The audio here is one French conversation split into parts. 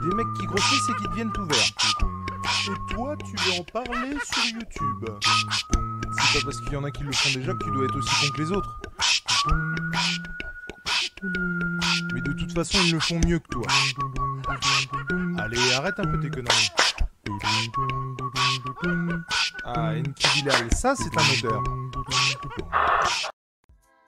Des mecs qui grossissent et qui deviennent tout verts. Et toi, tu veux en parler sur YouTube C'est pas parce qu'il y en a qui le font déjà que tu dois être aussi con que les autres. Mais de toute façon, ils le font mieux que toi. Allez, arrête un peu tes conneries. Ah, Enki Bilal, ça c'est un odeur.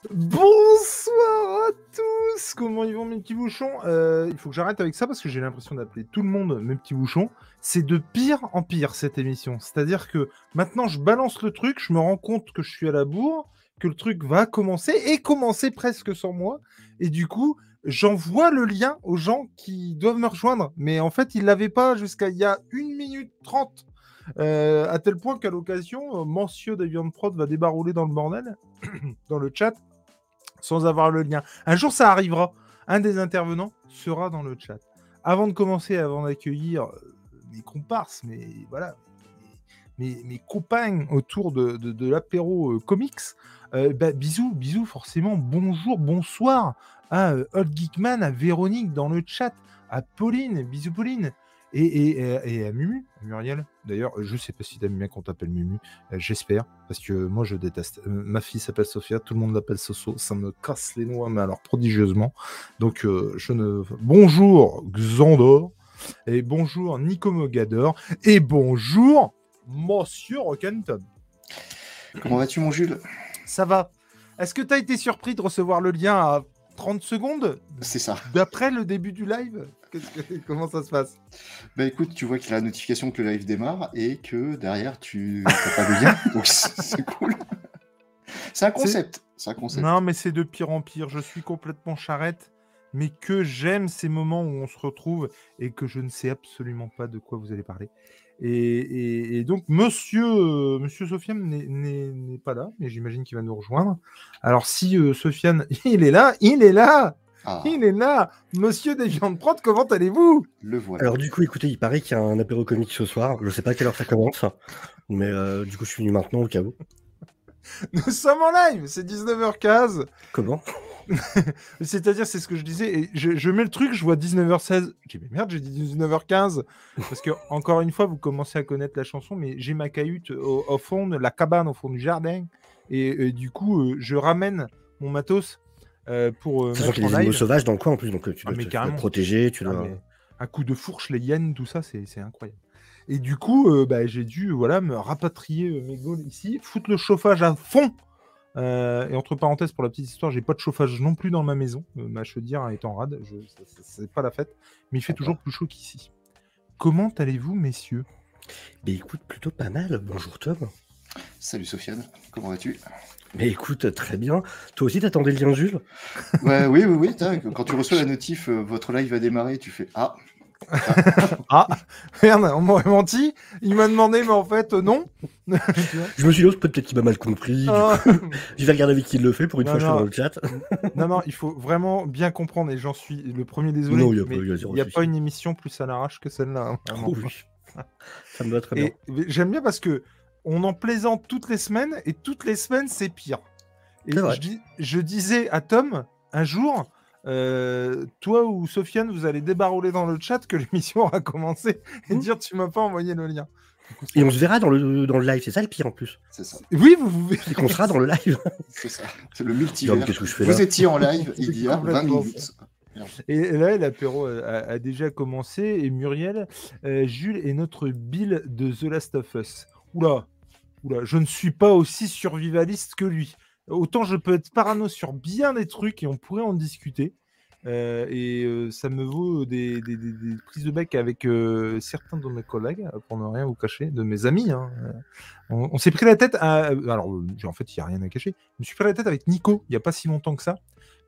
Bonsoir à tous Comment ils vont mes petits bouchons? Euh, Il faut que j'arrête avec ça parce que j'ai l'impression d'appeler tout le monde mes petits bouchons. C'est de pire en pire cette émission. C'est-à-dire que maintenant je balance le truc, je me rends compte que je suis à la bourre, que le truc va commencer et commencer presque sans moi. Et du coup, j'envoie le lien aux gens qui doivent me rejoindre. Mais en fait, ils l'avaient pas jusqu'à il y a 1 minute 30. Euh, à tel point qu'à l'occasion, Monsieur Davian Prod va débarrouler dans le bordel, dans le chat, sans avoir le lien. Un jour, ça arrivera. Un des intervenants sera dans le chat. Avant de commencer, avant d'accueillir euh, mes comparses, mais voilà, mes, compagnes autour de l'apéro euh, comics, euh, bah, bisous, bisous, forcément, bonjour, bonsoir à euh, Old Geekman, à Véronique dans le chat, à Pauline, bisous Pauline, et, et, à Mumu, à Muriel. D'ailleurs, je sais pas si t'aimes bien qu'on t'appelle Mumu, euh, j'espère, parce que moi je déteste. Euh, ma fille s'appelle Sophia, tout le monde l'appelle Soso, ça me casse les noix, mais alors prodigieusement. Donc euh, je ne. Bonjour Xandor, et bonjour Nico Mogador, et bonjour Monsieur Rockenton. Comment vas-tu, mon Jules? Ça va. Est-ce que tu as été surpris de recevoir le lien à 30 secondes C'est ça. d'après le début du live? Que- Comment ça se passe? Bah écoute, tu vois qu'il y a la notification que le live démarre et que derrière, tu n'as pas de lien. Donc c'est cool. C'est un concept. C'est un concept. Non, mais c'est de pire en pire. Je suis complètement charrette, mais que j'aime ces moments où on se retrouve et que je ne sais absolument pas de quoi vous allez parler. Et, et- et donc, monsieur, euh, monsieur Sofiane n'est pas là, mais j'imagine qu'il va nous rejoindre. Alors, si euh, Sofiane, il est là, il est là, Ah, il est là. Monsieur Deviant Prod, comment allez-vous? Le voilà. Alors du coup, écoutez, il paraît qu'il y a un apéro comique ce soir. Je sais pas à quelle heure ça commence, mais euh, du coup, je suis venu maintenant au cas où. Nous sommes en live, c'est 19h15. Comment? C'est-à-dire, c'est ce que je disais, et je, je mets le truc, je vois 19h16. Je dis, mais merde, j'ai dit 19h15. Parce que, encore une fois, vous commencez à connaître la chanson, mais j'ai ma cahute au, au fond de la cabane, au fond du jardin. Et, et du coup, euh, je ramène mon matos euh, pour euh, mettre qu'il y a des animaux sauvages dans le coin en plus, donc euh, tu Ah, dois mais te, te protéger, tu Ah, dois... mais un coup de fourche, les hyènes, tout ça, c'est c'est incroyable. Et du coup, euh, bah, j'ai dû voilà, me rapatrier mes gaules ici, foutre le chauffage à fond. Euh, et entre parenthèses, pour la petite histoire, j'ai pas de chauffage non plus dans ma maison. Ma chaudière est en rade, c'est pas la fête, mais il fait toujours plus chaud qu'ici. Comment allez-vous, messieurs? Mais écoute, plutôt pas mal. Bonjour Tom. Salut Sofiane, comment vas-tu? Mais écoute, très bien. Toi aussi, t'attendais le lien Jules? Ouais, Oui, oui, oui. Quand tu reçois la notif, euh, votre live va démarrer, tu fais Ah, Ah, merde, on m'aurait menti. Il m'a demandé, mais en fait, euh, non. Je me suis dit, oh, peut-être qu'il m'a mal compris. Ah. je vais regarder avec qui il le fait. Pour une Non, fois, je suis dans le chat. Non, non, il faut vraiment bien comprendre, et j'en suis le premier désolé. Non, il y a mais pas- il y a zéro il n'y a pas une émission plus à l'arrache que celle-là. hein. Oh oui. Ça me va très bien. Et j'aime bien parce que on en plaisante toutes les semaines, et toutes les semaines, c'est pire. Et je, dis- je disais à Tom, un jour, euh, toi ou Sofiane, vous allez débarrouler dans le chat que l'émission aura commencé et Mmh. dire tu m'as pas envoyé le lien. Et on se verra dans le, dans le live, c'est ça le pire en plus. c'est ça. Oui, vous, vous verrez. Qu'on sera dans le live. C'est ça. C'est le multivers. Qu'est-ce que je fais là Vous étiez en live il y a 20 complètement minutes. Et et là, l'apéro a, a déjà commencé. Et Muriel, euh, Jules est notre Bill de The Last of Us. Oula, oula, je ne suis pas aussi survivaliste que lui. Autant je peux être parano sur bien des trucs et on pourrait en discuter. Euh, et euh, ça me vaut des, prises de bec avec euh, certains de mes collègues, pour ne rien vous cacher, de mes amis. hein. On, s'est pris la tête. Alors, en fait, il n'y a rien à cacher. Je me suis pris la tête avec Nico il n'y a pas si longtemps que ça.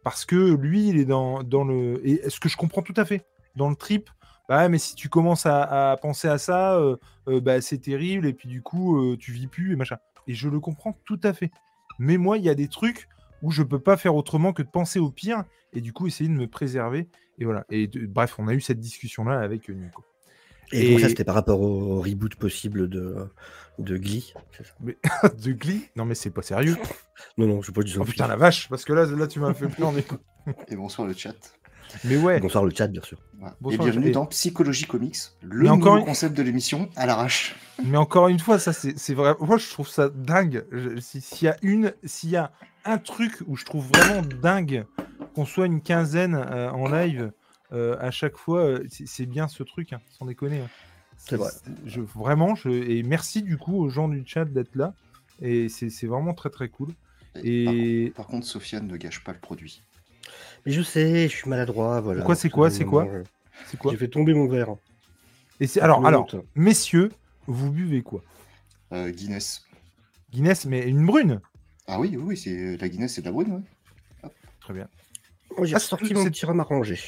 Parce que lui, il est dans, dans le. Et ce que je comprends tout à fait? Dans le trip, bah ouais, mais si tu commences à, à penser à ça, euh, euh, bah, c'est terrible. Et puis, du coup, euh, tu vis plus et machin. Et je le comprends tout à fait. Mais moi, il y a des trucs où je peux pas faire autrement que de penser au pire et du coup essayer de me préserver. Et voilà. Et de- bref, on a eu cette discussion-là avec Nico. Et, donc ça, Et- c'était par rapport au reboot possible de, de Glee. Mais de Glee? Non, mais c'est pas sérieux. Non, non, je pas du tout. Oh putain, la vache, parce que là, là tu m'as fait peur. Mais, Et bonsoir le chat. Mais ouais. Bonsoir le chat, bien sûr. Voilà. Et Bonsoir, bienvenue et- dans Psychologie Comics, le encore nouveau concept de l'émission à l'arrache. Mais encore une fois, ça c'est vrai. Moi, je trouve ça dingue. S'il y a une, s'il y a un truc où je trouve vraiment dingue qu'on soit une quinzaine euh, en live euh, à chaque fois, euh, c'est bien ce truc, hein, sans déconner. hein. C'est vrai. Je, vraiment, je, et merci du coup aux gens du chat d'être là. Et c'est c'est vraiment très très cool. Et Par contre, Sofiane ne gâche pas le produit. Mais je sais, je suis maladroit, voilà. Pourquoi, c'est quoi, c'est quoi Euh, c'est quoi J'ai fait tomber mon verre. Et c'est alors, alors, messieurs, vous buvez quoi Euh, Guinness. Guinness, mais une brune. Ah oui, oui, oui, c'est la Guinness, c'est de la brune, ouais. Très bien. Moi, j'ai Ah, c'est- mon petit rhum arrangé.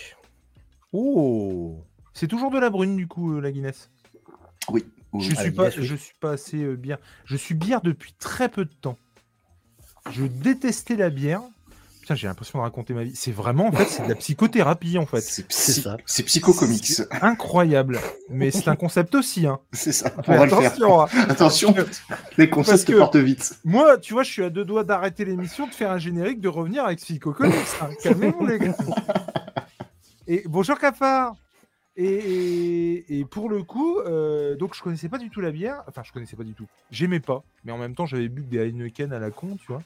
Oh, c'est toujours de la brune du coup euh, la Guinness. Oui. oui, Je. Ah, suis la pas, Guinness, oui. je suis pas assez euh, bière. Je suis bière depuis très peu de temps. Je détestais la bière. Putain, j'ai l'impression de raconter ma vie. C'est vraiment en fait, c'est de la psychothérapie en fait. C'est psy- ça. c'est psychocomics. Incroyable. Mais c'est un concept aussi. Hein. C'est ça. On Fais va le faire. attention. hein. Attention, les concepts que- portent vite. Moi, tu vois, je suis à deux doigts d'arrêter l'émission, de faire un générique, de revenir avec Psycho Comics. hein. Calmez-vous les gars. Et bonjour Cafard. Et, et- et pour le coup, euh, donc je connaissais pas du tout la bière. Enfin, je connaissais pas du tout. J'aimais pas. Mais en même temps, j'avais bu des Heineken à la con, tu vois.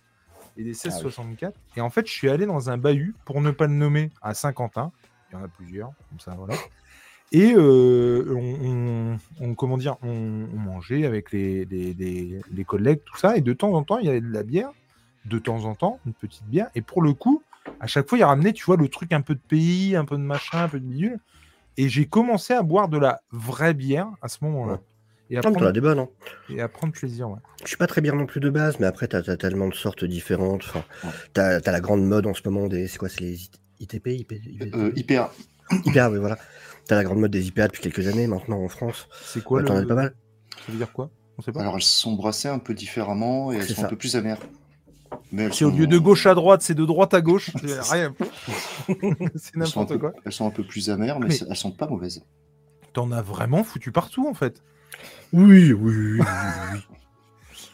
Et des 1664. Et en fait, je suis allé dans un bahut, pour ne pas le nommer, à Saint-Quentin. Il y en a plusieurs, comme ça, voilà. Et euh, on, on- on- comment dire, on, on mangeait avec les, les- les- les collègues, tout ça. Et de temps en temps, il y avait de la bière. De temps en temps, une petite bière. Et pour le coup, à chaque fois, il ramenait, tu vois, le truc un peu de pays, un peu de machin, un peu de bidule. Et j'ai commencé à boire de la vraie bière à ce moment-là. Ouais. Et, à mais t'en as prendre, des bonnes, hein. et à prendre plaisir. ouais. Je suis pas très bien non plus de base, mais après, t'as as tellement de sortes différentes. Enfin, t'as as la grande mode en ce moment des. C'est quoi C'est les ITP IP, IP, Euh, IPA. IPA, oui, voilà. T'as la grande mode des IPA depuis quelques années maintenant en France. C'est quoi Ouais, T'en le... as pas mal. Ça veut dire quoi? On sait pas? Alors, elles sont brassées un peu différemment et elles sont ça. un peu plus amères. Mais Si au lieu de gauche à droite, c'est de droite à gauche, c'est rien. c'est elles sont, un n'importe peu, quoi. elles sont un peu plus amères, mais, Mais- elles sont pas mauvaises. T'en as vraiment foutu partout en fait. Oui, oui, oui. oui, oui.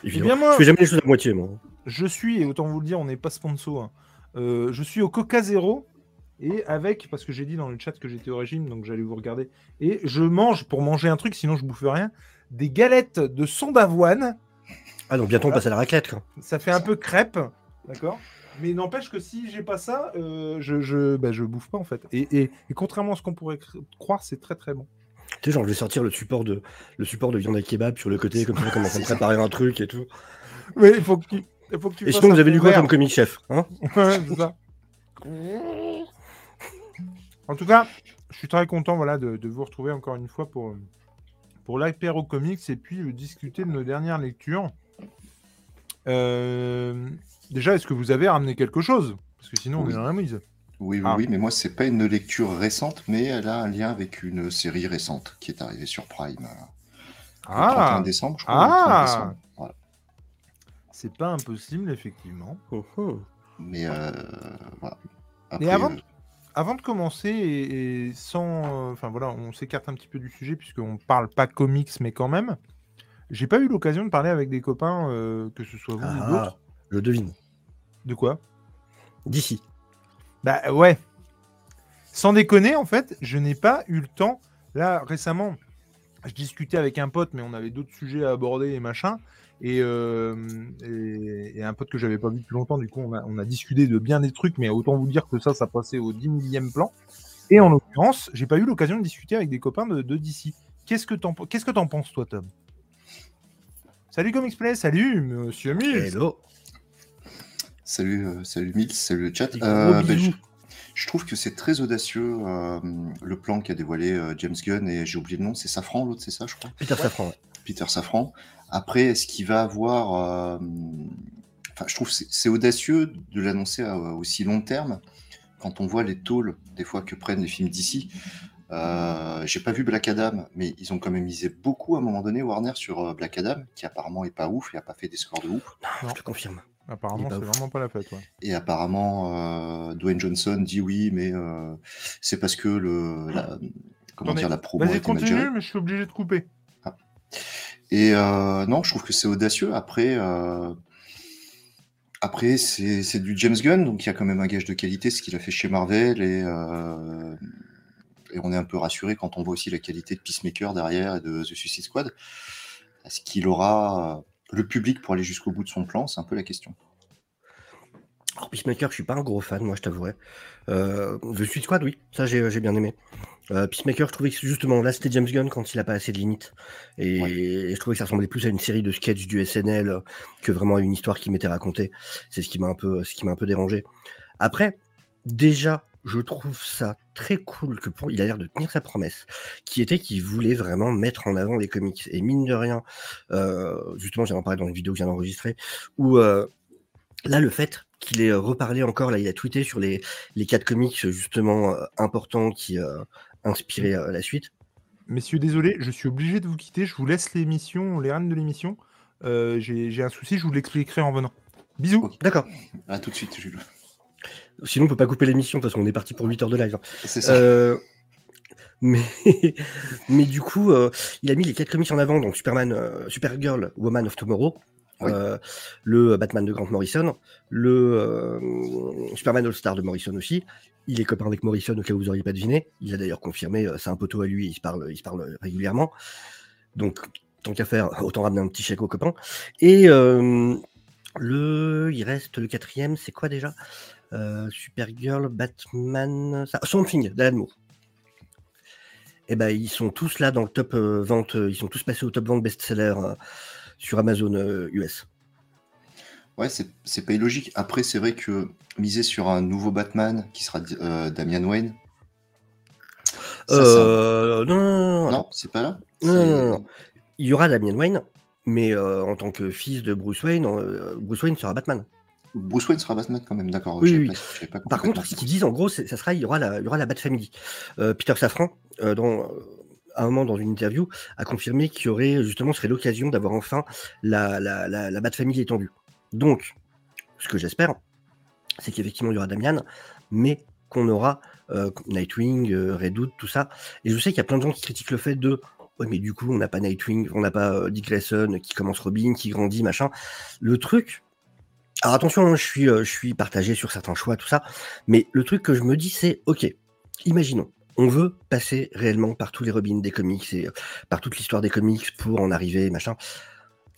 Eh bien, moi, Je fais jamais les choses à moitié, moi. je suis, et autant vous le dire, on n'est pas sponsor. hein. Euh, je suis au Coca Zéro et avec, parce que j'ai dit dans le chat que j'étais au régime, donc j'allais vous regarder. Et je mange, pour manger un truc, sinon je bouffe rien, des galettes de son d'avoine. Ah, donc bientôt on passe à la raclette, quoi. Ça fait un peu crêpe, d'accord? Mais n'empêche que si j'ai pas ça, euh, je, je, bah, je bouffe pas en fait. Et, et- et contrairement à ce qu'on pourrait cr- croire, c'est très très bon. Tu sais, genre, je vais sortir le support de, le support de viande à kebab sur le côté, comme ça, on commence à me préparer un truc et tout. Mais il faut que tu, il faut que tu Et sinon, vous avez lu quoi comme comic chef hein? Ouais, c'est ça. En tout cas, je suis très content voilà, de, de vous retrouver encore une fois pour, pour l'Hypero Comics et puis discuter de nos dernières lectures. Euh, déjà, est-ce que vous avez ramené quelque chose? Parce que sinon, on Oui. est dans la mise. Oui, oui, Ah. oui, mais moi, c'est pas une lecture récente, mais elle a un lien avec une série récente qui est arrivée sur Prime euh, le 31 Ah, décembre, je crois. Ah. le 30 décembre. Voilà. c'est pas impossible, effectivement. Mhm. Mais euh, voilà. Et Après, avant, euh, avant de commencer, et, et sans. euh, Enfin voilà, on s'écarte un petit peu du sujet, puisqu'on parle pas comics, mais quand même. J'ai pas eu l'occasion de parler avec des copains, euh, que ce soit vous ou Ah, d'autres. je devine. De quoi? D'ici. Bah ouais. Sans déconner, en fait, je n'ai pas eu le temps. Là, récemment, je discutais avec un pote, mais on avait d'autres sujets à aborder et machin. Et, euh, un pote que j'avais pas vu depuis longtemps, du coup, on a, discuté de bien des trucs, mais autant vous dire que ça, ça passait au 10 millième plan. Et en l'occurrence, j'ai pas eu l'occasion de discuter avec des copains de, DC. Qu'est-ce que t'en penses, toi, Tom? Salut Comics Play, salut Monsieur Mills. Hello. Salut, euh, salut Mills, salut le chat. Euh, ben, je, trouve que c'est très audacieux euh, le plan qu'a dévoilé euh, James Gunn et j'ai oublié le nom, c'est Safran l'autre, c'est ça je crois? Peter Safran. ouais. Peter Safran. Après, est-ce qu'il va avoir. euh, Enfin, je trouve que c'est audacieux de l'annoncer à aussi long terme quand on voit les tôles des fois que prennent les films d'ici. Euh, J'ai pas vu Black Adam, mais ils ont quand même misé beaucoup à un moment donné Warner sur Black Adam, qui apparemment est pas ouf, il a pas fait des scores de ouf. Non, je te confirme. Apparemment, pas c'est vraiment pas la fête. Ouais. Et apparemment, euh, Dwayne Johnson dit oui, mais euh, c'est parce que le, la, comment dire, la promo Vas-y, continue, mais je suis obligé de couper. Et euh, non, je trouve que c'est audacieux. Après, après c'est c'est du James Gunn, donc il y a quand même un gage de qualité, ce qu'il a fait chez Marvel, et, et on est un peu rassuré quand on voit aussi la qualité de Peacemaker derrière et de The Suicide Squad. Est-ce qu'il aura le public pour aller jusqu'au bout de son plan C'est un peu la question. Alors, Peacemaker, je suis pas un gros fan, moi, je t'avouerai. Euh, The Suicide Squad, oui, ça j'ai j'ai bien aimé. Euh, Peacemaker, je trouvais que justement, là, c'était James Gunn quand il a pas assez de limites. Et, Ouais. et je trouvais que ça ressemblait plus à une série de sketchs du SNL euh, que vraiment à une histoire qui m'était racontée. C'est ce qui m'a un peu, ce qui m'a un peu dérangé. Après, déjà, je trouve ça très cool que pour, il a l'air de tenir sa promesse, qui était qu'il voulait vraiment mettre en avant les comics. Et mine de rien, euh, justement, j'en parlé dans une vidéo que j'ai enregistrée, où euh, là, le fait qu'il ait reparlé encore, là, il a tweeté sur les, les quatre comics justement euh, importants qui euh, inspiraient euh, la suite. Messieurs, désolé, je suis obligé de vous quitter. Je vous laisse l'émission, les rênes de l'émission. Euh, J'ai j'ai un souci, je vous l'expliquerai en venant. Bisous. D'accord. À tout de suite, Jules. Sinon, on peut pas couper l'émission parce qu'on est parti pour 8 heures de live. hein. C'est ça. Euh, mais, mais du coup, euh, il a mis les quatre comics en avant, donc Superman, euh, Supergirl, Woman of Tomorrow, Oui. le Batman de Grant Morrison, le Superman All-Star de Morrison aussi. Il est copain avec Morrison au cas où vous auriez pas deviné. Il a d'ailleurs confirmé, c'est un poteau à lui, il se parle, il se parle régulièrement. Donc, tant qu'à faire, autant ramener un petit chèque aux copains. Et le, il reste le quatrième, c'est quoi déjà? Supergirl, Batman, ça, Swamp Thing d'Alan Moore. Et ben ils sont tous là dans le top euh, vente, euh, ils sont tous passés au top vente best-seller euh, sur Amazon euh, US. Ouais, c'est pas illogique. Après, c'est vrai que miser sur un nouveau Batman qui sera euh, Damian Wayne. ça, Euh, non, non, non, non, Non, c'est pas là non, non, C'est- non, non. il y aura Damian Wayne, mais euh, en tant que fils de Bruce Wayne, euh, Bruce Wayne sera Batman. Bruce Wayne sera Batman quand même, d'accord. Oui, oui. pas- pas Par contre, ce qu'ils disent en gros, ça sera, il y aura la, il y aura la Bat Family. Euh, Peter Safran, euh, dans, euh, à un moment dans une interview, a confirmé qu'il y aurait justement, serait l'occasion d'avoir enfin la, la, la, la Bat Family étendue. Donc, ce que j'espère, c'est qu'effectivement il y aura Damian, mais qu'on aura euh, Nightwing, Red Hood, tout ça. Et je sais qu'il y a plein de gens qui critiquent le fait de Ouais, mais du coup, on n'a pas Nightwing, on n'a pas Dick Grayson qui commence Robin, qui grandit, machin. Le truc. Alors attention, hein, je suis, euh, je suis partagé sur certains choix, tout ça. Mais le truc que je me dis, c'est ok, imaginons, on veut passer réellement par tous les Robins des comics et euh, par toute l'histoire des comics pour en arriver, machin.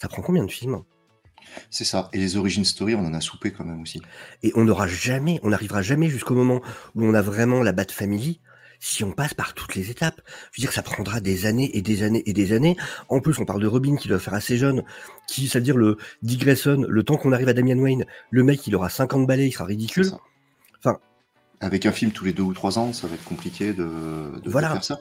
Ça prend combien de films C'est ça. Et les origin story, on en a soupé quand même aussi. Et on n'aura jamais, on n'arrivera jamais jusqu'au moment où on a vraiment la Bat Family si on passe par toutes les étapes. Je veux dire, ça prendra des années et des années et des années. En plus, on parle de Robin qui doit faire assez jeune, qui, c'est-à-dire le Dick Grayson, le temps qu'on arrive à Damian Wayne, le mec, il aura 50 balais, il sera ridicule. Enfin- Avec un film tous les deux ou trois ans, ça va être compliqué de, Voilà. faire ça.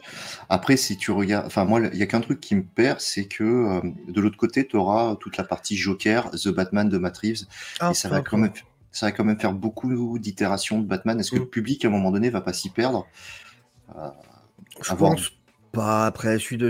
Après, si tu regardes. Enfin, moi, il y a qu'un truc qui me perd, c'est que euh, de l'autre côté, tu auras toute la partie Joker, The Batman de Matt Reeves. Ah, et ça va, quand même, ça va quand même faire beaucoup d'itérations de Batman. Est-ce que Mm. le public, à un moment donné, va pas s'y perdre? Je avoir- pense pas. Après, celui de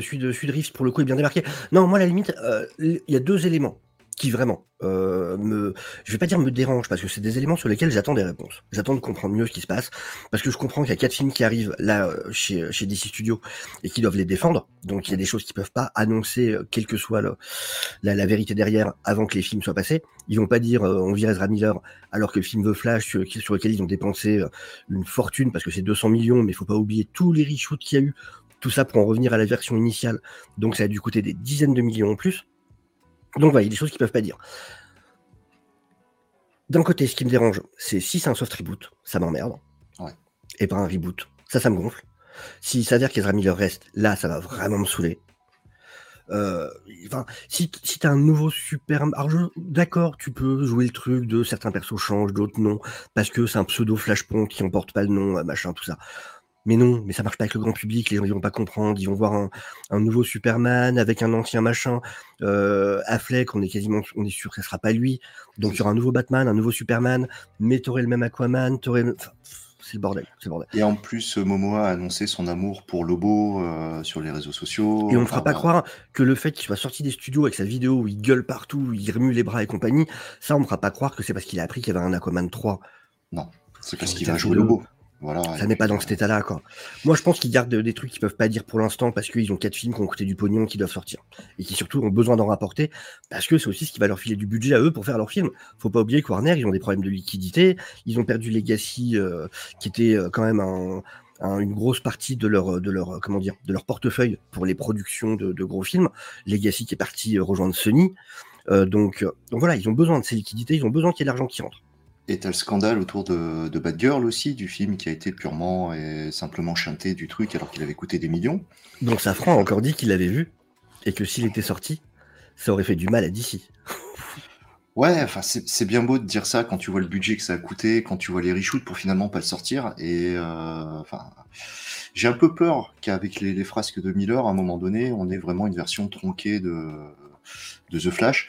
Reeves, pour le coup, est bien démarqué. Non, moi, à la limite, euh, il y a deux éléments qui vraiment euh, me. Je vais pas dire me dérangent, parce que c'est des éléments sur lesquels j'attends des réponses. J'attends de comprendre mieux ce qui se passe, parce que je comprends qu'il y a quatre films qui arrivent là euh, chez, chez DC Studios et qui doivent les défendre. Donc, il y a des choses qui peuvent pas annoncer, euh, quelle que soit la, la vérité derrière, avant que les films soient passés. Ils vont pas dire euh, on vire Ezra Miller alors que le film The Flash, sur, sur lequel ils ont dépensé euh, une fortune, parce que c'est 200 millions, mais faut pas oublier tous les reshoots qu'il y a eu. Tout ça pour en revenir à la version initiale. Donc ça a dû coûter des dizaines de millions en plus. Donc voilà, il y a des choses qu'ils peuvent pas dire. D'un côté, ce qui me dérange, c'est si c'est un soft reboot, ça m'emmerde. Ouais. Et pas un reboot. Ça, ça me gonfle. S'il s'avère qu'Ezra Miller reste, là, ça va vraiment me saouler. Euh, enfin, si, si t'as un nouveau super, alors je- d'accord, tu peux jouer le truc de certains persos changent, d'autres non, parce que c'est un pseudo Flashpoint qui emporte pas le nom, euh, machin, tout ça. Mais non, mais ça marche pas avec le grand public, les gens ils vont pas comprendre, ils vont voir un, un nouveau Superman avec un ancien machin. Euh, Affleck, on est quasiment, on est sûr que ce sera pas lui. Donc il y aura un nouveau Batman, un nouveau Superman, mais t'aurais le même Aquaman, t'aurais, enfin, c'est le bordel, c'est le bordel. Et en plus, Momoa a annoncé son amour pour Lobo euh, sur les réseaux sociaux. Et on ne fera pas croire que le fait qu'il soit sorti des studios avec sa vidéo où il gueule partout, où il remue les bras et compagnie, ça on ne fera pas croire que c'est parce qu'il a appris qu'il y avait un Aquaman 3. C'est parce qu'il va jouer. Lobo. Voilà. Ça n'est pas dans cet état-là, quoi. Moi, je pense qu'ils gardent des trucs qu'ils peuvent pas dire pour l'instant parce qu'ils ont quatre films qui ont coûté du pognon qui doivent sortir. Et qui surtout ont besoin d'en rapporter parce que c'est aussi ce qui va leur filer du budget à eux pour faire leurs films. Faut pas oublier que Warner, ils ont des problèmes de liquidité. Ils ont perdu Legacy, euh, qui était euh, quand même un- un- une grosse partie de leur, de leur, euh, comment dire, de leur portefeuille pour les productions de, de gros films. Legacy qui est parti euh, rejoindre Sony. Euh, donc, euh, donc voilà, ils ont besoin de ces liquidités, ils ont besoin qu'il y ait de l'argent qui rentre. Et t'as le scandale autour de, de Bad Girl aussi, du film qui a été purement et simplement chanté du truc alors qu'il avait coûté des millions. Donc Safran a encore dit qu'il l'avait vu et que s'il était sorti, ça aurait fait du mal à DC. Ouais, enfin c'est bien beau de dire ça quand tu vois le budget que ça a coûté, quand tu vois les reshoots pour finalement pas le sortir. Et euh, enfin, j'ai un peu peur qu'avec les, les frasques de Miller, à un moment donné, on ait vraiment une version tronquée de, de The Flash.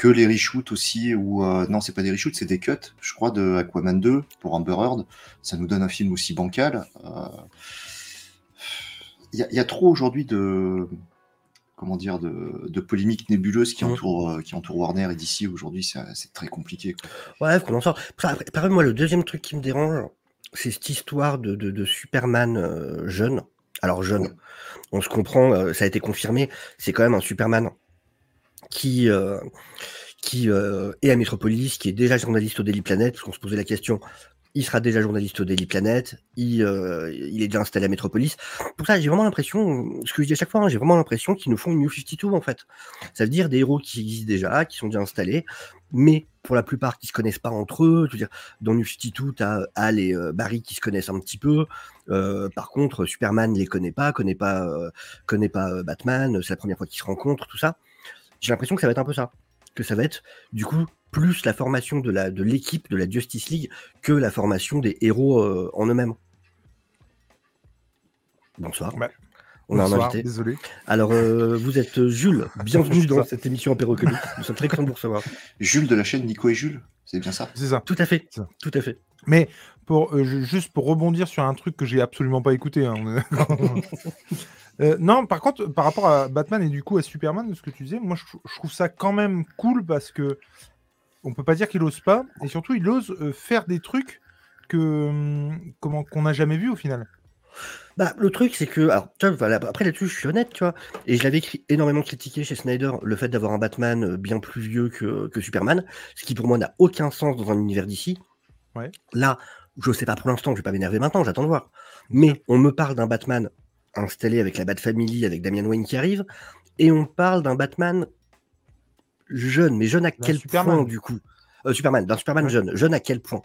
Que les reshoots aussi, ou euh, non, c'est pas des reshoots, c'est des cuts, je crois, de Aquaman 2 pour Amber Heard. Ça nous donne un film aussi bancal. Euh, Il y, a- il y a trop aujourd'hui de comment dire de, de polémiques nébuleuses qui Mhm. entourent euh, qui entourent Warner et DC aujourd'hui c'est très compliqué quoi. Ouais, qu'on en sort. Pareil, moi, le deuxième truc qui me dérange, c'est cette histoire de, de- de Superman euh, jeune. Alors jeune, Ouais. on se comprend, euh, ça a été confirmé, c'est quand même un Superman qui, euh, euh, est à Metropolis, qui est déjà journaliste au Daily Planet, parce qu'on se posait la question, il sera déjà journaliste au Daily Planet, il, euh, est déjà installé à Metropolis. Pour ça, j'ai vraiment l'impression, ce que je dis à chaque fois, hein, j'ai vraiment l'impression qu'ils nous font une New 52 en fait. Ça veut dire des héros qui existent déjà, qui sont déjà installés, mais pour la plupart qui se connaissent pas entre eux. Je veux dans New 52, tu as Hal et Barry qui se connaissent un petit peu. Par contre, Superman ne les connaît pas, connaît pas, connaît pas Batman, c'est la première fois qu'ils se rencontrent, tout ça. J'ai l'impression que ça va être un peu ça. Que ça va être, du coup, plus la formation de la de l'équipe de la Justice League que la formation des héros euh, en eux-mêmes. Bonsoir. Ouais. On a un Bonsoir, invité. Désolé. Alors, euh, vous êtes Jules. Bienvenue dans cette émission Apéro Comics. Nous sommes très contents de vous recevoir. Jules de la chaîne Nico et Jules, c'est bien ça? C'est ça. Tout à fait. Ça. Tout à fait. Mais pour, euh, ju- juste pour rebondir sur un truc que j'ai absolument pas écouté. hein, on est d'accord. Euh, non, par contre, par rapport à Batman et du coup à Superman, ce que tu disais, moi je, trou- je trouve ça quand même cool parce que on peut pas dire qu'il ose pas et surtout il ose euh, faire des trucs que hum, comment qu'on n'a jamais vu au final. Bah, le truc, c'est que. Alors, tu vois, voilà, après là-dessus, je suis honnête, tu vois. Et je l'avais énormément critiqué chez Snyder, le fait d'avoir un Batman euh, bien plus vieux que, que Superman, ce qui pour moi n'a aucun sens dans un univers d'ici. Ouais. Là, je sais pas pour l'instant, je vais pas m'énerver maintenant, j'attends de voir. Mais on me parle d'un Batman installé avec la Bat Family, avec Damian Wayne qui arrive, et on parle d'un Batman jeune, mais jeune à quel Superman. point du coup? Euh, Superman, d'un Superman Ouais. jeune, jeune à quel point?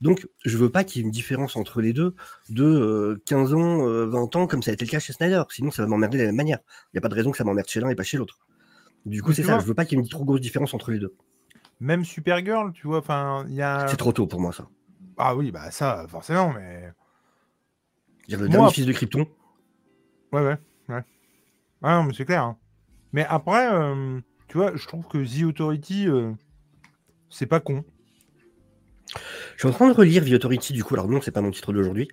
Donc, je veux pas qu'il y ait une différence entre les deux de euh, 15 ans, euh, 20 ans, comme ça a été le cas chez Snyder. Sinon, ça va m'emmerder de la même manière. Il n'y a pas de raison que ça m'emmerde chez l'un et pas chez l'autre. Du coup, c'est ça. Je veux pas qu'il y ait une trop grosse différence entre les deux. Même Supergirl, tu vois, enfin il y a. C'est trop tôt pour moi, ça. Ah oui, bah ça forcément, mais le Moi- dernier fils de Krypton. Ouais ouais ouais. Ah non, mais c'est clair. hein. Mais après, euh, tu vois, je trouve que The Authority, euh, c'est pas con. Je suis en train de relire The Authority, du coup. Alors, non, c'est pas mon titre d'aujourd'hui.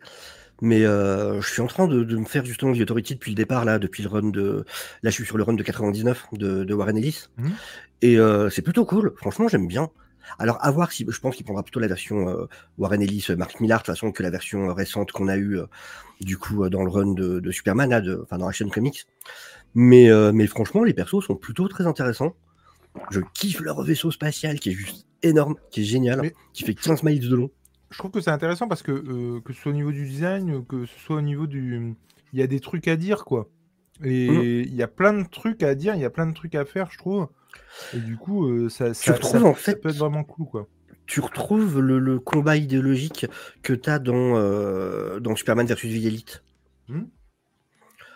Mais euh, je suis en train de, de me faire justement The Authority depuis le départ, là, depuis le run de. Là, je suis sur le run de 99 de, de Warren Ellis. Mhm. Et euh, c'est plutôt cool. Franchement, j'aime bien. Alors, à voir si. Je pense qu'il prendra plutôt la version euh, Warren Ellis, euh, Mark Millar, de toute façon, que la version euh, récente qu'on a eue, euh, du coup, dans le run de, de Superman, là, de, enfin, dans Action Comics. Mais, euh, mais franchement, les persos sont plutôt très intéressants. Je kiffe leur vaisseau spatial qui est juste énorme, qui est génial, Mais- qui fait 15 miles de long. Je trouve que c'est intéressant parce que que ce soit au niveau du design, que ce soit au niveau du, il y a des trucs à dire quoi. Et Mhm. il y a plein de trucs à dire, il y a plein de trucs à faire, je trouve. Et du coup, euh, ça, ça, retrouves, ça- en ça fait, peut être vraiment cool quoi. tu retrouves le, le combat idéologique que tu as dans, euh, dans Superman versus The Elite. Hmm?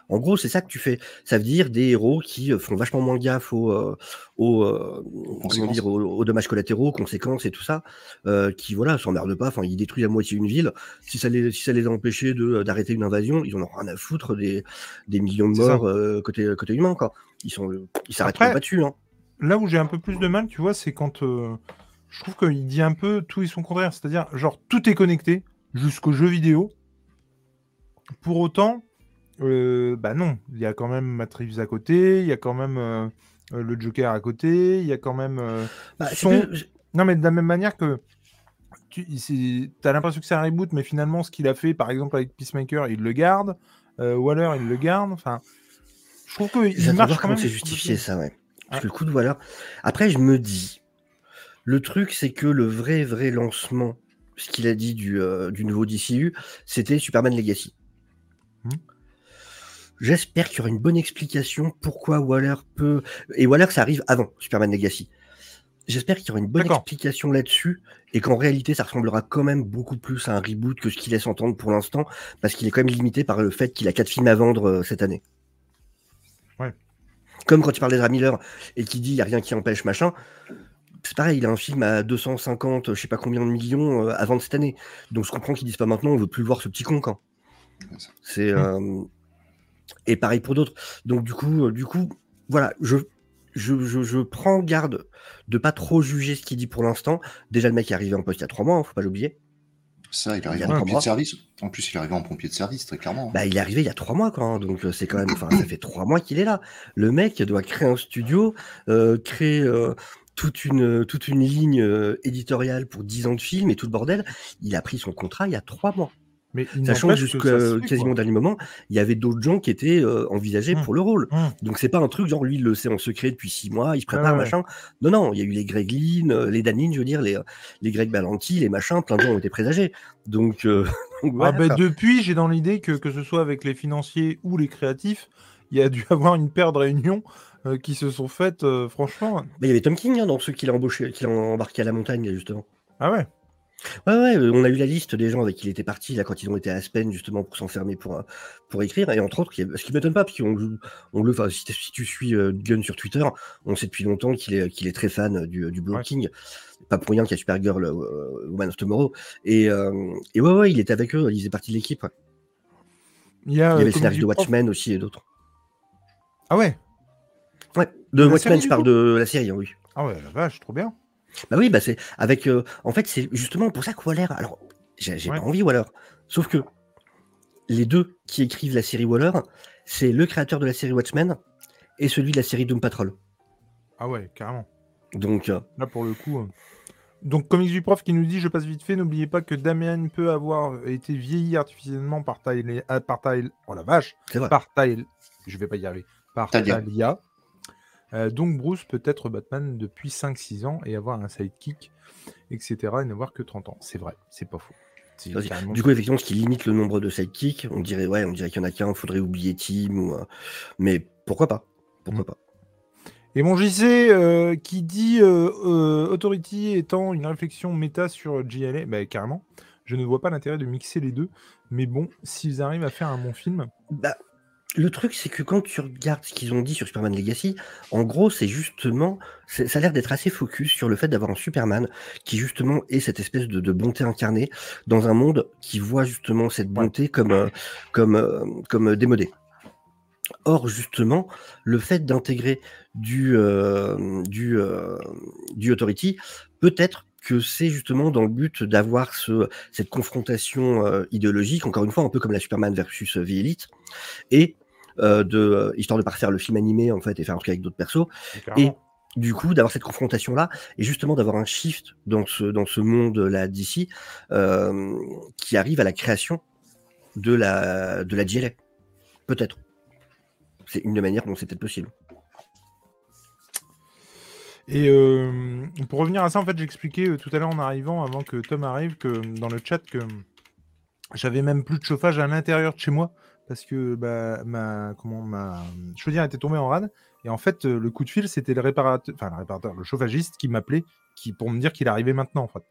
En gros, c'est ça que tu fais. Ça veut dire des héros qui euh, font vachement moins gaffe aux, euh, aux, conséquences. dire, aux, aux dommages collatéraux, aux conséquences et tout ça, euh, qui voilà, s'emmerdent pas. Enfin, ils détruisent à moitié une ville. Si ça les, si ça les a empêchés de d'arrêter une invasion, ils en ont rien à foutre des, des millions de ça. morts euh, côté côté humain, quoi. Ils sont, ils s'arrêtent pas dessus. Hein. Là où j'ai un peu plus de mal, tu vois, c'est quand euh, je trouve qu'il dit un peu tout et son contraire. C'est-à-dire, genre, tout est connecté jusqu'aux jeux vidéo. Pour autant, euh, bah non, il y a quand même Reeves à côté, il y a quand même euh, le Joker à côté, il y a quand même. Bah, son- Non, mais de la même manière que tu as l'impression que c'est un reboot, mais finalement, ce qu'il a fait, par exemple, avec Peacemaker, il le garde. Waller, il le garde. Enfin, je trouve qu'il marche quand même. c'est justifié ça, ouais. Parce que le coup de voilà. Après, je me dis, le truc, c'est que le vrai, vrai lancement, ce qu'il a dit du, euh, du nouveau DCU, c'était Superman Legacy. Hmm. J'espère qu'il y aura une bonne explication pourquoi Waller peut. Et Waller, ça arrive avant Superman Legacy. J'espère qu'il y aura une bonne explication là-dessus et qu'en réalité, ça ressemblera quand même beaucoup plus à un reboot que ce qu'il laisse entendre pour l'instant, parce qu'il est quand même limité par le fait qu'il a quatre films à vendre euh, cette année. Ouais. Comme quand tu parles d'Ezra Miller et qui dit il n'y a rien qui empêche machin. C'est pareil, il a un film à 250, je sais pas combien de millions euh, à vendre cette année. Donc je comprends qu'ils disent pas maintenant, on veut plus voir ce petit con quand. C'est euh, et pareil pour d'autres. Donc du coup, euh, du coup, voilà, je, je, je, je prends garde de pas trop juger ce qu'il dit pour l'instant. Déjà le mec est arrivé en poste il y a trois mois, hein, faut pas l'oublier. Ça, il arrive en pompier mois. de service. En plus, il est arrivé en pompier de service, très clairement. Bah, il est arrivé il y a trois mois, quoi. hein, donc euh, c'est quand même, enfin, ça fait trois mois qu'il est là. Le mec doit créer un studio, euh, créer euh, toute une toute une ligne euh, éditoriale pour 10 ans de film et tout le bordel. Il a pris son contrat il y a trois mois. Mais Sachant jusqu'à quasiment au dernier moment, il y avait d'autres gens qui étaient euh, envisagés Mm. pour le rôle. Hum. Donc c'est pas un truc genre lui il le sait en secret depuis six mois, il se prépare ouais. machin. Non non, il y a eu les Greg Lynn, euh, les Danine, je veux dire les les Greg Balanti, les machins, plein de gens ont été présagés. Donc, euh, donc Ah voilà, bah, quoi. depuis, j'ai dans l'idée que que ce soit avec les financiers ou les créatifs, il y a dû avoir une paire de réunions euh, qui se sont faites, euh, franchement. Mais il y avait Tom King hein, dans ceux qu'il a embauché, qu'il a embarqué à la montagne justement. Ah ouais. Ouais, ouais, euh, on a eu la liste des gens avec qui il était parti là quand ils ont été à Aspen justement pour s'enfermer pour, euh, pour écrire. Et entre autres, ce qui m'étonne pas, parce qu'on on le, enfin, si, si tu suis euh, Gunn sur Twitter, on sait depuis longtemps qu'il est, qu'il est très fan du, du blocking. Pas pour rien qu'il y a Supergirl, euh, Woman of Tomorrow. Et, euh, et ouais, ouais, il était avec eux, il faisait partie de l'équipe. ouais. Il y a, Il y euh, avait le scénariste de prof- Watchmen aussi et d'autres. Ah ouais. Ouais, de Watchmen, série, je parle de la série, hein, oui. Ah ouais, la vache, trop bien. Bah oui, bah c'est avec. euh, en fait, c'est justement pour ça que Waller. Alors, j'ai j'ai Ouais. pas envie Waller. Sauf que les deux qui écrivent la série Waller, c'est le créateur de la série Watchmen et celui de la série Doom Patrol. Ah ouais, carrément. Donc, euh, Là, pour le coup. euh. Donc, Comics du prof qui nous dit Je passe vite fait, n'oubliez pas que Damien peut avoir été vieilli artificiellement par Tyler. ah, par Tyler- Oh la vache c'est vrai. Par Tyler. Je vais pas y arriver. Par Talia. Talia. Euh, donc, Bruce peut être Batman depuis 5-6 ans et avoir un sidekick, etc. et n'avoir que 30 ans. C'est vrai, c'est pas faux. Du coup, effectivement, ce qui limite le nombre de sidekicks, on dirait, ouais, on dirait qu'il y en a qu'un, faudrait oublier Tim, ou, euh, mais pourquoi pas Pourquoi Mm. pas Et mon JC euh, qui dit Authority étant une réflexion méta sur JLA, bah, carrément, je ne vois pas l'intérêt de mixer les deux, mais bon, s'ils arrivent à faire un bon film, Bah, le truc, c'est que quand tu regardes ce qu'ils ont dit sur Superman Legacy, en gros, c'est justement, ça a l'air d'être assez focus sur le fait d'avoir un Superman qui justement est cette espèce de, de bonté incarnée dans un monde qui voit justement cette bonté comme, euh, comme, euh, comme démodée. Or, justement, le fait d'intégrer du, euh, du, euh, du Authority, peut-être que c'est justement dans le but d'avoir ce, cette confrontation euh, idéologique, encore une fois, un peu comme la Superman versus euh, The Elite, et euh, de, euh, histoire de pas refaire le film animé en fait et faire un truc avec d'autres persos, carrément. du coup d'avoir cette confrontation là et justement d'avoir un shift dans ce dans ce monde là d'ici euh, qui arrive à la création de la de la GLA peut-être. C'est une des manières dont c'est peut-être possible. Et euh, pour revenir à ça, en fait, j'expliquais euh, tout à l'heure en arrivant, avant que Tom arrive, que dans le chat, que j'avais même plus de chauffage à l'intérieur de chez moi parce que bah, ma comment ma chaudière était tombée en rade. Et en fait, le coup de fil, c'était le réparateur, enfin le réparateur, le chauffagiste qui m'appelait, qui pour me dire qu'il arrivait maintenant, en fait.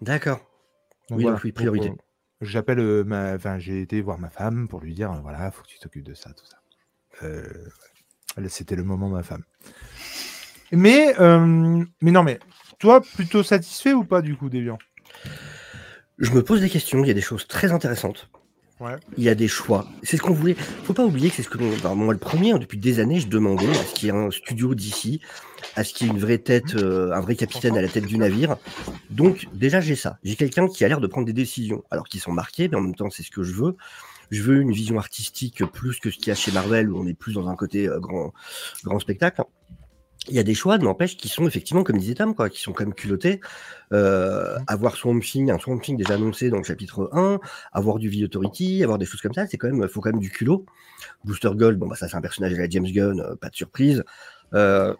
d'accord Oui, voilà. donc oui, priorité. Donc, euh, J'appelle euh, ma, enfin j'ai été voir ma femme pour lui dire, euh, voilà, faut que tu t'occupes de ça, tout ça. Euh, C'était le moment, ma femme. Mais, euh, mais non, mais toi, plutôt satisfait ou pas du coup, Deviant Je me pose des questions, il y a des choses très intéressantes. Il y a des choix. C'est ce qu'on voulait. Faut pas oublier que c'est ce que moi le premier hein, depuis des années, je demandais à ce qu'il y ait un studio d'ici, à ce qu'il y ait une vraie tête, euh, un vrai capitaine à la tête du navire. Donc déjà j'ai ça. J'ai quelqu'un qui a l'air de prendre des décisions, alors qu'ils sont marqués, mais en même temps c'est ce que je veux. Je veux une vision artistique plus que ce qu'il y a chez Marvel où on est plus dans un côté euh, grand, grand spectacle il y a des choix, n'empêche, qui sont effectivement, comme disait Tam, quoi, qui sont quand même culottés. Euh, avoir Swamp Thing, un Swamp Thing déjà annoncé dans le chapitre 1, avoir du V Authority, avoir des choses comme ça, c'est quand même, faut quand même du culot. Booster Gold, bon, bah, ça, c'est un personnage de la James Gunn, euh, pas de surprise. Euh,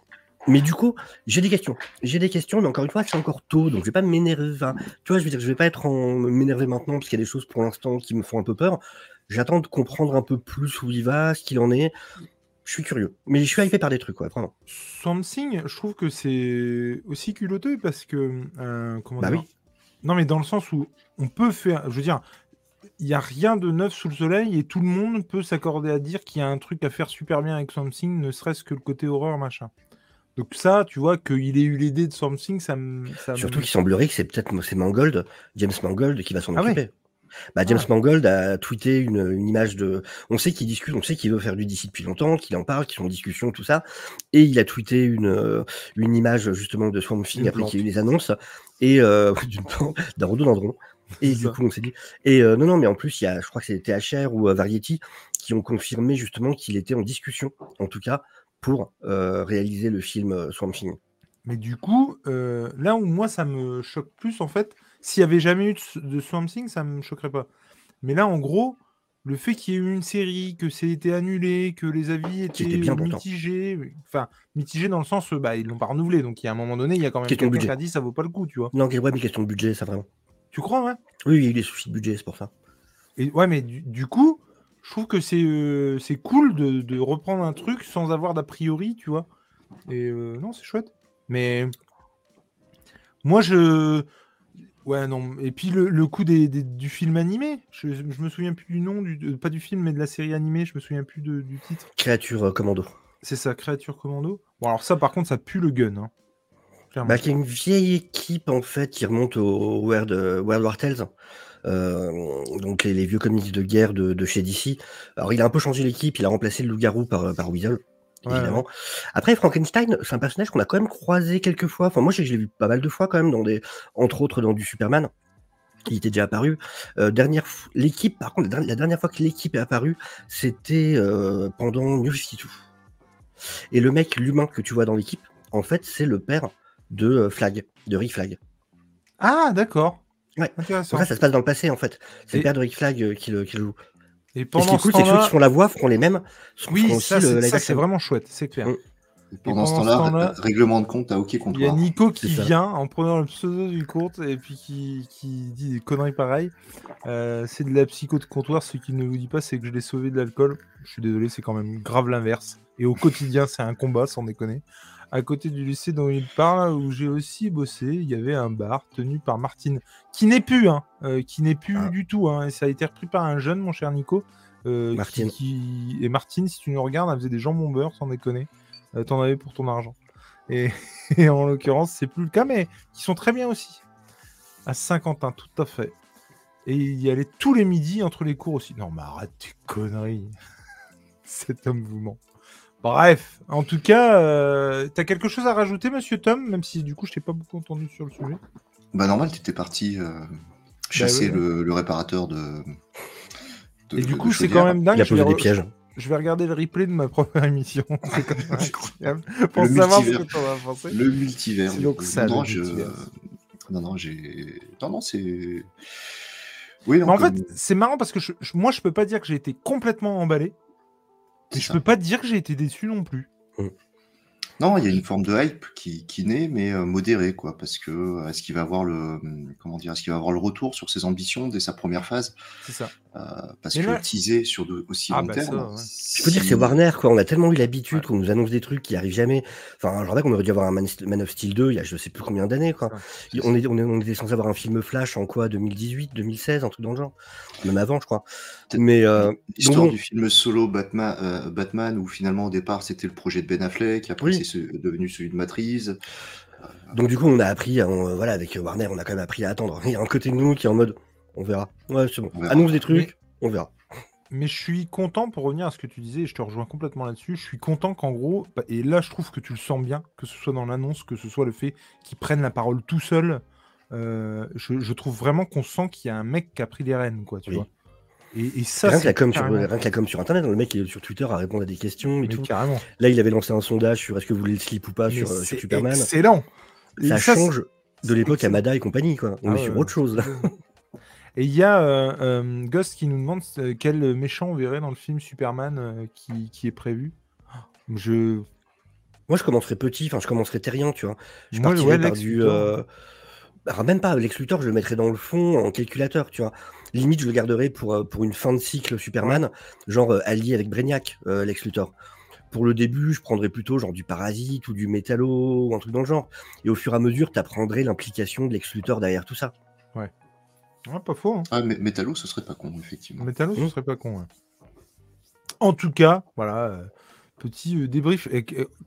mais du coup, j'ai des questions. J'ai des questions, mais encore une fois, c'est encore tôt, donc je vais pas m'énerver. Enfin, tu vois, je veux dire, je vais pas être en m'énerver maintenant, parce qu'il y a des choses pour l'instant qui me font un peu peur. J'attends de comprendre un peu plus où il va, ce qu'il en est je suis curieux. Mais je suis hypé par des trucs, quoi, vraiment. Something, je trouve que c'est aussi culotteux parce que. Euh, comment bah dire oui. Non, mais dans le sens où on peut faire. Je veux dire, il n'y a rien de neuf sous le soleil et tout le monde peut s'accorder à dire qu'il y a un truc à faire super bien avec Something, ne serait-ce que le côté horreur, machin. Donc ça, tu vois, qu'il ait eu l'idée de Something, ça me... Surtout qu'il semblerait que c'est peut-être c'est Mangold, James Mangold, qui va s'en Ah ouais. Bah, James Ah. Mangold a tweeté une, une image de. On sait qu'il discute, on sait qu'il veut faire du DC depuis longtemps, qu'il en parle, qu'ils sont en discussion, tout ça. Et il a tweeté une, euh, une image justement de Swamp Thing après qu'il y ait eu les annonces et euh, d'un rhododendron. Et du coup, on s'est dit. Et euh, non, non, mais en plus, il y a, je crois que c'était THR ou euh, Variety qui ont confirmé justement qu'il était en discussion, en tout cas, pour réaliser le film Swamp Thing. Mais du coup, là où moi ça me choque plus, en fait, s'il y avait jamais eu de, Swamp Thing, ça me choquerait pas. Mais là, en gros, le fait qu'il y ait eu une série, que c'est été annulé, que les avis étaient était bien pourtant. mitigés, enfin, mitigés dans le sens, euh, bah, ils l'ont pas renouvelé, donc il y a un moment donné, il y a quand même quelqu'un qui a dit ça vaut pas le coup, tu vois. Non, ouais, mais question de budget, ça vraiment. Tu crois, ouais? Oui, il y a eu des soucis de budget, c'est pour ça. Et ouais, mais du, du coup, je trouve que c'est euh, c'est cool de, de reprendre un truc sans avoir d'a priori, tu vois. Et euh, non, c'est chouette. Mais moi, je. Ouais, non. Et puis le, le coup des, des- du film animé, je, je me souviens plus du nom, du, de- pas du film, mais de la série animée, je me souviens plus de- du titre. Créature euh, commando. C'est ça, Créature Commando. Bon, alors ça, par contre, ça pue le gun. Hein. Clairement. Bah, qui est une vieille équipe en fait qui remonte au World, euh, World War Tales. Euh, donc les, les vieux comics de guerre de, de chez DC. Alors il a un peu changé l'équipe, il a remplacé le loup-garou par, par Weasel, Ouais, évidemment. Après Frankenstein, c'est un personnage qu'on a quand même croisé quelques fois. Enfin moi je, je l'ai vu pas mal de fois quand même, dans des, entre autres dans du Superman. Il était déjà apparu. Euh, dernière f- l'équipe, par contre, la dernière, fois que l'équipe est apparue, c'était euh, pendant New 52. Et le mec, l'humain que tu vois dans l'équipe, en fait, c'est le père de euh, Flag, de Rick Flag. Ah, d'accord. Ouais. Intéressant. Ça, se passe dans le passé, en fait. C'est Et- le père de Rick Flag euh, qui, le, qui le joue. Et Et ce qui pendant est ce cool, c'est que ceux qui font la voix feront les mêmes. oui, ça, c'est ça, vraiment chouette, c'est clair. Mm. Et pendant ce pendant ce temps-là, temps-là, règlement de compte à OK Il y a comptoir. Nico qui vient en prenant le pseudo du compte et puis qui, qui dit des conneries pareilles. Euh, c'est de la psycho de comptoir. Ce qu'il ne vous dit pas, c'est que je l'ai sauvé de l'alcool. Je suis désolé, c'est quand même grave l'inverse. Et au quotidien, c'est un combat, sans déconner. À côté du lycée dont il parle, où j'ai aussi bossé, il y avait un bar tenu par Martine, qui n'est plus, hein, euh, qui n'est plus Ah. du tout. Hein, et ça a été repris par un jeune, mon cher Nico. euh, qui- Martine. qui- Et Martine, si tu nous regardes, elle faisait des jambons beurre, sans déconner. Euh, T'en avais pour ton argent. Et, et en l'occurrence, c'est plus le cas, mais qui sont très bien aussi. À Saint-Quentin, tout à fait. Et il y allait tous les midis entre les cours aussi. Non, mais arrête tes conneries. Cet homme vous ment. Bref, en tout cas, euh, t'as quelque chose à rajouter, monsieur Tom, même si du coup je t'ai pas beaucoup entendu sur le sujet? Bah normal, t'étais parti euh, chasser Bah ouais. le, le réparateur de. de- Et du coup, c'est quand même dingue. Il a je vais posé des pièges. Je vais regarder le replay de ma première émission. C'est quand même incroyable. Pour Le savoir ce multivers. que t'en as pensé. Le multivers. Donc ça, Non, le je- multivers. non, non, j'ai. Non, non, c'est. Oui, non, Mais en comme- fait, c'est marrant parce que je- je- moi, je peux pas dire que j'ai été complètement emballé. Mais je ça. peux pas dire que j'ai été déçu non plus. Non, il y a une forme de hype qui, qui naît, mais euh, modérée, quoi, parce que euh, est-ce qu'il va avoir le hum, comment dire, est-ce qu'il va avoir le retour sur ses ambitions dès sa première phase? C'est ça. Euh, Parce Mais que là- teaser sur de aussi Ah, long bah terme. ça, ouais. Je peux dire que c'est Warner, quoi. On a tellement eu l'habitude Ouais. qu'on nous annonce des trucs qui arrivent jamais. Enfin, je rappelle qu'on aurait dû avoir un Man, of Steel 2 il y a je sais plus combien d'années, quoi. On, est, on, est- on était censé avoir un film Flash en quoi? 2018, 2016, un truc dans le genre. Même avant, je crois. Mais euh, L'histoire donc, du film solo Batman, euh, Batman, où finalement au départ c'était le projet de Ben Affleck, après Oui. c'est ce- devenu celui de Matrice. donc du coup, on a appris, on- voilà, avec Warner, on a quand même appris à attendre. Il y a un côté de nous qui est en mode, on verra. Ouais, c'est bon. Annonce des trucs, on verra. Mais je suis content, pour revenir à ce que tu disais, et je te rejoins complètement là-dessus, je suis content qu'en gros, bah, et là je trouve que tu le sens bien, que ce soit dans l'annonce, que ce soit le fait qu'ils prennent la parole tout seul, euh, je, je trouve vraiment qu'on sent qu'il y a un mec qui a pris les rênes, quoi, tu Oui. vois. Et, et ça, rien, que la com sur, carrément- rien que la com sur Internet, le mec il est sur Twitter à répondre à des questions et mais tout. carrément. Là, il avait lancé un sondage sur est-ce que vous voulez le slip ou pas sur, euh, sur c'est Superman. excellent. Ça ça, change de l'époque excellent. Amada et compagnie, quoi. On Ah est sur autre chose, là. Et il y a euh, euh, Ghost qui nous demande euh, quel méchant on verrait dans le film Superman euh, qui, qui est prévu. Je... Moi, je commencerais petit, enfin, je commencerais terrien, tu vois. Je Moi, partirais ouais, par du. Alors, même pas, Lex je le mettrais dans le fond en calculateur, tu vois. Limite, je le garderais pour, euh, pour une fin de cycle Superman, genre euh, allié avec Brainiac, euh, Lex Luthor. Pour le début, je prendrais plutôt genre du Parasite ou du Métallo ou un truc dans le genre. Et au fur et à mesure, tu apprendrais l'implication de Lex Luthor derrière tout ça. Ouais, pas faux. Hein. Ah, mais Metallo, ce serait pas con, effectivement. Métallo, ce Mm. serait pas con. ouais. En tout cas, voilà, euh, petit euh, débrief et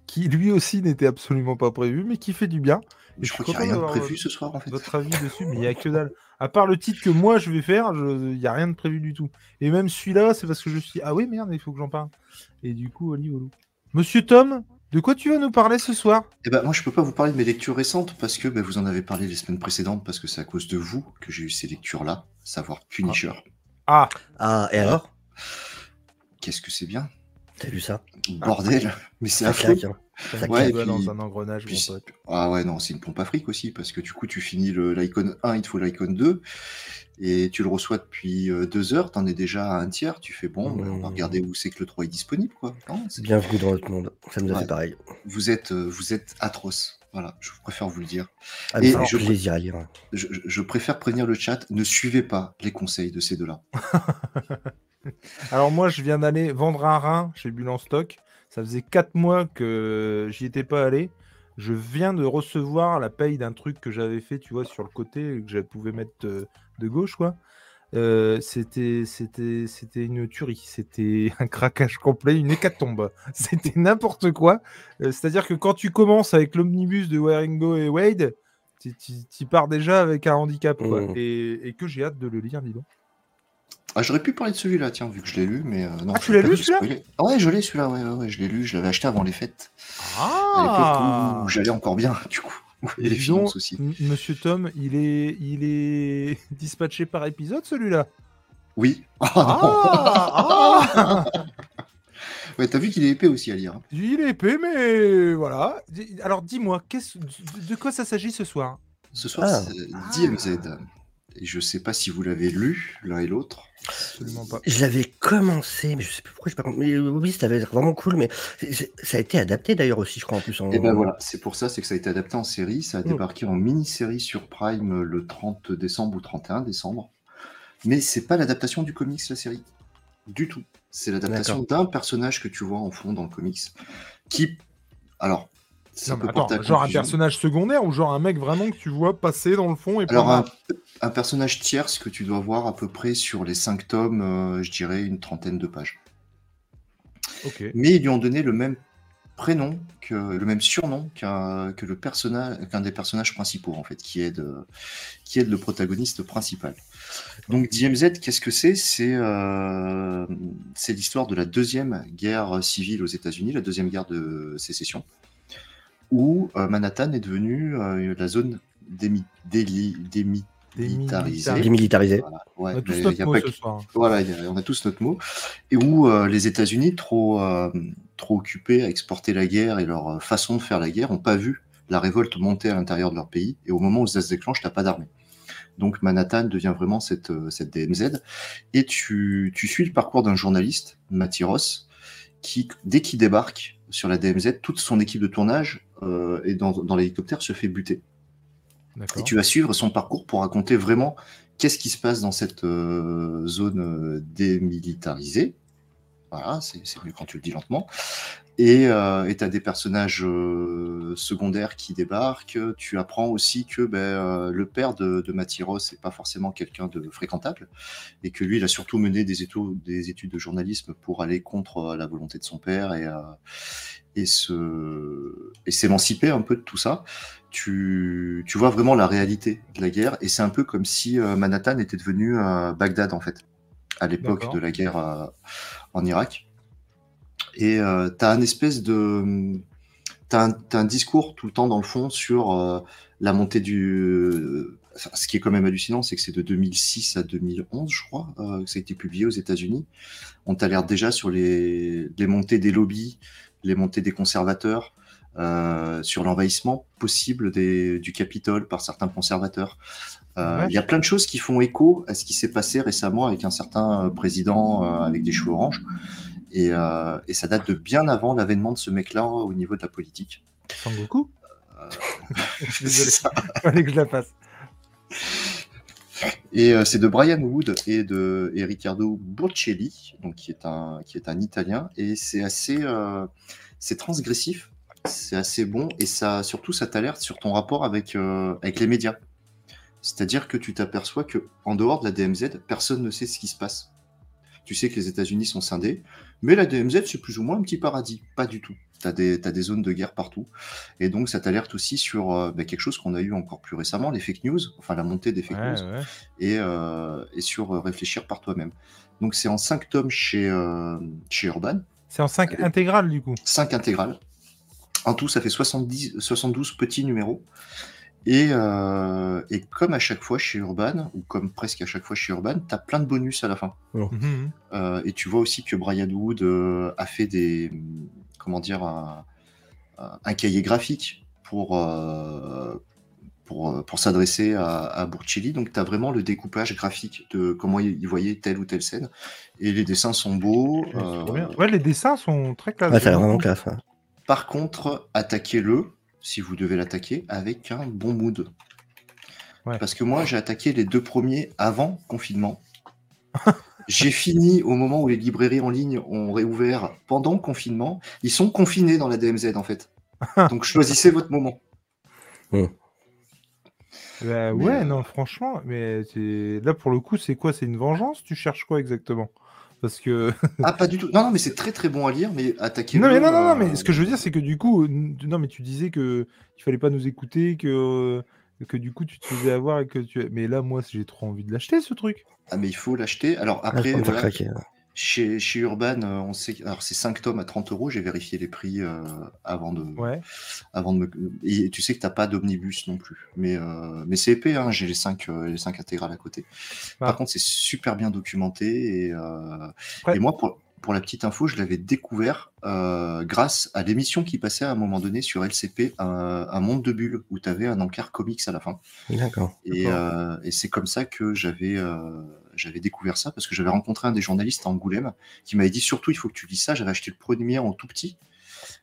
qui lui aussi n'était absolument pas prévu, mais qui fait du bien. Je je crois suis qu'il n'y a rien de prévu ce soir, en fait. Votre avis dessus, mais il n'y a que dalle. À part le titre que moi je vais faire, il n'y a rien de prévu du tout. Et même celui-là, c'est parce que je suis. Ah oui, merde, il faut que j'en parle. Et du coup, Oli, Olou. Monsieur Tom, de quoi tu vas nous parler ce soir? Eh ben, moi, je peux pas vous parler de mes lectures récentes parce que ben, vous en avez parlé les semaines précédentes, parce que c'est à cause de vous que j'ai eu ces lectures-là, savoir Punisher. Ah, Ah, et alors? Qu'est-ce que c'est bien? T'as vu ça? Bordel Mais c'est affreux. claque, hein. Ça Ouais, puis- dans un engrenage, Puis- mon pote. Ah ouais, non, c'est une pompe à fric aussi, parce que du coup, tu finis le- l'icône 1, il te faut l'icône 2, et tu le reçois depuis euh, deux heures, t'en es déjà à un tiers, tu fais bon, ben, on va Mmh. regarder où c'est que le 3 est disponible, quoi. Non, c'est- Bienvenue dans notre monde. Ça nous a Ouais. fait pareil. vous, êtes, euh, vous êtes atroce. Voilà, je préfère vous le dire. Ah, Et je- plaisir à lire. Je préfère prévenir le chat, ne suivez pas les conseils de ces deux-là. Alors moi, je viens d'aller vendre un rein chez Bulle en stock. Ça faisait 4 mois que j'y étais pas allé. Je viens de recevoir la paye d'un truc que j'avais fait, tu vois, sur le côté, que je pouvais mettre euh, de gauche, quoi. Euh, c'était, c'était, c'était une tuerie. C'était un craquage complet, une hécatombe. C'était n'importe quoi. Euh, c'est-à-dire que quand tu commences avec l'omnibus de Waringo et Wade, tu, pars déjà avec un handicap, quoi. Mmh. Et, et que j'ai hâte de le lire, dis donc. Ah, j'aurais pu parler de celui-là, tiens, vu que je l'ai lu, mais euh, non. Ah, tu l'as lu, celui-là. Ah ouais, je l'ai celui-là, ouais, ouais, ouais, je l'ai lu, je l'avais acheté avant les fêtes. À Ah l'époque où j'allais encore bien, du coup. Et les donc, finances aussi. Monsieur Tom, il est, il est dispatché par épisode celui-là? Oui. Ah, Ah, ah Ouais, t'as vu qu'il est épais aussi à lire. hein. Il est épais, mais voilà. Alors dis-moi, qu'est-ce- de quoi ça s'agit ce soir? Ce soir, Ah. c'est Ah. DMZ. Et je sais pas si vous l'avez lu, l'un et l'autre. Absolument pas. Je l'avais commencé, mais je sais plus pourquoi je pas compte. Mais euh, oui, ça avait l'air vraiment cool, mais ça a été adapté d'ailleurs aussi, je crois, en plus. En... Et ben voilà, c'est pour ça, c'est que ça a été adapté en série. Ça a Mm. débarqué en mini-série sur Prime le 30 décembre ou 31 décembre. Mais c'est pas l'adaptation du comics, la série. Du tout. C'est l'adaptation d'un personnage que tu vois en fond dans le comics. Qui. Alors. Non, mais attends, genre un personnage secondaire ou genre un mec vraiment que tu vois passer dans le fond et Alors, un, un personnage tierce que tu dois voir à peu près sur les 5 tomes, euh, je dirais une trentaine de pages. Ok. Mais ils lui ont donné le même prénom, que, le même surnom qu'un que le personnage, qu'un des personnages principaux, en fait, qui aide, qui aide le protagoniste principal. Donc DMZ, qu'est-ce que c'est? C'est euh, c'est l'histoire de la deuxième guerre civile aux États-Unis, la deuxième guerre de sécession, où euh, Manhattan est devenue euh, la zone démi- déli- démilitarisée. Démilitarisée. Démilitarisé. Voilà, On ouais, a tous notre a mot pas ce que- soir. voilà, il y a- on a tous notre mot. Et où euh, les États-Unis, trop, euh, trop occupés à exporter la guerre et leur façon de faire la guerre, n'ont pas vu la révolte monter à l'intérieur de leur pays. Et au moment où ça se déclenche, t'as pas d'armée. Donc Manhattan devient vraiment cette, cette DMZ. Et tu, tu suis le parcours d'un journaliste, Matty Ross, qui, dès qu'il débarque sur la DMZ, toute son équipe de tournage et dans, dans l'hélicoptère se fait buter. Et tu vas suivre son parcours pour raconter vraiment qu'est-ce qui se passe dans cette euh, zone euh, démilitarisée. Voilà, c'est mieux quand tu le dis lentement. Et tu as des personnages euh, secondaires qui débarquent. Tu apprends aussi que ben, euh, le père de, de n'est pas forcément quelqu'un de fréquentable et que lui, il a surtout mené des études, des études de journalisme pour aller contre euh, la volonté de son père et, euh, et se et s'émanciper un peu de tout ça. Tu, tu vois vraiment la réalité de la guerre et c'est un peu comme si euh, Manhattan était devenu euh, Bagdad en fait à l'époque de la guerre euh, en Irak. Et tu as un espèce de t'as un, t'as un discours tout le temps dans le fond sur la montée du ce qui est quand même hallucinant, c'est que c'est de 2006 à 2011, je crois, que ça a été publié aux États-Unis. On t'alerte déjà sur les, les montées des lobbies, les montées des conservateurs, euh, sur l'envahissement possible des, du Capitole par certains conservateurs. Euh, Ouais. Il y a plein de choses qui font écho à ce qui s'est passé récemment avec un certain euh, président euh, avec des cheveux oranges. Et, et ça date de bien avant l'avènement de ce mec-là au niveau de la politique. Sangoku Désolé. Fallait que je la fasse. Et euh, c'est de Brian Wood et de Riccardo Burcelli, donc qui est un qui est un Italien, et c'est assez euh, c'est transgressif, c'est assez bon, et ça surtout ça t'alerte sur ton rapport avec euh, avec les médias. C'est-à-dire que tu t'aperçois que en dehors de la DMZ, personne ne sait ce qui se passe. Tu sais que les États-Unis sont scindés, mais la DMZ c'est plus ou moins un petit paradis, pas du tout. T'as des, t'as des zones de guerre partout. Et donc, ça t'alerte aussi sur euh, bah, quelque chose qu'on a eu encore plus récemment, les fake news, enfin la montée des fake news Ouais, ouais. et, euh, et sur euh, réfléchir par toi-même. Donc c'est en 5 tomes chez, euh, chez Urban, C'est en 5 intégrales du coup. 5 intégrales. En tout, ça fait 70, 72 petits numéros. Et, euh, et comme à chaque fois chez Urban, ou comme presque à chaque fois chez Urban, tu as plein de bonus à la fin. Mhm. Euh, et tu vois aussi que Brian Wood euh, a fait des. Comment dire Un, un cahier graphique pour. euh, pour, pour s'adresser à, à Burchilli. Donc, tu as vraiment le découpage graphique de comment il voyait telle ou telle scène. Et les dessins sont beaux. Euh. Ouais, les dessins sont très classe. Ouais, ça a l'air j'aime vraiment beaucoup. classe. ouais. Par contre, attaquez-le, si vous devez l'attaquer, avec un bon mood. Ouais. Parce que moi, j'ai attaqué les deux premiers avant confinement. j'ai fini au moment où les librairies en ligne ont réouvert pendant le confinement. Ils sont confinés dans la DMZ, en fait. Donc, choisissez votre moment. Bah, Mais, ouais, euh, non, franchement, mais là pour le coup, c'est quoi? C'est une vengeance? Tu cherches quoi exactement? Parce que. Ah, pas du tout. Non, non, mais c'est très très bon à lire, mais attaquez-le. non, mais non, non, non, euh, mais ce que je veux dire, c'est que du coup, non, mais tu disais que il fallait pas nous écouter, que que du coup tu te faisais avoir et que tu. Mais là, moi, j'ai trop envie de l'acheter ce truc. Ah, mais il faut l'acheter. Alors, Ah, après, voilà, craquer. ouais. Chez, chez Urban, euh, on sait, alors c'est 5 tomes à 30 euros. J'ai vérifié les prix euh, avant de, Ouais. avant de me. Et tu sais que t'as pas d'omnibus non plus. Mais, euh, mais c'est épais. Hein, J'ai les 5 les cinq intégrales à côté. Ah. Par contre, c'est super bien documenté. Et, euh, Ouais. et moi, pour, pour la petite info, je l'avais découvert euh, grâce à l'émission qui passait à un moment donné sur LCP, un, un monde de bulles où tu avais un encart comics à la fin. D'accord. Et, euh, et c'est comme ça que j'avais euh, j'avais découvert ça parce que j'avais rencontré un des journalistes à Angoulême qui m'avait dit surtout il faut que tu lis ça. J'avais acheté le premier en tout petit,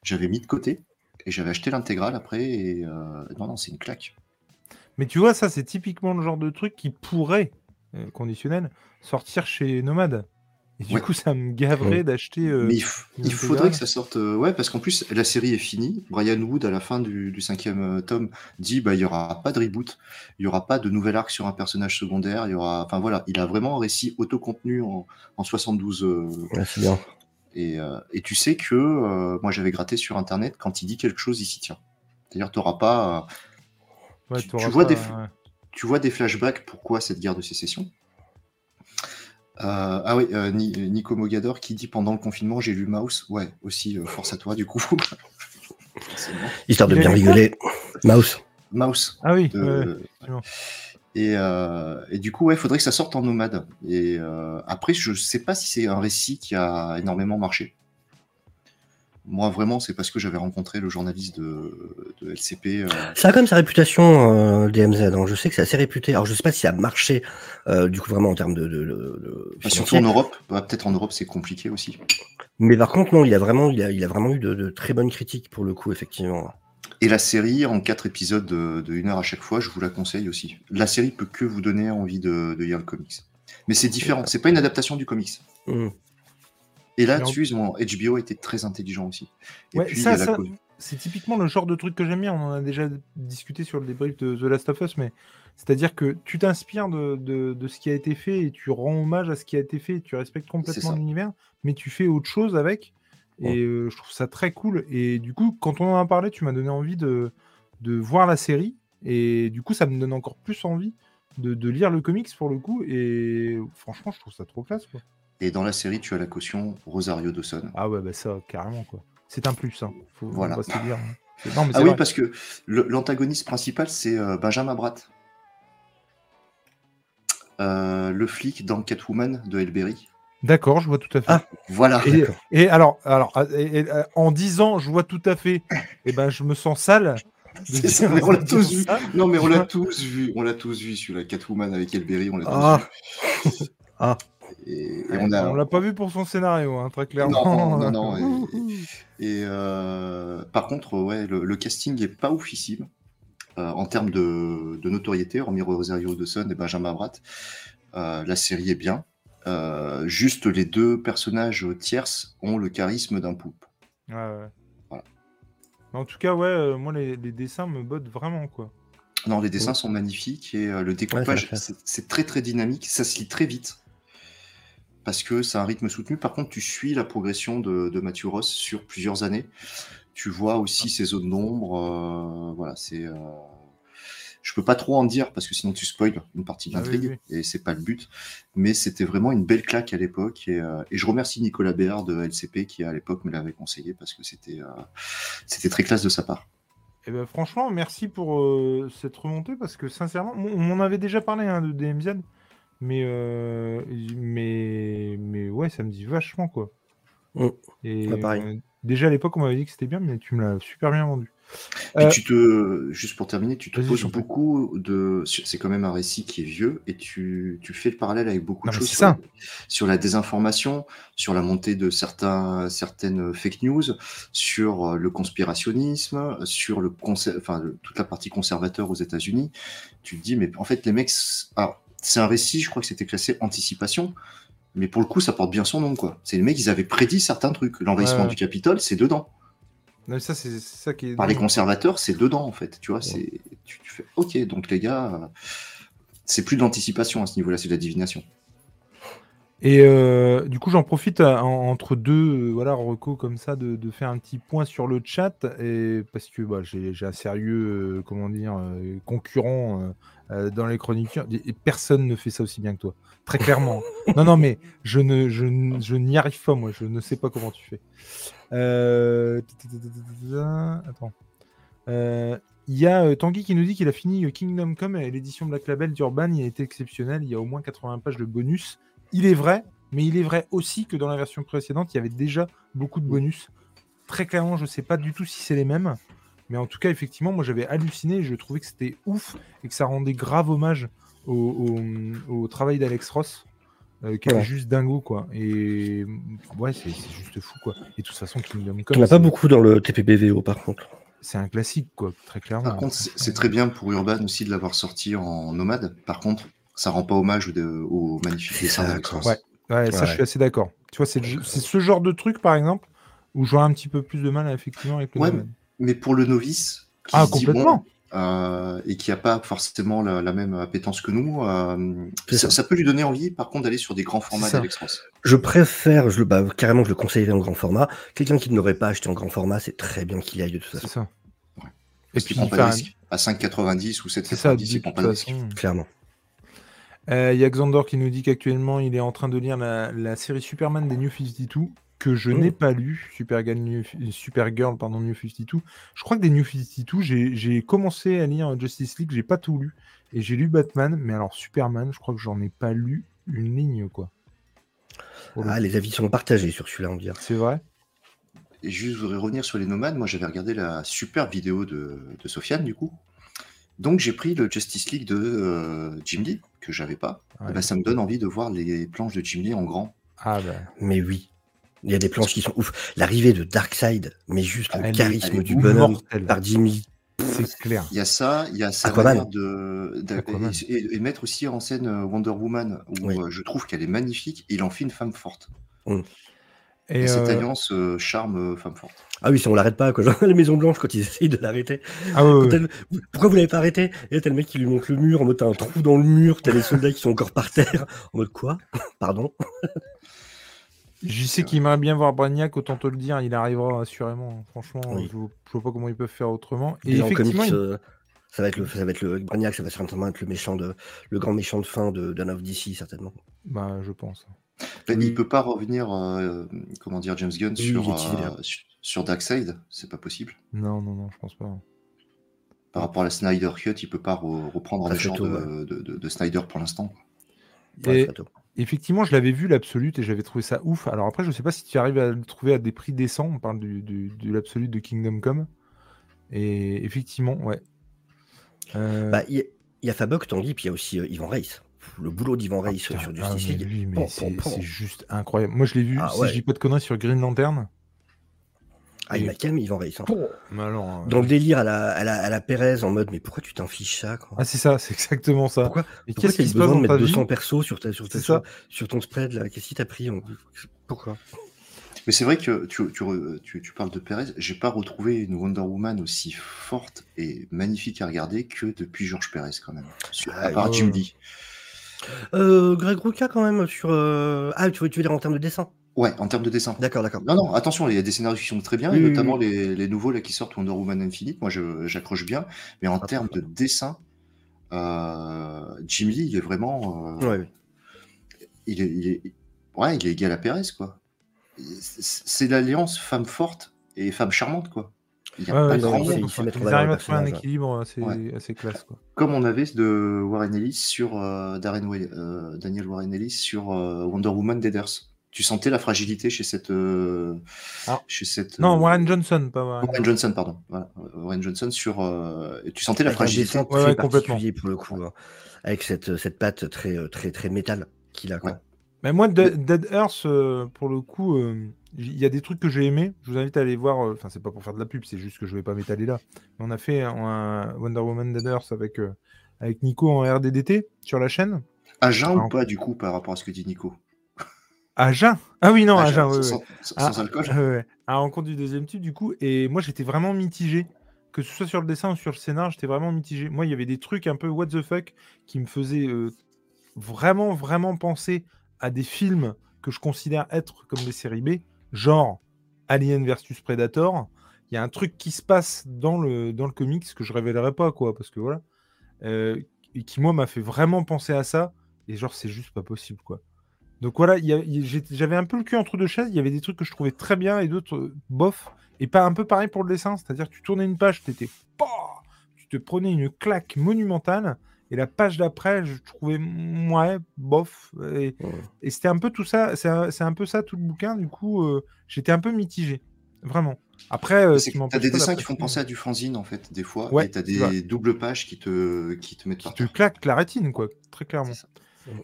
j'avais mis de côté et j'avais acheté l'intégrale après. Et euh, non, non, c'est une claque. Mais tu vois, ça, c'est typiquement le genre de truc qui pourrait, euh, conditionnel, sortir chez Nomade. Et du Ouais. coup, ça me gaverait d'acheter. euh, Mais il, faudrait que ça sorte. euh, ouais, parce qu'en plus, la série est finie. Brian Wood, à la fin du, du cinquième euh, tome, dit bah, il n'y aura pas de reboot, il n'y aura pas de nouvel arc sur un personnage secondaire. Il y aura. Enfin voilà, il a vraiment un récit autocontenu en, en 72 euh, Ouais, c'est bien. Et, euh, et tu sais que euh, moi j'avais gratté sur internet, quand il dit quelque chose, il s'y tient. C'est-à-dire, pas. euh, tu- vois pas, des ouais. tu vois des flashbacks, pourquoi cette guerre de sécession? Euh, Ah oui, euh, Ni- Nico Mogador qui dit pendant le confinement, j'ai lu Mouse. Ouais, aussi, euh, force à toi du coup. Histoire de Il bien rigoler. Mouse. Mouse. Ah oui, de- ouais. Et, euh, et du coup, ouais, faudrait que ça sorte en nomade. Et euh, après, je sais pas si c'est un récit qui a énormément marché. Moi, vraiment, c'est parce que j'avais rencontré le journaliste de, de LCP. euh, Ça a quand même sa réputation, euh, DMZ. hein. Je sais que c'est assez réputé. Alors, je sais pas si ça a marché, euh, du coup, vraiment en termes de. de, bah, surtout en Europe. Bah, Peut-être en Europe, c'est compliqué aussi. Mais par contre, non, il a vraiment, il a, il a vraiment eu de, très bonnes critiques pour le coup, effectivement. Et la série, en quatre épisodes de, une heure à chaque fois, je vous la conseille aussi. La série peut que vous donner envie de, lire le comics. Mais c'est différent. C'est pas une adaptation du comics. Hmm. Et là-dessus, HBO était très intelligent aussi. Et Ouais, puis, ça, co- c'est typiquement le genre de truc que j'aime bien. On en a déjà discuté sur le débrief de The Last of Us, mais c'est-à-dire que tu t'inspires de, de- de ce qui a été fait et tu rends hommage à ce qui a été fait, et tu respectes complètement l'univers, mais tu fais autre chose avec. Et euh, je trouve ça très cool. Et du coup, quand on en a parlé, tu m'as donné envie de, de voir la série. Et du coup, ça me donne encore plus envie de, de lire le comics pour le coup. Et franchement, je trouve ça trop classe. Quoi. Et dans la série, tu as la caution Rosario Dawson. Ah ouais, bah ça, carrément. quoi. C'est un plus. Hein. Faut, Voilà. pas se le dire. hein. C'est- Non, mais Ah oui, vrai. parce que l'antagoniste principal, c'est euh, Benjamin Bratt. Euh, le flic dans Catwoman de Elberry. D'accord, je vois tout à fait. Ah, Voilà. Et, et alors, alors ah, et- et, euh, en disant, je vois tout à fait, et ben je me sens sale. ça, mais on l'a tous vu. Non, mais on l'a tous vu. On l'a tous vu sur la Catwoman avec Elberry. On l'a tous Ah. vu. Ah. Et, et on a. On l'a pas vu pour son scénario, hein, très clairement. Non, non, non, Et euh, par contre, ouais, le, le casting est pas oufissime euh, en termes de, de notoriété, hormis Rosario Dawson et Benjamin Bratt. Euh, la série est bien. Euh, juste les deux personnages tierces ont le charisme d'un poulpe. Ouais, ouais. Voilà. Mais En tout cas, ouais, euh, moi les, les dessins me bottent vraiment quoi. Non, les dessins sont magnifiques et euh, le découpage, c'est très très dynamique. Ça se lit très vite parce que c'est un rythme soutenu. Par contre, tu suis la progression de, de Matthew Ross sur plusieurs années. Tu vois aussi ses zones d'ombre. euh, voilà, c'est. euh, Je peux pas trop en dire parce que sinon tu spoil une partie de Ah oui, l'intrigue et c'est pas le but. Mais c'était vraiment une belle claque à l'époque et, euh, et je remercie Nicolas Béard de LCP qui à l'époque me l'avait conseillé parce que c'était euh, c'était très classe de sa part. Et ben franchement, merci pour euh, cette remontée parce que sincèrement, on on m'en avait déjà parlé hein, de DMZ, mais, euh, mais mais ouais, ça me dit vachement quoi. Mm. Et pareil. euh, déjà à l'époque, on m'avait dit que c'était bien, mais tu me l'as super bien vendu. Euh, tu te, juste pour terminer, tu te poses beaucoup de. C'est quand même un récit qui est vieux et tu, tu fais le parallèle avec beaucoup Non, de choses sur, ça. sur la désinformation, sur la montée de certains, certaines fake news, sur euh, le conspirationnisme, sur le enfin, toute la partie conservateur aux États-Unis. Tu te dis, mais en fait, les mecs. alors, c'est un récit, je crois que c'était classé anticipation. Mais pour le coup, ça porte bien son nom, quoi. C'est les mecs, ils avaient prédit certains trucs. L'envahissement Ouais, du Capitole, c'est dedans. non, mais ça c'est ça qui est. Par les conservateurs, c'est dedans en fait. Tu vois, c'est tu, tu fais OK. Donc les gars, c'est plus de l'anticipation à ce niveau-là, c'est de la divination. Et euh, du coup, j'en profite euh, en- entre deux euh, voilà, recos comme ça de, de faire un petit point sur le chat et parce que bah, j'ai un sérieux euh, comment dire concurrent euh, dans les chroniqueurs et personne ne fait ça aussi bien que toi, très clairement. non, non, mais je ne je, je n'y arrive pas moi, je ne sais pas comment tu fais. Euh, Attends. Euh, Il y a euh, Tanguy qui nous dit qu'il a fini euh, Kingdom Come et l'édition Black Label d'Urban, il a été exceptionnel. Il y a au moins 80 pages de bonus. Il est vrai, mais il est vrai aussi que dans la version précédente, il y avait déjà beaucoup de bonus. Très clairement, je ne sais pas du tout si c'est les mêmes. Mais en tout cas, effectivement, moi j'avais halluciné et je trouvais que c'était ouf et que ça rendait grave hommage au, au- au travail d'Alex Ross, euh, qui Ouais. est juste dingo, quoi. Et ouais, c'est c'est juste fou, quoi. Et de toute façon, Kingdom Il Come, n'y en a pas beaucoup dans le TPBVO par contre. c'est un classique, quoi, très clairement. Par contre, c'est c'est très bien pour Urban aussi de l'avoir sorti en nomade. Par contre, ça rend pas hommage au, de- au magnifique C'est dessin ça, d'Alex. Ross. Ouais. Ouais, ça, Ouais. je suis assez d'accord. Tu vois, c'est ce genre de truc, par exemple, où j'aurais un petit peu plus de mal, effectivement, avec le Ouais, domaine. Mais pour le novice, qui Ah, se dit, complètement. bon, euh, et qui a pas forcément la, la même appétence que nous, euh, ça, ça. ça peut lui donner envie, par contre, d'aller sur des grands formats ça. d'Alex Ross. Je préfère, je, le- bah, carrément, je le conseillerais en grand format. Quelqu'un qui ne l'aurait pas acheté en grand format, c'est très bien qu'il y aille de toute C'est façon, ça. Ouais. Et puis, prend pas enfin, de risque. À 5,90 ou c'est ça, 7,90, dit, il prend pas de risque. clairement. Euh, Il y a Xandor qui nous dit qu'actuellement, il est en train de lire la, la série Superman des New 52, que je Mm. n'ai pas lu. Supergirl, New, Supergirl, pardon, New 52. Je crois que des New 52, j'ai j'ai commencé à lire Justice League, j'ai pas tout lu. Et j'ai lu Batman, mais alors Superman, je crois que j'en ai pas lu une ligne, quoi. Ah, les avis sont partagés sur celui-là, on dirait. C'est vrai Et juste, je voudrais revenir sur les nomades. Moi, j'avais regardé la super vidéo de, de Sofiane, du coup. Donc, j'ai pris le Justice League de euh, Jim Lee, que j'avais pas. Et Ouais. ben, ça me donne envie de voir les planches de Jim Lee en grand. Ah bah. Mais oui. Il y a des planches qui sont ouf. L'arrivée de Darkseid, mais juste le Elle charisme est du bonhomme mortelle. par Jimmy. C'est clair. Il y a ça, il y a Aquaman. de, Aquaman. et, et mettre aussi en scène euh, Wonder Woman, où Oui. euh, je trouve qu'elle est magnifique. Et il en fait une femme forte. Et, Et, cette euh, alliance euh, charme femme forte. Ah oui, si on l'arrête pas, quoi. Genre, la Maison Blanche, quand ils essayent de l'arrêter. ah elle- Pourquoi vous l'avez pas arrêté? Et là, t'as le mec qui lui montre le mur, en mode t'as un trou dans le mur, t'as les soldats qui sont encore par terre. En mode quoi? Pardon? Je sais qu'il aimerait bien voir Bragnac, autant te le dire, il arrivera assurément. Franchement, Oui. je, vois, je vois pas comment ils peuvent faire autrement. Et en effectivement, comics, il- euh, ça va être le, ça va être le ça va certainement être le méchant de, le grand méchant de fin de d'un of DC certainement. bah, je pense. Ben, Oui. Il peut pas revenir, euh, comment dire, James Gunn Oui, sur, euh, sur, sur Darkseid. C'est pas possible. Non, non, non, je pense pas. Par rapport à la Snyder Cut, il peut pas re- reprendre méchant tôt, de, de- de- de Snyder pour l'instant. Ouais, Et très tôt. Effectivement, je l'avais vu l'absolute et j'avais trouvé ça ouf. Alors après, je sais pas si tu arrives à le trouver à des prix décents. On parle du, du, de l'absolute de Kingdom Come. Et effectivement, ouais. Euh, Bah, il y, a- il y a Fabok, Tanguy, puis il y a aussi euh, Yvan Reis. Le boulot d'Yvan ah, Reis putain, sur ah, Justice League. pom. c'est juste incroyable. Moi, je l'ai vu, Ah, si ouais. je dis pas de conneries, sur Green Lantern. Ah, il m'a calmé Yvan Reis. hein. Euh, Dans le délire à la, à, la, à la Pérez, en mode, mais pourquoi tu t'infliges ça quoi? Ah, c'est ça, c'est exactement ça. Pourquoi, qu'est-ce t'as qui eu se passe de mettre vie? 200 persos sur, ta, sur, ta- sur, ton spread là? Qu'est-ce qui t'a pris on- Pourquoi? Mais c'est vrai que tu, tu, tu- tu parles de Perez. J'ai pas retrouvé une Wonder Woman aussi forte et magnifique à regarder que depuis George Perez quand même. Sur- à Ah, part ouais. Jim Lee. euh, Greg Rucka quand même sur. euh, Ah, tu veux, tu veux dire en termes de dessin? Ouais, en termes de dessin. D'accord, d'accord. Non, non, attention, il y a des scénarios qui sont très bien, et notamment Les, les nouveaux là, qui sortent Wonder Woman Infinite. Moi, je- j'accroche bien. Mais en Ah, termes de dessin, euh, Jim Lee, il est vraiment. euh, Ouais, ouais. il, est, il, est, ouais, il est égal à Perez, quoi. C'est l'alliance femme forte et femme charmante, quoi. Il y a Ouais, pas ouais, grand monde. Ils arrivent à trouver un équilibre assez, Ouais. assez classe. Quoi. Comme on avait de Warren Ellis sur euh, Darren Way- euh, Daniel Warren Ellis sur euh, Wonder Woman Deaders. Tu sentais la fragilité chez cette. euh, Ah. chez cette Non, euh, Warren Johnson, pas Warren. Warren Johnson, pardon. Voilà, Warren Johnson sur. euh, tu sentais la Avec un fragilité. dessin Ouais, très ouais, complètement. pour le coup, hein. avec cette, cette patte très, très, très métal qu'il a. Quoi. Ouais. Mais moi, Dead, Dead Earth, euh, pour le coup, euh, il y a des trucs que j'ai aimés. Je vous invite à aller voir. euh, Enfin, c'est pas pour faire de la pub, c'est juste que je vais pas m'étaler là. Mais on a fait un, un Wonder Woman Dead Earth avec, euh, avec Nico en RDDT sur la chaîne. À jeun Alors- ou pas, du coup, par rapport à ce que dit Nico? À Jeun Ah oui, non, sans, ouais, sans- ouais. sans- Ah, sans alcool ouais. À la rencontre du deuxième type, du coup. Et moi, j'étais vraiment mitigé. Que ce soit sur le dessin ou sur le scénar, j'étais vraiment mitigé. Moi, il y avait des trucs un peu what the fuck qui me faisaient euh, vraiment, vraiment penser à des films que je considère être comme des séries B, genre Alien versus Predator. Il y a un truc qui se passe dans le, dans le comics que je révélerai pas, quoi, parce que voilà. euh, et qui, moi, m'a fait vraiment penser à ça. Et genre, c'est juste pas possible, quoi. Donc voilà, j'avais un peu le cul entre deux chaises. Il y avait des trucs que je trouvais très bien et d'autres euh, bof. Et pas un peu pareil pour le dessin. C'est-à-dire que tu tournais une page, t'étais pas, tu te prenais une claque monumentale. Et la page d'après, je trouvais ouais, bof. Et, Ouais. et c'était un peu tout ça. C'est un, peu ça tout le bouquin. Du coup, euh, j'étais un peu mitigé, vraiment. Après, euh, qui T'as m'empêche des dessins qui font penser à du fanzine, en fait, des fois. Ouais, et vrai. des doubles pages qui te, qui te mettent Tu terre. claques la rétine, quoi, très clairement.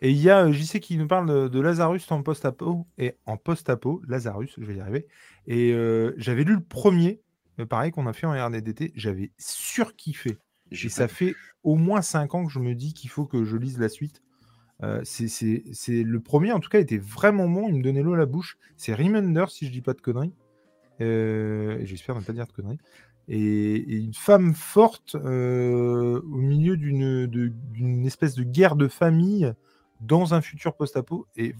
Et il y a euh, JC qui nous parle de, de Lazarus en post-apo. Et en post-apo, Lazarus, je vais y arriver. Et euh, j'avais lu le premier, pareil, qu'on a fait en RDDT. J'avais surkiffé. Et ça fait au moins 5 ans que je me dis qu'il faut que je lise la suite. Euh, c'est le premier, en tout cas, était vraiment bon. Il me donnait l'eau à la bouche. C'est Remender, si je dis pas de conneries. Euh, J'espère ne pas dire de conneries. Et, et une femme forte euh, au milieu d'une espèce de guerre de famille dans un futur post-apo. Et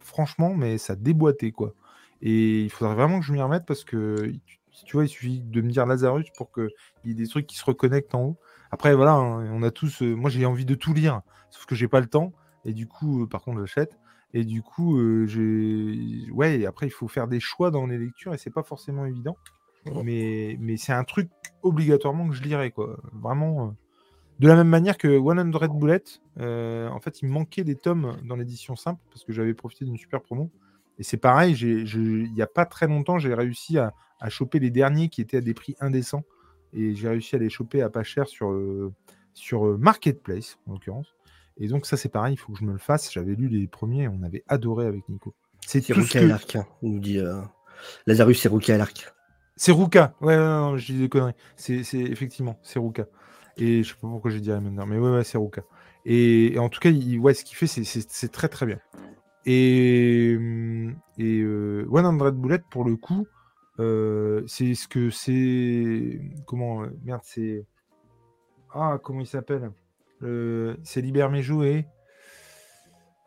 franchement, mais ça déboîtait, quoi. Et il faudrait vraiment que je m'y remette parce que, tu, tu vois, il suffit de me dire Lazarus pour qu'il y ait des trucs qui se reconnectent en haut. Après, voilà, hein, on a tous. euh, moi, j'ai envie de tout lire, sauf que j'ai pas le temps. Et du coup, euh, par contre, j'achète. Et du coup, euh, j'ai. Ouais, et après, il faut faire des choix dans les lectures et c'est pas forcément évident. Mais, mais c'est un truc obligatoirement que je lirai, quoi. Vraiment. De la même manière que 100 Bullet, euh, en fait, il me manquait des tomes dans l'édition simple parce que j'avais profité d'une super promo. Et c'est pareil, il n'y a pas très longtemps, j'ai réussi à, à choper les derniers qui étaient à des prix indécents. Et j'ai réussi à les choper à pas cher sur, euh, sur euh, Marketplace, en l'occurrence. Et donc, ça, c'est pareil, il faut que je me le fasse. J'avais lu les premiers, on avait adoré avec Nico. C'est Ruka et l'arc, hein, nous dit euh, Lazarus, c'est Ruka et l'arc. C'est Ruka. Ouais, non, je dis des conneries. C'est, c'est- effectivement, c'est Ruka. Et je sais pas pourquoi j'ai dit Remender, mais ouais, ouais, c'est Ruka. Et, et en tout cas, il, ouais, ce qu'il fait, c'est, très très bien. Et, hum, et euh, 100 Bullet, pour le coup, euh, c'est ce que c'est. Comment. euh, Merde, c'est. Ah, comment il s'appelle Euh, C'est Libermejo et.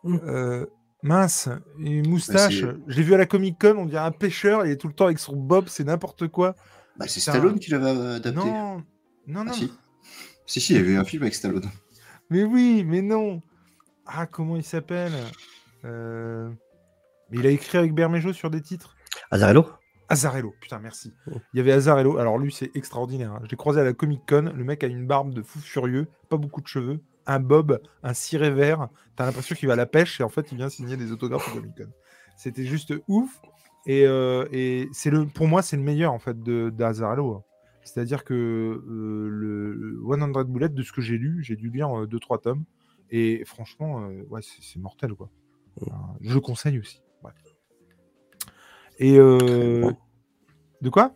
Mm. Euh, mince, une moustache. c'est- Je l'ai vu à la Comic Con, on dirait un pêcheur, il est tout le temps avec son bob, c'est n'importe quoi. Bah, c'est. Stallone qui l'avait adapté. Non, non, Ah, non. si. Si, si, il y avait un film avec Stallone. Mais oui, mais non. Ah, comment il s'appelle Euh, Mais il a écrit avec Bermejo sur des titres. Azarello? Azarello, putain, merci. Oh. Il y avait Azarello. Alors lui, c'est extraordinaire. hein. Je l'ai croisé à la Comic Con. Le mec a une barbe de fou furieux, pas beaucoup de cheveux, un bob, un ciré vert. T'as l'impression qu'il va à la pêche et en fait, il vient signer des autographes au Comic Con. C'était juste ouf. Et, euh, et c'est le, pour moi, c'est le meilleur en fait de d'Azarello. C'est-à-dire que euh, le, le 100 Bullet, de ce que j'ai lu, j'ai dû lire 2-3 tomes. Et franchement, euh, ouais, c'est mortel quoi. Enfin, je le conseille aussi. Ouais. Et euh, de quoi?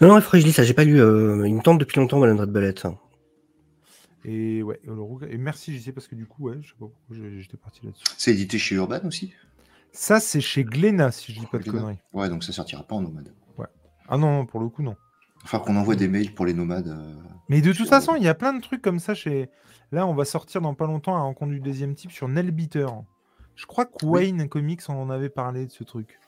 Non, non, il faudrait que je lis ça. J'ai pas lu. euh, il me tente depuis longtemps, Valendred Ballet. Et ouais, et merci JC parce que du coup, ouais, je sais pas pourquoi j'étais parti là-dessus. C'est édité chez Urban aussi? Ça, c'est chez Glénat, si je dis pas de conneries. Ouais, donc ça sortira pas en nomade. Ah non, non, pour le coup, non. Enfin, qu'on envoie des mails pour les nomades. euh, Mais de toute façon, il y a plein de trucs comme ça chez. Là, on va sortir dans pas longtemps à rencontre du deuxième type sur Nellbeater. Je crois que Oui. Wayne Comics en avait parlé de ce truc.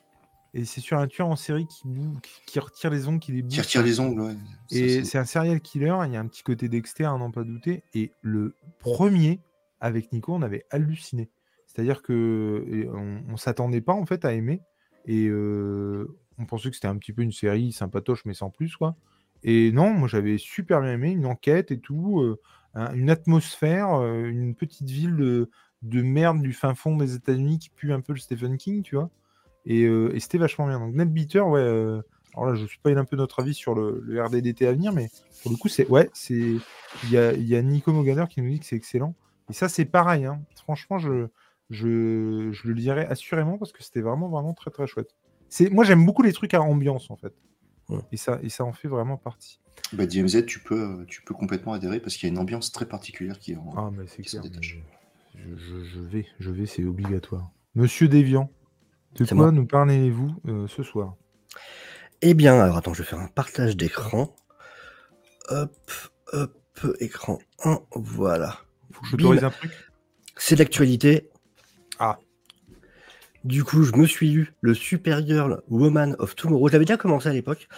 Et c'est sur un tueur en série qui, qui- qui retire les ongles, qui les Qui bouge. retire les ongles, ouais. Et c'est- un serial killer, il y a un petit côté Dexter, à n'en pas douter. Et le premier, avec Nico, on avait halluciné. C'est-à-dire que on, on s'attendait pas en fait à aimer. Et euh, on pensait que c'était un petit peu une série sympatoche, mais sans plus, quoi. Et non, moi j'avais super bien aimé, une enquête et tout, euh, un- une atmosphère, euh, une petite ville de, de merde du fin fond des États-Unis qui pue un peu le Stephen King, tu vois. Et, euh, c'était vachement bien. Donc Net Beater, ouais. alors là, je suis pas un peu notre avis sur le, RDDT à venir, mais pour le coup, c'est ouais, c'est il y a, Nico Mogader qui nous dit que c'est excellent. Et ça, c'est pareil. hein. Franchement, je, je, le lirai assurément parce que c'était vraiment vraiment très très chouette. C'est moi, j'aime beaucoup les trucs à ambiance en fait. Ouais. Et ça, et ça en fait vraiment partie. Bah, DMZ, tu peux, tu peux complètement adhérer parce qu'il y a une ambiance très particulière qui est en. Ah, mais c'est qui clair. détache. mais Je, vais, je vais, c'est obligatoire. Monsieur Déviant, de quoi moi. nous parlez-vous euh, ce soir? Eh bien, alors attends, je vais faire un partage d'écran. Hop, hop, écran 1, voilà. Faut que je Bim. t'autorise un truc? C'est l'actualité. Ah. Du coup, je me suis lu le Supergirl Woman of Tomorrow. Je l'avais déjà commencé à l'époque.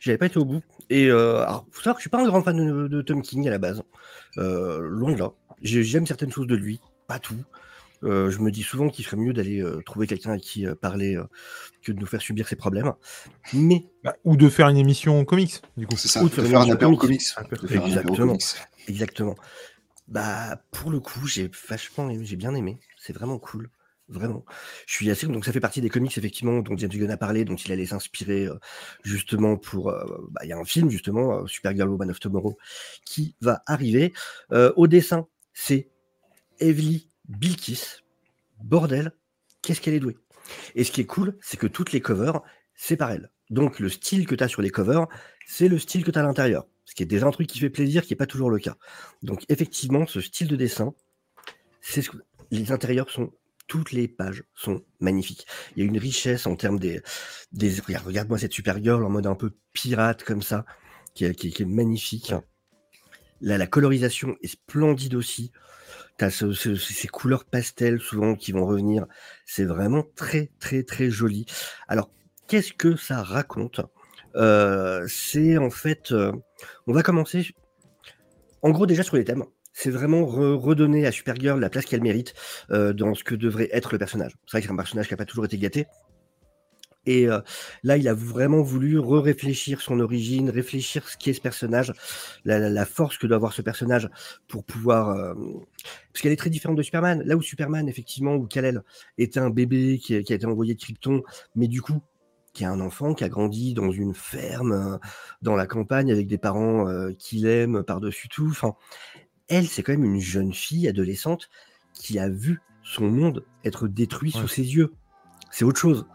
J'avais pas été au bout. Et euh, alors, faut savoir que je suis pas un grand fan de, de Tom King à la base. Euh, loin de là. J'ai- J'aime certaines choses de lui, pas tout. Euh, je me dis souvent qu'il ferait mieux d'aller euh, trouver quelqu'un à qui euh, parler euh, que de nous faire subir ses problèmes. Mais Bah, Ou de faire une émission comics, du coup. C'est ça, Ou de de faire faire un apéro comics. comics. Apéro- De faire un apéro Exactement. comics. Exactement. Bah, pour le coup, j'ai vachement aimé, j'ai bien aimé. C'est vraiment cool. Vraiment. Je suis assez. Donc, ça fait partie des comics, effectivement, dont James Gunn a parlé, dont il allait s'inspirer, euh, justement, pour. euh, bah, Il y a un film, justement, euh, Supergirl Woman of Tomorrow, qui va arriver. Euh, au dessin, c'est Evely Bilkis. Bordel, qu'est-ce qu'elle est douée. Et ce qui est cool, c'est que toutes les covers, c'est par elle. Donc, le style que tu as sur les covers, c'est le style que tu as à l'intérieur. Ce qui est déjà un truc qui fait plaisir, qui n'est pas toujours le cas. Donc effectivement, ce style de dessin, c'est ce que- les intérieurs sont toutes les pages sont magnifiques. Il y a une richesse en termes des, des regarde, regarde-moi cette Supergirl en mode un peu pirate comme ça, qui est, qui est- qui est magnifique. Là, la colorisation est splendide aussi. T'as ce- ce- ces couleurs pastel souvent qui vont revenir. C'est vraiment très très très joli. Alors, qu'est-ce que ça raconte? Euh, C'est en fait, euh, on va commencer en gros, déjà sur les thèmes, c'est vraiment re- redonner à Supergirl la place qu'elle mérite euh, dans ce que devrait être le personnage. C'est vrai que c'est un personnage qui n'a pas toujours été gâté. Et euh, là, il a vraiment voulu re-réfléchir son origine, réfléchir ce qui est ce personnage, la, force que doit avoir ce personnage pour pouvoir. Euh, parce qu'elle est très différente de Superman. Là où Superman, effectivement, ou Kal-El était un bébé qui, a été envoyé de Krypton, mais du coup, qui est un enfant qui a grandi dans une ferme, euh, dans la campagne, avec des parents qui l'aiment par-dessus tout. Elle, c'est quand même une jeune fille adolescente qui a vu son monde être détruit sous ses yeux. C'est autre chose.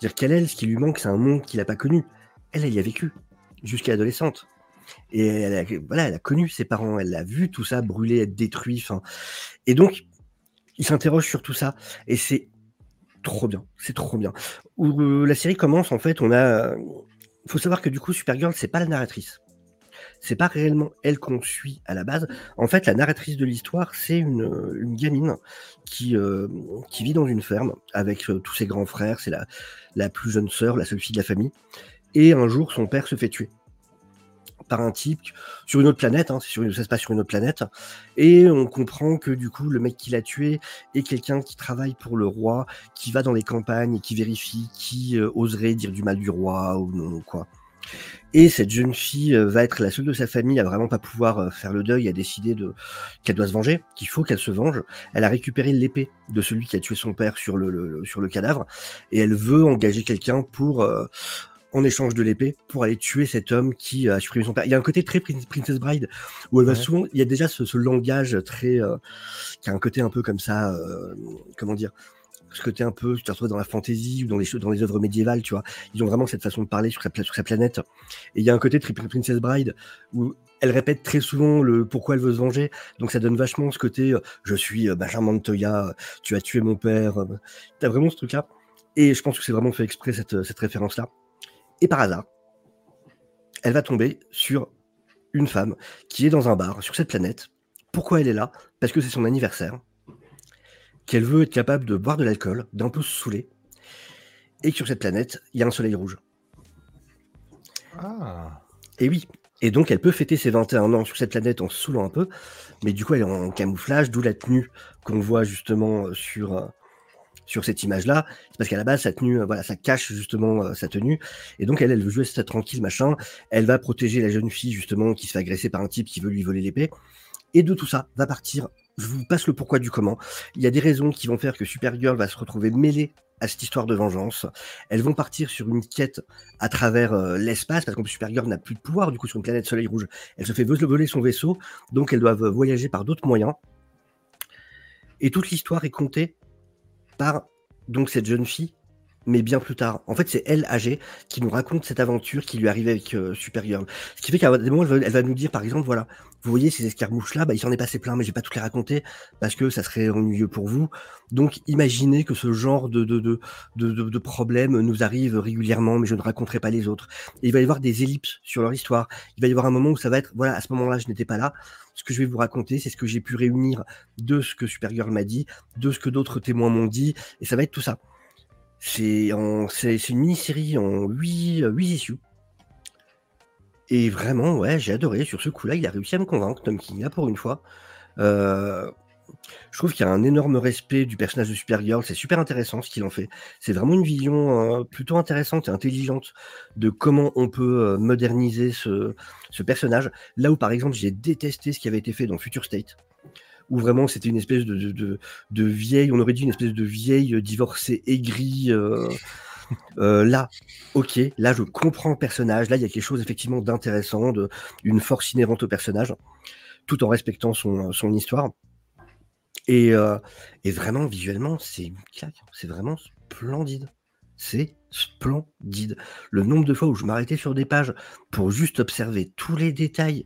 dire qu'elle, elle, ce qui lui manque, c'est un monde qu'il n'a pas connu. Elle, elle y a vécu jusqu'à adolescente. Et elle a, voilà, elle a connu ses parents, elle a vu tout ça brûler, être détruit. Et donc, il s'interroge sur tout ça. Et c'est trop bien. C'est trop bien. Où euh, la série commence, en fait, on a. Il faut savoir que du coup, Supergirl, c'est pas la narratrice c'est pas réellement elle qu'on suit à la base. En fait, la narratrice de l'histoire, c'est une, une, gamine qui, euh, qui vit dans une ferme avec euh, tous ses grands frères. C'est la, plus jeune sœur, la seule fille de la famille. Et un jour, son père se fait tuer par un type sur une autre planète, hein, ça se passe sur une autre planète, et on comprend que du coup le mec qui l'a tué est quelqu'un qui travaille pour le roi, qui va dans les campagnes et qui vérifie qui euh, oserait dire du mal du roi ou non quoi. Et cette jeune fille euh, va être la seule de sa famille à vraiment pas pouvoir euh, faire le deuil, à décider de qu'elle doit se venger, qu'il faut qu'elle se venge. Elle a récupéré l'épée de celui qui a tué son père sur le, sur le cadavre, et elle veut engager quelqu'un pour euh, en échange de l'épée pour aller tuer cet homme qui a supprimé son père. Il y a un côté très Princess Bride où elle va souvent, il y a déjà ce, langage très, qui a un côté un peu comme ça, comment dire, ce côté un peu, tu te retrouves dans la fantasy ou dans les, dans les œuvres médiévales, tu vois. Ils ont vraiment cette façon de parler sur sa, planète. Et il y a un côté Princess Bride où elle répète très souvent le pourquoi elle veut se venger. Donc ça donne vachement ce côté euh, je suis euh, Benjamin Montoya, tu as tué mon père. Euh, tu as vraiment ce truc-là. Et je pense que c'est vraiment fait exprès cette référence-là. Et par hasard, elle va tomber sur une femme qui est dans un bar sur cette planète. Pourquoi elle est là? Parce que c'est son anniversaire qu'elle veut être capable de boire de l'alcool, d'un peu se saouler, et que sur cette planète, il y a un soleil rouge. Ah. Et oui. Et donc, elle peut fêter ses 21 ans sur cette planète en se saoulant un peu, mais du coup, elle est en camouflage, d'où la tenue qu'on voit justement euh, sur, euh, sur cette image-là. C'est parce qu'à la base, sa tenue, euh, voilà, ça cache justement sa tenue. Et donc, elle, elle veut jouer ça tranquille, machin. Elle va protéger la jeune fille, justement, qui se fait agresser par un type qui veut lui voler l'épée. Et de tout ça va partir je vous passe le pourquoi du comment. Il y a des raisons qui vont faire que Supergirl va se retrouver mêlée à cette histoire de vengeance. Elles vont partir sur une quête à travers euh, l'espace, parce que Supergirl n'a plus de pouvoir sur une planète Soleil Rouge. Elle se fait voler son vaisseau, donc elles doivent voyager par d'autres moyens. Et toute l'histoire est contée par donc cette jeune fille mais bien plus tard. En fait, c'est elle, âgée, qui nous raconte cette aventure qui lui arrive avec euh, Supergirl. Ce qui fait qu'à des moments, elle va, nous dire, par exemple, voilà, vous voyez ces escarmouches-là, bah, il s'en est passé plein, mais j'ai pas toutes les raconter parce que ça serait ennuyeux pour vous. Donc, imaginez que ce genre de, de, de, de, de problèmes nous arrive régulièrement, mais je ne raconterai pas les autres. Et il va y avoir des ellipses sur leur histoire. Il va y avoir un moment où ça va être, voilà, à ce moment-là, je n'étais pas là. Ce que je vais vous raconter, c'est ce que j'ai pu réunir de ce que Supergirl m'a dit, de ce que d'autres témoins m'ont dit, et ça va être tout ça. C'est une mini-série en 8, 8 issues. Et vraiment, ouais, j'ai adoré. Sur ce coup-là, il a réussi à me convaincre, Tom King, là, pour une fois. Euh, je trouve qu'il y a un énorme respect du personnage de Supergirl. C'est super intéressant ce qu'il en fait. C'est vraiment une vision euh, plutôt intéressante et intelligente de comment on peut euh, moderniser ce, ce, personnage. Là où, par exemple, j'ai détesté ce qui avait été fait dans Future State où vraiment c'était une espèce de, de, vieille, on aurait dit une espèce de vieille divorcée aigrie. Euh, euh, là, ok, là je comprends le personnage, là il y a quelque chose effectivement d'intéressant, de, une force inhérente au personnage, tout en respectant son, son histoire. Et, euh, et, vraiment, visuellement, c'est une claque, c'est vraiment splendide. C'est splendide. Le nombre de fois où je m'arrêtais sur des pages pour juste observer tous les détails,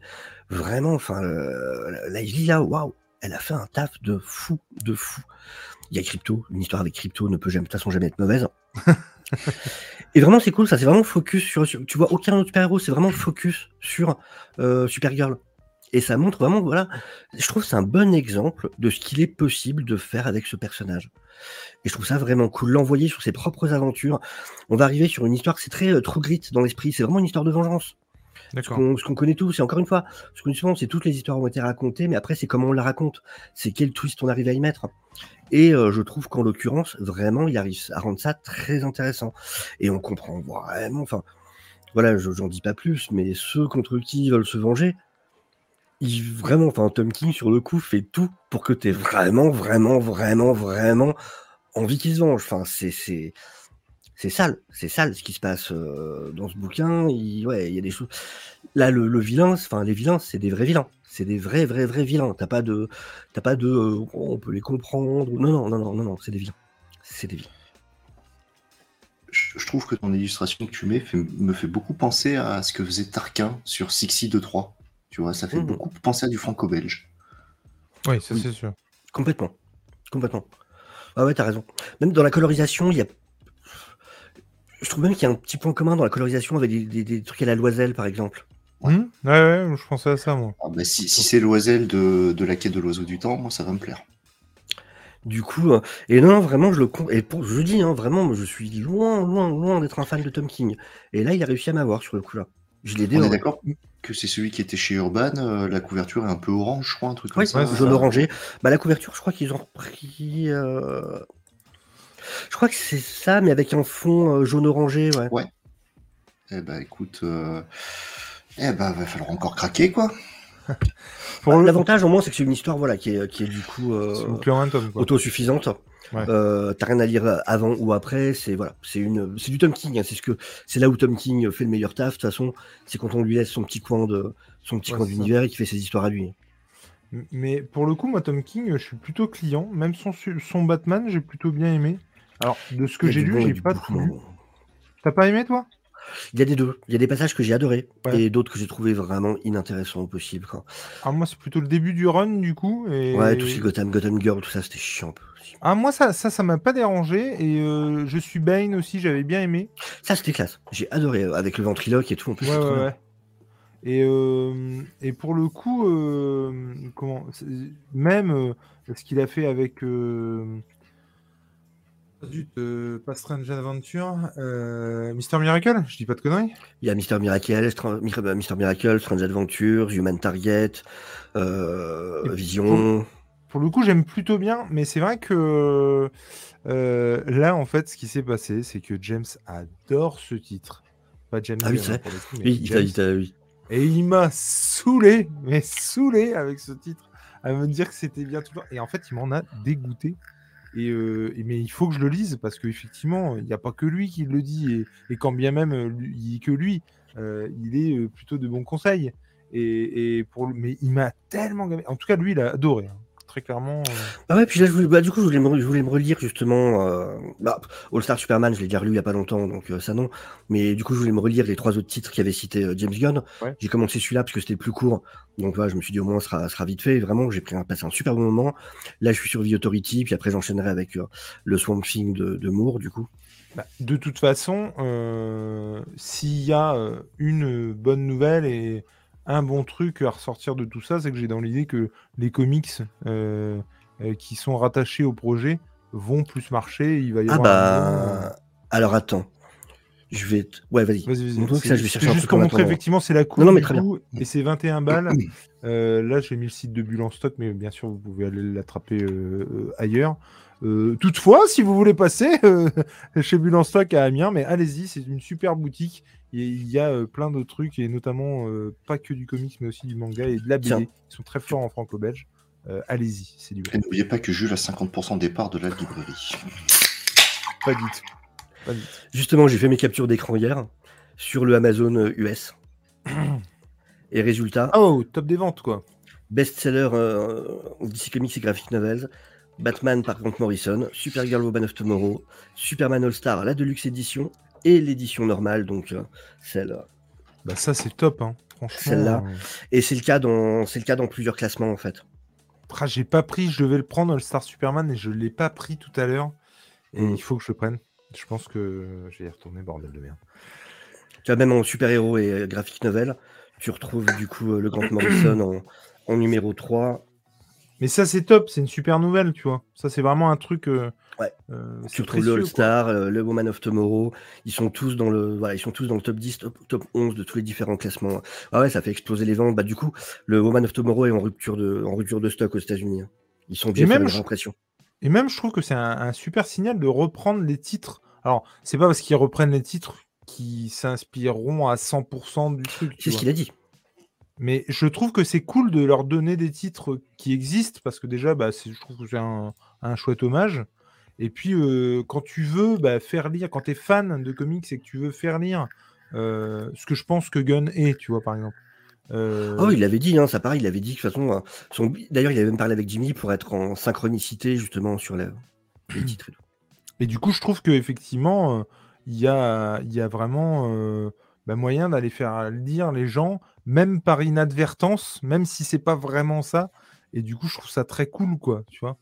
vraiment, enfin, la là, waouh, elle a fait un taf de fou, de fou. Il y a Crypto, une histoire avec Crypto ne peut jamais, de toute façon jamais être mauvaise. et vraiment, c'est cool, ça, c'est vraiment focus sur, Tu vois, aucun autre super-héros, c'est vraiment focus sur euh, Supergirl. Et ça montre vraiment, voilà, je trouve que c'est un bon exemple de ce qu'il est possible de faire avec ce personnage. Et je trouve ça vraiment cool. L'envoyer sur ses propres aventures. On va arriver sur une histoire, c'est très euh, trop grit dans l'esprit, c'est vraiment une histoire de vengeance. Ce qu'on connaît tous, et encore une fois, ce qu'on souvent, c'est toutes les histoires ont été racontées, mais après, c'est comment on la raconte. C'est quel twist on arrive à y mettre. Et euh, je trouve qu'en l'occurrence, vraiment, il arrive à rendre ça très intéressant. Et on comprend vraiment, enfin, voilà, je- j'en dis pas plus, mais ceux contre qui ils veulent se venger, il vraiment, enfin, Tom King, sur le coup, fait tout pour que tu aies vraiment, vraiment, vraiment, vraiment envie qu'il se venge. Enfin, c'est. C'est sale, c'est sale ce qui se passe euh, dans ce bouquin. Il, ouais, il y a des choses. Là, le, le vilain, enfin les vilains, c'est des vrais vilains. C'est des vrais, vrais, vrais vilains. T'as pas de, t'as pas de, euh, on peut les comprendre. Non, non, non, non, non, non, c'est des vilains. C'est des vilains. Je, je trouve que ton illustration que tu mets fait- me fait beaucoup penser à ce que faisait Tarquin sur Sixi 2-3. Tu vois, ça fait Mhm. beaucoup penser à du franco-belge. Oui, ça Oui. c'est sûr. Complètement, complètement. Ah ouais, t'as raison. Même dans la colorisation, il y a. Je trouve même qu'il y a un petit point commun dans la colorisation avec des, des- des trucs à la loiselle, par exemple. Ouais. Hmm ouais, ouais, je pensais à ça, moi. Ah bah, si si c'est l'oiselle de, de la quête de l'oiseau du temps, moi ça va me plaire. Du coup, euh, et non, non, vraiment, je le et pour, je dis, hein, vraiment, je suis loin, loin, loin d'être un fan de Tom King. Et là, il a réussi à m'avoir sur le coup là. Je l'ai On est d'accord que c'est celui qui était chez Urban, euh, la couverture est un peu orange, je crois, un truc comme Oui, ça. ouais, c'est jaune ça. orangé. Bah, la couverture, je crois qu'ils ont repris. euh, Je crois que c'est ça, mais avec un fond euh, jaune orangé, ouais. Eh bah écoute, euh... eh bah va falloir encore craquer quoi. Pour Bah, L'avantage au moins, c'est que c'est une histoire voilà, qui, est, qui est du coup euh, tome, quoi. autosuffisante. Ouais. Euh, T'as rien à lire avant ou après. C'est voilà, c'est une, c'est du Tom King. hein, c'est ce que, c'est là où Tom King fait le meilleur taf. De toute façon, c'est quand on lui laisse son petit coin de, son petit Ouais, coin d'univers et qu'il fait ses histoires à lui. Mais pour le coup, moi, Tom King, je suis plutôt client. Même son, son Batman, j'ai plutôt bien aimé. Alors, de ce que j'ai lu, bon j'ai pas tout lu. T'as pas aimé, toi? Il y a des deux. Il y a des passages que j'ai adorés Ouais. et d'autres que j'ai trouvé vraiment inintéressants au possible. Quoi. Ah, moi, c'est plutôt le début du run, du coup. Et... Ouais, tout ce qui est Gotham, Gotham Girl, tout ça, c'était chiant. Ah, moi, ça, ça, ça m'a pas dérangé. Et euh, je suis Bane aussi, j'avais bien aimé. Ça, c'était classe. J'ai adoré euh, avec le ventriloque et tout. En plus, Ouais, ouais. Et, euh, et pour le coup, comment, même ce qu'il a fait avec. Euh, zut, euh, pas Strange Adventure, euh, Mister Miracle, je dis pas de conneries. Il y a Mister Miracle, euh, Mister Miracle, Strange Adventures, Human Target, euh, Vision. Pour le coup, j'aime plutôt bien, mais c'est vrai que euh, là, en fait, ce qui s'est passé, c'est que James adore ce titre. Pas James Ah oui, c'est vrai. coup, Oui, il James. il oui. Et il m'a saoulé, mais saoulé avec ce titre, à me dire que c'était bien tout le temps. Et en fait, il m'en a dégoûté. Et, euh, et- mais il faut que je le lise parce qu'effectivement, il n'y a pas que lui qui le dit. Et, quand bien même euh, il que lui, euh, il est plutôt de bons conseils. Et, pour, mais il m'a tellement gavé. En tout cas, lui, il a adoré. hein. Très clairement. euh, Ah ouais, puis là, je voulais- bah, du coup, je voulais, me, je voulais me relire justement. Euh, bah, All Star Superman, je l'ai déjà relu il y a pas longtemps, donc euh, ça non. Mais du coup, je voulais me relire les trois autres titres qu'avait cité euh, James Gunn. Ouais. J'ai commencé celui-là parce que c'était le plus court. Donc voilà, je me suis dit au moins, ça sera, sera vite fait. Et vraiment, j'ai pris un, passé un super bon moment. Là, je suis sur The Authority, puis après, j'enchaînerai avec euh, le Swamp Thing de, de Moore, du coup. Bah, de toute façon, euh, s'il y a une bonne nouvelle et un bon truc à ressortir de tout ça, c'est que j'ai dans l'idée que les comics euh, euh, qui sont rattachés au projet vont plus marcher. Il va y Ah avoir un bon, euh, bah. Alors attends. Je vais. t- Ouais, vas-y. Vas-y, vas-y. Ça, je vais chercher juste pour montrer, effectivement, c'est la coupe. Non, non, mais très bien. Et c'est 21 balles. Là, j'ai mis le site de Bulle en stock, mais bien sûr, vous pouvez aller l'attraper ailleurs. Euh, toutefois, si vous voulez passer euh, chez Bulle en stock à Amiens, mais allez-y, c'est une super boutique. Et il y a euh, plein de trucs, et notamment euh, pas que du comics, mais aussi du manga et de la BD. Tiens. Ils sont très forts en franco-belge. Euh, allez-y, c'est du Et n'oubliez pas que Jules a 50% des parts de la librairie. Pas du tout. Pas. Justement, j'ai fait mes captures d'écran hier sur le Amazon US. Et résultat, Oh, top des ventes, quoi. best-seller euh, DC Comics et Graphic Novels, Batman par Grant Morrison, Supergirl Woman of Tomorrow, Superman All-Star, la Deluxe Édition, et l'édition normale, donc euh, celle. euh, Bah, ça, c'est top, hein. Franchement. Celle-là. euh, Et c'est le cas dans c'est le cas dans plusieurs classements en fait. Ah, j'ai pas pris, je devais le prendre, le Star Superman, et je l'ai pas pris tout à l'heure. Et Mm. il faut que je le prenne. Je pense que je vais y retourner, bordel de merde. Tu as même en super-héros et euh, graphic novel, tu retrouves du coup le Grant Morrison en, en numéro 3. Mais ça, c'est top, c'est une super nouvelle, tu vois. Ça, c'est vraiment un truc. euh, Ouais. euh, Tu retrouves le All-Star, euh, le Woman of Tomorrow, ils sont tous dans le, voilà, ils sont tous dans le top 10, top, top 11 de tous les différents classements. Ah ouais, ça fait exploser les ventes. Bah, du coup, le Woman of Tomorrow est en rupture de, en rupture de stock aux États-Unis. hein. Ils sont bien même, je- l'impression. Et même, je trouve que c'est un, un super signal de reprendre les titres. Alors, c'est pas parce qu'ils reprennent les titres qui s'inspireront à 100% du truc. C'est ce qu'il a dit. Mais je trouve que c'est cool de leur donner des titres qui existent parce que déjà, bah, je trouve que c'est un, un chouette hommage. Et puis, euh, quand tu veux bah, faire lire, quand tu es fan de comics et que tu veux faire lire euh, ce que je pense que Gun est, tu vois, par exemple. Euh, Oh, il l'avait dit, hein, ça pareil, il avait dit que de toute façon, son... d'ailleurs, il avait même parlé avec Jimmy pour être en synchronicité justement sur la- les titres. et tout. Et du coup, je trouve qu'effectivement, il y, a, il y a vraiment bah, moyen d'aller faire lire les gens, même par inadvertance, même si c'est pas vraiment ça. Et du coup, je trouve ça très cool, quoi, tu vois.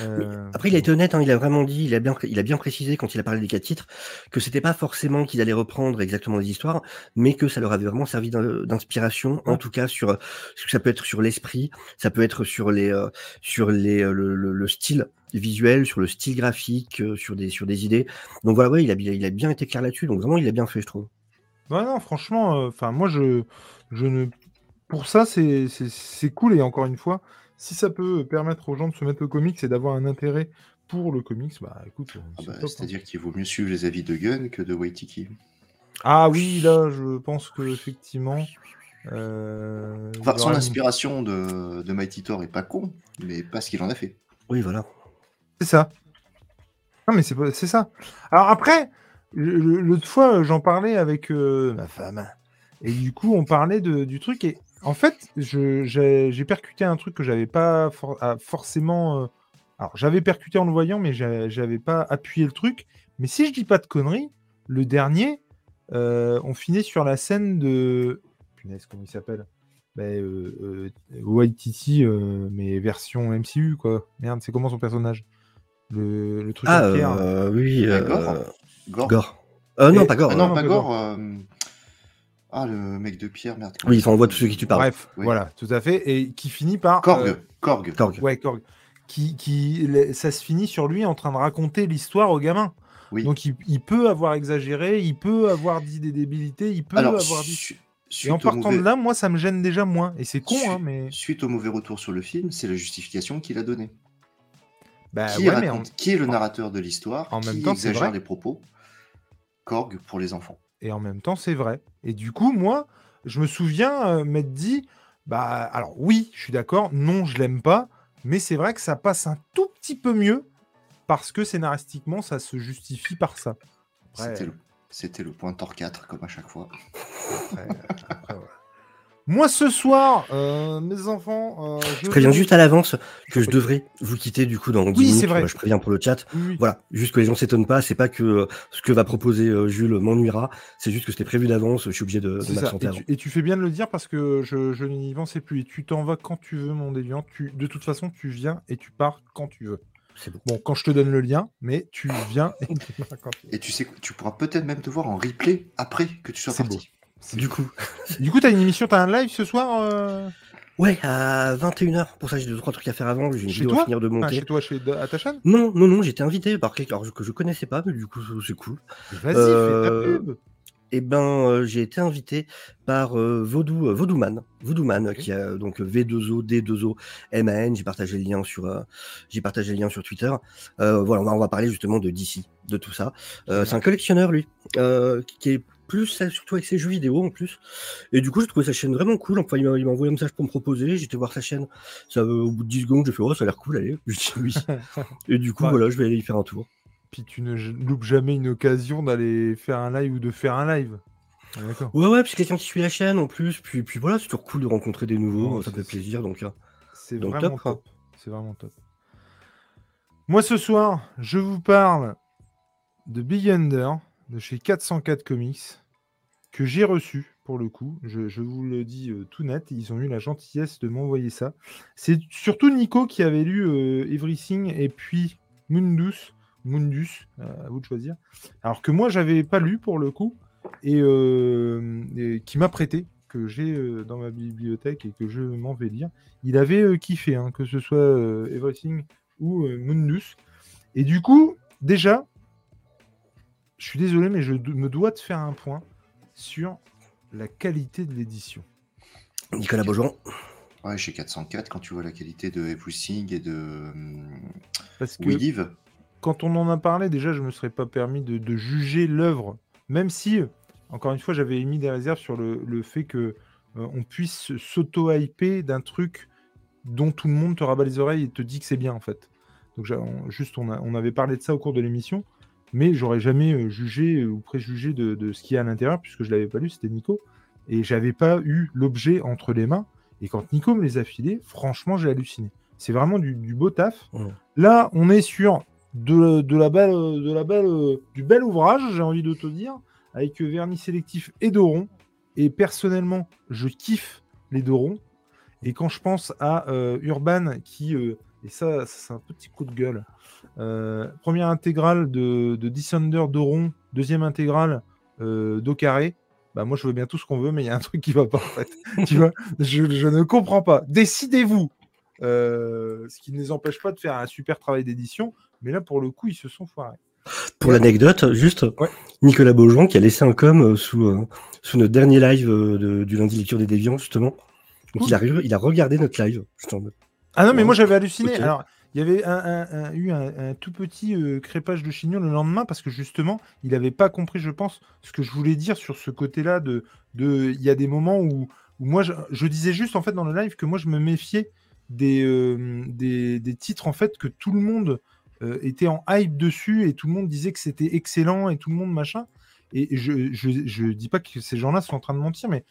Euh, Après, il a été honnête, hein, il a vraiment dit, il a, bien, il a bien précisé quand il a parlé des quatre titres, que c'était pas forcément qu'ils allaient reprendre exactement les histoires, mais que ça leur avait vraiment servi d'in- d'inspiration, en tout cas sur, ça peut être sur l'esprit, ça peut être sur les, euh, sur les, euh, le, le- le style visuel, sur le style graphique, euh, sur des, sur des idées. Donc voilà, ouais, il a, bien- il a bien été clair là-dessus, donc vraiment, il a bien fait, je trouve. Ouais, non, franchement, enfin, moi, je, je ne. Pour ça, c'est c'est- c'est cool. Et encore une fois, si ça peut permettre aux gens de se mettre au comics et d'avoir un intérêt pour le comics, bah écoute, Ah c'est bah, top, hein. C'est-à-dire qu'il vaut mieux suivre les avis de Gun que de Waitiki. Ah oui, là, je pense que effectivement. euh, Enfin, son inspiration de, de Mighty Thor est pas con, mais pas ce qu'il en a fait. Oui, voilà. C'est ça. Non, mais c'est pas- c'est ça. Alors après, l'autre fois, j'en parlais avec euh, ma femme. Et du coup, on parlait du truc. Et en fait, j'ai percuté un truc que j'avais pas ah, forcément. euh, Alors, j'avais percuté en le voyant, mais j'a- j'avais pas appuyé le truc. Mais si je dis pas de conneries, le dernier, euh, on finit sur la scène de. Punaise, comment il s'appelle? Euh, euh, Waititi, euh, mais version MCU, quoi. Merde, c'est comment son personnage? Le, le truc Ah, en pierre. euh, oui, Euh, euh, Gore? Gore? Gore. Euh, non, Et- pas Gore. Ah non, non, pas Gore. euh, Ah, le mec de pierre, merde. Oui, enfin, on voit tous ceux qui tu parles. Bref, Oui. voilà, tout à fait. Et qui finit par. Korg. euh, Korg. Korg. ouais, Korg. Qui, qui, ça se finit sur lui en train de raconter l'histoire au gamin. Oui. Donc il, il peut avoir exagéré, il peut avoir dit des débilités, il peut Alors, avoir dit. Et en partant mauvais... de là, moi, ça me gêne déjà moins. Et c'est con, Su- hein, mais. suite au mauvais retour sur le film, c'est la justification qu'il a donnée. Bah, qui, ouais, mais en- raconte- qui est le narrateur de l'histoire en Qui même temps, exagère les propos Korg pour les enfants. Et en même temps, c'est vrai. Et du coup, moi, je me souviens euh, m'être dit, bah, alors oui, je suis d'accord, non, je l'aime pas, mais c'est vrai que ça passe un tout petit peu mieux parce que scénaristiquement, ça se justifie par ça. Après- C'était le... Point Thor 4, comme à chaque fois. Après, après, voilà. Moi, ce soir, euh, mes enfants, euh, je Je préviens juste à l'avance que je devrais vous quitter du coup dans 10 Oui, c'est minutes. vrai. Voilà, Je préviens pour le chat. Oui. Voilà, juste que les gens s'étonnent pas, c'est pas que euh, ce que va proposer euh, Jules m'ennuiera, c'est juste que c'était prévu d'avance, je suis obligé de, de m'absenter Et avant. tu, et tu fais bien de le dire parce que je, je n'y pensais plus. Et tu t'en vas quand tu veux, mon déviant. Tu, de toute façon, tu viens et tu pars quand tu veux. C'est bon. Bon, quand je te donne le lien, mais tu viens et tu pars quand tu veux. Et tu sais, que tu pourras peut-être même te voir en replay après que tu sois C'est parti. Du coup, Du coup, t'as une émission, t'as un live ce soir euh, ouais, à 21h, pour ça j'ai deux trois trucs à faire avant, j'ai une Chez vidéo toi? à finir de enfin, monter. chez toi, chez, à ta chaîne? Non, non, non, j'étais invité par quelqu'un que je connaissais pas, mais du coup c'est cool. Vas-y, Euh, fais ta pub. Eh ben, euh, j'ai été invité par euh, Vaudou, euh, Vaudouman, Vaudouman qui a donc V2O, D2O, MAN. J'ai partagé le lien sur, euh, j'ai partagé le lien sur Twitter. Euh, voilà, on va, on va parler justement de DC, de tout ça. Euh, c'est un collectionneur lui, euh, qui est plus surtout avec ses jeux vidéo en plus. Et du coup, j'ai trouvé sa chaîne vraiment cool. Enfin, il m'a envoyé un message pour me proposer. J'étais voir sa chaîne. Ça, euh, au bout de 10 secondes, j'ai fait oh, ça a l'air cool, allez. Je dis oui. Et du coup, Ouais. voilà, je vais aller y faire un tour. Puis tu ne loupes jamais une occasion d'aller faire un live ou de faire un live. Ah. Ouais, ouais, puis c'est quelqu'un qui suit la chaîne en plus. Puis, puis voilà, c'est toujours cool de rencontrer des nouveaux. Ouais, ça fait plaisir. Donc, euh, C'est vraiment top. C'est vraiment top. Moi, ce soir, je vous parle de Big Under, de chez 404 Comics, que j'ai reçu, pour le coup. Je, vous le dis euh, tout net. Ils ont eu la gentillesse de m'envoyer ça. C'est surtout Nico qui avait lu euh, Everything et puis Mundus. Mundus, euh, à vous de choisir. Alors que moi, j'avais pas lu pour le coup. Et, qui m'a prêté, que j'ai dans ma bibliothèque et que je m'en vais lire. Il avait kiffé, hein, que ce soit Everything ou Mundus. Et du coup, déjà, je suis désolé, mais je me dois de faire un point sur la qualité de l'édition. Nicolas Beaujean. Ouais, chez 404, quand tu vois la qualité de Everything et de hum, Parce que We Live, quand on en a parlé, déjà, je me serais pas permis de, de juger l'œuvre, même si, encore une fois, j'avais émis des réserves sur le, le fait que euh, on puisse s'auto-hyper d'un truc dont tout le monde te rabat les oreilles et te dit que c'est bien, en fait. Donc, juste, on, a- on avait parlé de ça au cours de l'émission, mais j'aurais jamais euh, jugé euh, ou préjugé de, de ce qu'il y a à l'intérieur, puisque je l'avais pas lu, c'était Nico, et j'avais pas eu l'objet entre les mains. Et quand Nico me les a filés, franchement, j'ai halluciné. C'est vraiment du, du beau taf. Ouais. Là, on est sur de, de la belle, de la belle, du bel ouvrage, j'ai envie de te dire, avec euh, vernis sélectif et Doron. Et personnellement, je kiffe les Dorons. Et quand je pense à euh, Urban, qui, euh, et ça, c'est un petit coup de gueule, première intégrale de, de Dissender Doron, deuxième intégrale euh, d'Au Carré, bah moi je veux bien tout ce qu'on veut, mais il y a un truc qui va pas en fait. tu vois, je, je ne comprends pas. Décidez-vous. Euh, ce qui ne les empêche pas de faire un super travail d'édition, mais là pour le coup ils se sont foirés. Pour l'anecdote, juste, Ouais. Nicolas Beaujean qui a laissé un com euh, sous, euh, sous notre dernier live euh, de- du lundi lecture des déviants, justement. Donc Cool. il, a, re- il a regardé notre live. Ah non, mais Ouais. moi j'avais halluciné. Alors, il y avait eu un, tout petit euh, crépage de chignon le lendemain parce que justement, il n'avait pas compris, je pense, ce que je voulais dire sur ce côté-là. De, il y a des moments où, moi, je, disais juste en fait dans le live que moi, je me méfiais des, euh, titres en fait que tout le monde euh, était en hype dessus et tout le monde disait que c'était excellent et tout le monde machin. Et je, je, dis pas que ces gens-là sont en train de mentir, mais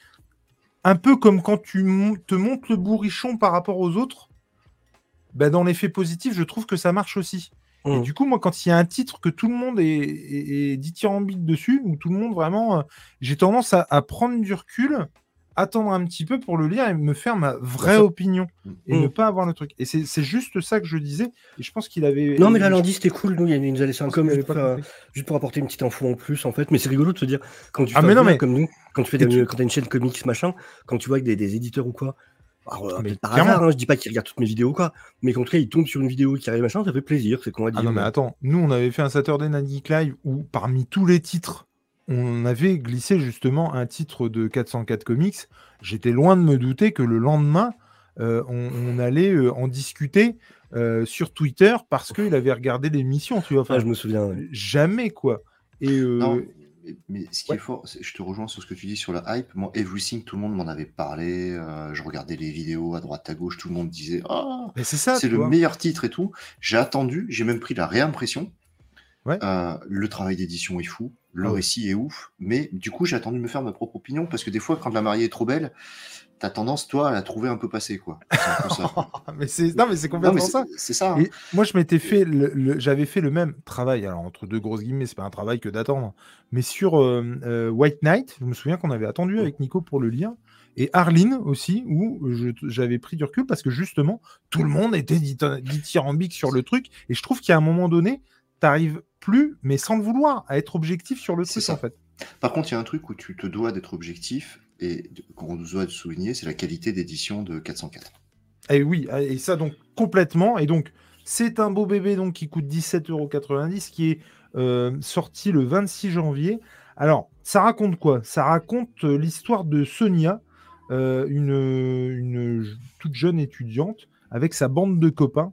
un peu comme quand tu te montes le bourrichon par rapport aux autres, bah, dans l'effet positif, je trouve que ça marche aussi. Et Mhm. du coup, moi, quand il y a un titre que tout le monde est, est, est dithyrambique dessus, ou tout le monde vraiment, euh, j'ai tendance à, à prendre du recul, attendre un petit peu pour le lire et me faire ma vraie opinion et Mhm. ne pas avoir le truc. Et c'est juste ça que je disais. Et je pense qu'il avait. Non, mais là, je lundi, c'était cool. Nous, il nous a laissé un pense com avait juste, pas pour, compris. juste pour apporter une petite info en plus, en fait. Mais c'est rigolo de se dire, quand tu Ah, fais mais un non, mais- comme nous, quand tu fais Et des, tu- quand t'as une chaîne comics, machin, quand tu vois que des, des éditeurs ou quoi, alors, Mais peut-être par clairement. hasard, hein, je dis pas qu'ils regardent toutes mes vidéos quoi, mais qu'en tout cas, ils tombent sur une vidéo qui arrive, machin, ça fait plaisir, c'est qu'on va dire. Ah non, mais attends, nous, on avait fait un Saturday Night Live où, parmi tous les titres, on avait glissé justement un titre de 404 Comics. J'étais loin de me douter que le lendemain, euh, on, on allait euh, en discuter euh, sur Twitter parce qu'il avait regardé l'émission, tu vois. Enfin, Ah, je me souviens. ouais. Jamais, quoi. Et euh, mais, mais ce qui ouais. est fort, je te rejoins sur ce que tu dis sur la hype. Moi, Everything, tout le monde m'en avait parlé. euh, je regardais les vidéos à droite à gauche, tout le monde disait Ah, mais c'est ça, c'est tu le meilleur titre et tout. J'ai attendu, j'ai même pris la réimpression. Ouais. Euh, le travail d'édition est fou, le Ah ouais. récit est ouf, mais du coup, j'ai attendu de me faire ma propre opinion parce que des fois, quand la mariée est trop belle, t'as tendance, toi, à la trouver un peu passée, quoi. C'est un peu ça. mais c'est non, mais c'est Non, complètement mais ça. c'est ça. hein. Et moi, je m'étais fait, le, le- j'avais fait le même travail. Alors entre deux grosses guillemets, c'est pas un travail que d'attendre. Mais sur euh, euh, White Knight, je me souviens qu'on avait attendu avec Nico pour le lire. Et Arline aussi, où je- j'avais pris du recul parce que justement, tout le monde était dit- dithyrambique sur le truc. Et je trouve qu'à un moment donné, t'arrives plus, mais sans le vouloir, à être objectif sur le C'est truc ça. en fait. Par contre, il y a un truc où tu te dois d'être objectif et qu'on nous doit souligner, c'est la qualité d'édition de 404. Et oui, et ça donc complètement. Et donc, c'est un beau bébé donc qui coûte 17,90€ qui est euh, sorti le 26 janvier. Alors, ça raconte quoi? Ça raconte euh, l'histoire de Sonia, euh, une, toute jeune étudiante avec sa bande de copains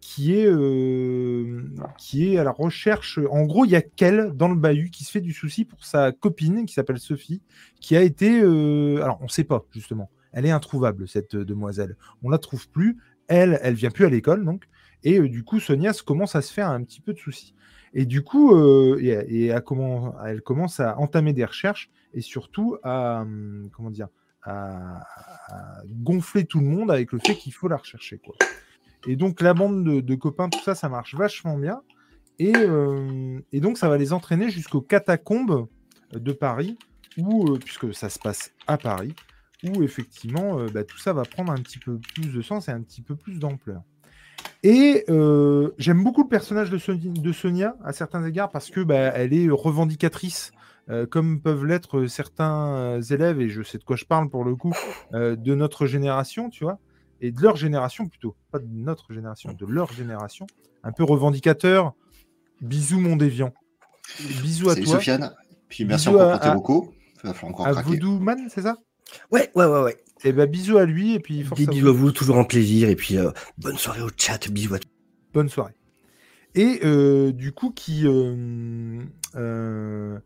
qui est, euh, qui est à la recherche. En gros, il y a qu'elle dans le bahut qui se fait du souci pour sa copine qui s'appelle Sophie, qui a été. euh, alors, on ne sait pas justement. Elle est introuvable cette euh, demoiselle. On la trouve plus. Elle, elle vient plus à l'école donc. Et du coup, Sonia commence à se faire un petit peu de soucis. Et du coup, et, elle commence à entamer des recherches et surtout à hum, comment dire à gonfler tout le monde avec le fait qu'il faut la rechercher quoi. Et donc la bande de, copains, tout ça, ça marche vachement bien. Et, euh, donc ça va les entraîner jusqu'aux catacombes de Paris, où, euh, puisque ça se passe à Paris, où effectivement euh, bah, tout ça va prendre un petit peu plus de sens et un petit peu plus d'ampleur. Et euh, j'aime beaucoup le personnage de, Soni- de Sonia à certains égards parce que bah, elle est revendicatrice euh, comme peuvent l'être certains euh, élèves, et je sais de quoi je parle pour le coup, euh, de notre génération, tu vois, et de leur génération plutôt, pas de notre génération, de leur génération, un peu revendicateur. Bisous mon déviant. Bisous à Salut toi. Sofiane. Puis merci Bisous encore à- pour tes à- vocaux. Il va falloir encore À craquer. Voodoo Man, c'est ça? Ouais, ouais, ouais, ouais. Et ben bisous à lui, et puis force Des à bisous vous. à vous, toujours un plaisir. Et puis, euh, bonne soirée au chat. Bisous à tous. Bonne soirée. Et euh, du coup, qui. euh, euh,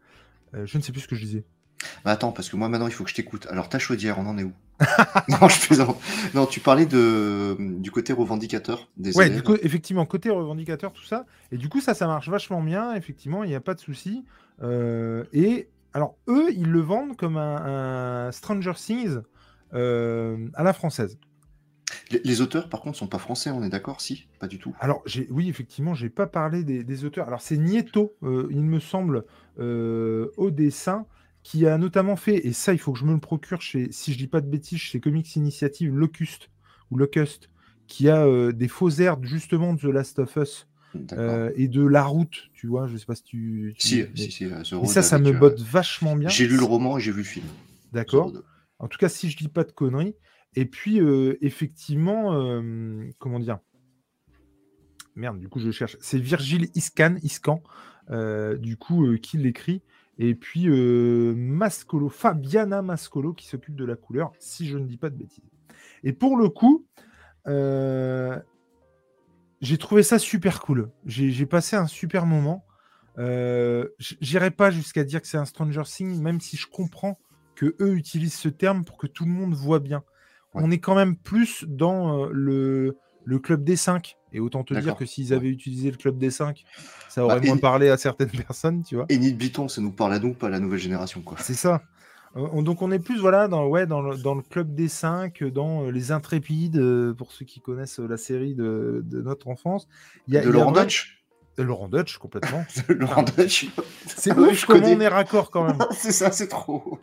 euh, je ne sais plus ce que je disais. Mais attends, parce que moi maintenant il faut que je t'écoute. Alors ta chaudière, on en est où? Non, je plaisante. Non, tu parlais de, du côté revendicateur des Ouais, élèves. du effectivement, côté revendicateur, tout ça. Et du coup, ça, ça marche vachement bien. Effectivement, il n'y a pas de souci. Euh, et alors, eux, ils le vendent comme un, un Stranger Things euh, à la française. Les, les auteurs, par contre, sont pas français, on est d'accord Si? Pas du tout. Alors, oui, effectivement, j'ai pas parlé des, des auteurs. Alors, c'est Nieto, euh, il me semble, au dessin, qui a notamment fait, et ça, il faut que je me le procure chez, si je dis pas de bêtises, chez Comics Initiative Locust, ou Locust, qui a euh, des faux airs justement de The Last of Us euh, et de La Route, tu vois, je sais pas si tu. tu- si, mais- si, si, The mais Road ça, ça me euh, botte vachement bien. J'ai lu le roman et j'ai vu le film. D'accord. En tout cas, si je dis pas de conneries. Et puis, euh, effectivement, euh, comment dire? Merde, du coup, je cherche. C'est Virgile Iscan, Iscan, du coup, qui l'écrit. Et puis, euh, Mascolo, Fabiana Mascolo, qui s'occupe de la couleur, si je ne dis pas de bêtises. Et pour le coup, euh, j'ai trouvé ça super cool. J'ai passé un super moment. Euh, J'irai pas jusqu'à dire que c'est un Stranger Things, même si je comprends que eux utilisent ce terme pour que tout le monde voit bien. Ouais. On est quand même plus dans euh, le, le club des 5. Et autant te dire que s'ils avaient utilisé le club des 5, ça aurait Bah, moins et- parlé à certaines personnes, tu vois. Et Nid Biton, ça nous parle à nous, pas à la nouvelle génération, quoi. C'est ça. Euh, on- donc on est plus voilà dans, ouais, dans, le, dans le club des 5, dans euh, les intrépides, euh, pour ceux qui connaissent la série de, de notre enfance. Il y a- De il y a Laurent vrai- Dutch Laurent Dutch, complètement. De Laurent Dutch C'est Ah ouf comment connais. on est raccord quand même. C'est ça, c'est trop.